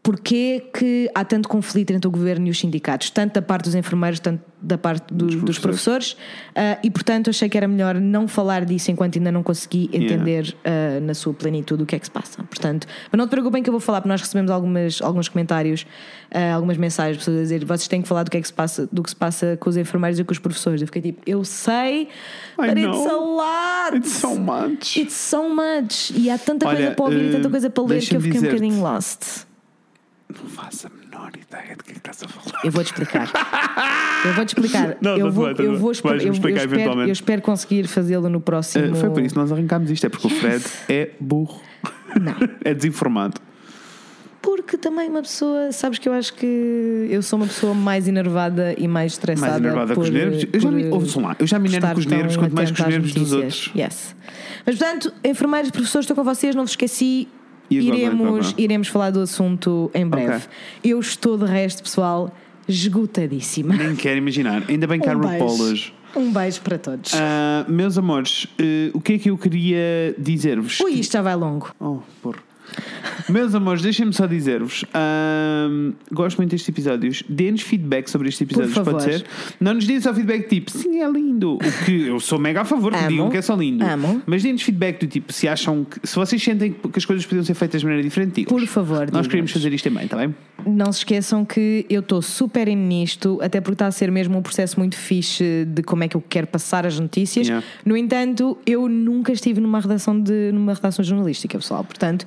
Speaker 1: porque que há tanto conflito entre o governo e os sindicatos, tanto da parte dos enfermeiros, tanto da parte do- dos professores, Ah, e portanto achei que era melhor não falar disso enquanto ainda não consegui entender ah, na sua plenitude o que é que se passa. Portanto, mas não te preocupem que eu vou falar, porque nós recebemos algumas, alguns comentários, ah, algumas mensagens, pessoas a dizer vocês têm que falar do que é que se passa, do que se passa com os enfermeiros e com os professores. Eu fiquei tipo, eu sei,
Speaker 2: I
Speaker 1: but it's a lot.
Speaker 2: It's so much.
Speaker 1: It's so much. E há tanta
Speaker 2: Olha,
Speaker 1: coisa para ouvir e tanta
Speaker 2: eh,
Speaker 1: coisa para ler que eu fiquei um bocadinho lost.
Speaker 2: Não faço a menor ideia que é que estás a falar.
Speaker 1: Eu vou-te explicar. Eu vou-te explicar.
Speaker 2: Não,
Speaker 1: eu vou, eu vou explicar. Eu, eu
Speaker 2: explicar
Speaker 1: espero,
Speaker 2: eventualmente.
Speaker 1: eu espero conseguir fazê-lo no próximo.
Speaker 2: Uh, foi por isso que nós arrancámos isto, é porque o Fred é burro.
Speaker 1: Não. [laughs]
Speaker 2: é desinformado.
Speaker 1: Porque também uma pessoa, sabes que eu acho que eu sou uma pessoa mais enervada e mais estressada.
Speaker 2: Mais enervada com
Speaker 1: por,
Speaker 2: os nervos. Eu já, me, ouçam lá, eu já me enervo com os nervos, quanto mais com os nervos dos outros.
Speaker 1: Yes. Mas portanto, enfermeiros, professores, estou com vocês, não vos esqueci. Iremos, iremos falar do assunto em breve.
Speaker 2: Ok.
Speaker 1: Eu estou de resto, pessoal, esgotadíssima.
Speaker 2: Nem quero imaginar. Ainda bem que há
Speaker 1: Um
Speaker 2: RuPaul
Speaker 1: beijo.
Speaker 2: hoje.
Speaker 1: Um beijo para todos.
Speaker 2: Ah, meus amores, uh, o que é que eu queria dizer-vos?
Speaker 1: Ui, isto já vai longo.
Speaker 2: Oh, porra. Meus amores, deixem-me só dizer-vos. ahm, gosto muito destes episódios. Dê-nos feedback sobre estes episódios, pode ser? Não nos deem só feedback tipo, sim, é lindo. O que eu sou mega a favor que
Speaker 1: Amo.
Speaker 2: digam que é só lindo.
Speaker 1: Amo.
Speaker 2: Mas deem-nos feedback do tipo, se acham que. Se vocês sentem que as coisas podiam ser feitas de maneira diferente, digam.
Speaker 1: Por favor,
Speaker 2: Nós queremos fazer isto também, está bem?
Speaker 1: Não se esqueçam que eu estou super nisto, até porque está a ser mesmo um processo muito fixe de como é que eu quero passar as notícias.
Speaker 2: Yeah.
Speaker 1: No entanto, eu nunca estive numa redação de numa redação jornalística, pessoal. Portanto,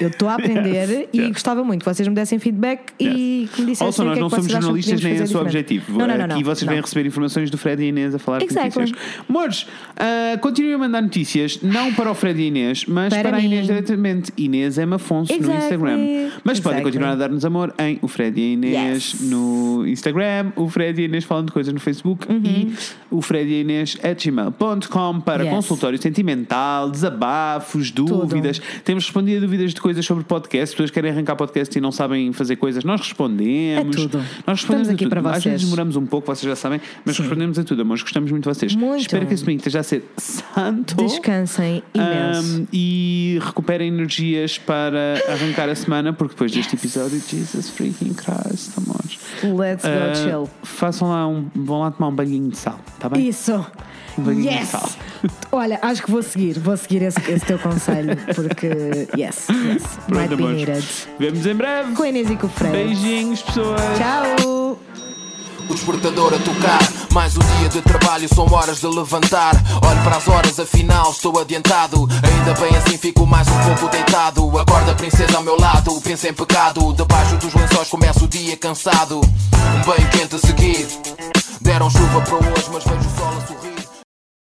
Speaker 1: eu estou a [laughs] aprender
Speaker 2: Yes,
Speaker 1: e
Speaker 2: yes.
Speaker 1: gostava muito que vocês me dessem feedback e que me dissessem
Speaker 2: Also,
Speaker 1: o
Speaker 2: nós
Speaker 1: que é
Speaker 2: não
Speaker 1: que
Speaker 2: somos jornalistas nem é o objetivo.
Speaker 1: Não, não, não,
Speaker 2: Aqui
Speaker 1: não,
Speaker 2: vocês
Speaker 1: não.
Speaker 2: vêm receber informações do Fred e Inês a falar de
Speaker 1: Exactly.
Speaker 2: notícias. Amores, ah, continuem a mandar notícias, não para o Fred e Inês, mas
Speaker 1: Para
Speaker 2: para, a. Inês diretamente. Inês M. Afonso no
Speaker 1: Exactly.
Speaker 2: Instagram. Mas podem
Speaker 1: Exactly.
Speaker 2: continuar a dar-nos amor em o Fred e Inês no Instagram, o Fred e Inês falando de coisas no Facebook e o Fred e Inês at gmail.com para
Speaker 1: Uhum.
Speaker 2: Consultório sentimental, desabafos, dúvidas. Temos respondido a dúvidas de coisas sobre podcast. Pessoas que querem arrancar podcast e não sabem fazer coisas, nós respondemos.
Speaker 1: É tudo.
Speaker 2: Nós respondemos
Speaker 1: Estamos aqui
Speaker 2: tudo.
Speaker 1: para
Speaker 2: Às
Speaker 1: vocês.
Speaker 2: vezes demoramos um pouco, vocês já sabem, mas respondemos a tudo, amores. Gostamos muito de vocês.
Speaker 1: Muito.
Speaker 2: Espero que esse domingo esteja a ser santo.
Speaker 1: Descansem imenso.
Speaker 2: Um, e recuperem energias para arrancar a semana, porque depois deste episódio, Jesus freaking Christ, amores.
Speaker 1: Let's go
Speaker 2: Uh,
Speaker 1: chill.
Speaker 2: Façam lá um. Vão lá tomar um banhinho de sal, está bem?
Speaker 1: Isso! Yes! Olha, acho que vou seguir, vou seguir esse, esse teu conselho, porque yes, yes, [laughs] might
Speaker 2: Pronto,
Speaker 1: be
Speaker 2: amores.
Speaker 1: needed.
Speaker 2: Vemos em breve.
Speaker 1: Com a Inês e com o Fred.
Speaker 2: Beijinhos, pessoas.
Speaker 1: Tchau!
Speaker 4: O despertador a tocar, mais um dia de trabalho, são horas de levantar. Olho para as horas, afinal estou adiantado. Ainda bem assim fico mais um pouco deitado. Acorda, princesa ao meu lado, pensa em pecado. Debaixo dos lençóis começa o dia cansado. Um banho quente a seguir. Deram chuva para hoje, mas vejo o sol a sorrir.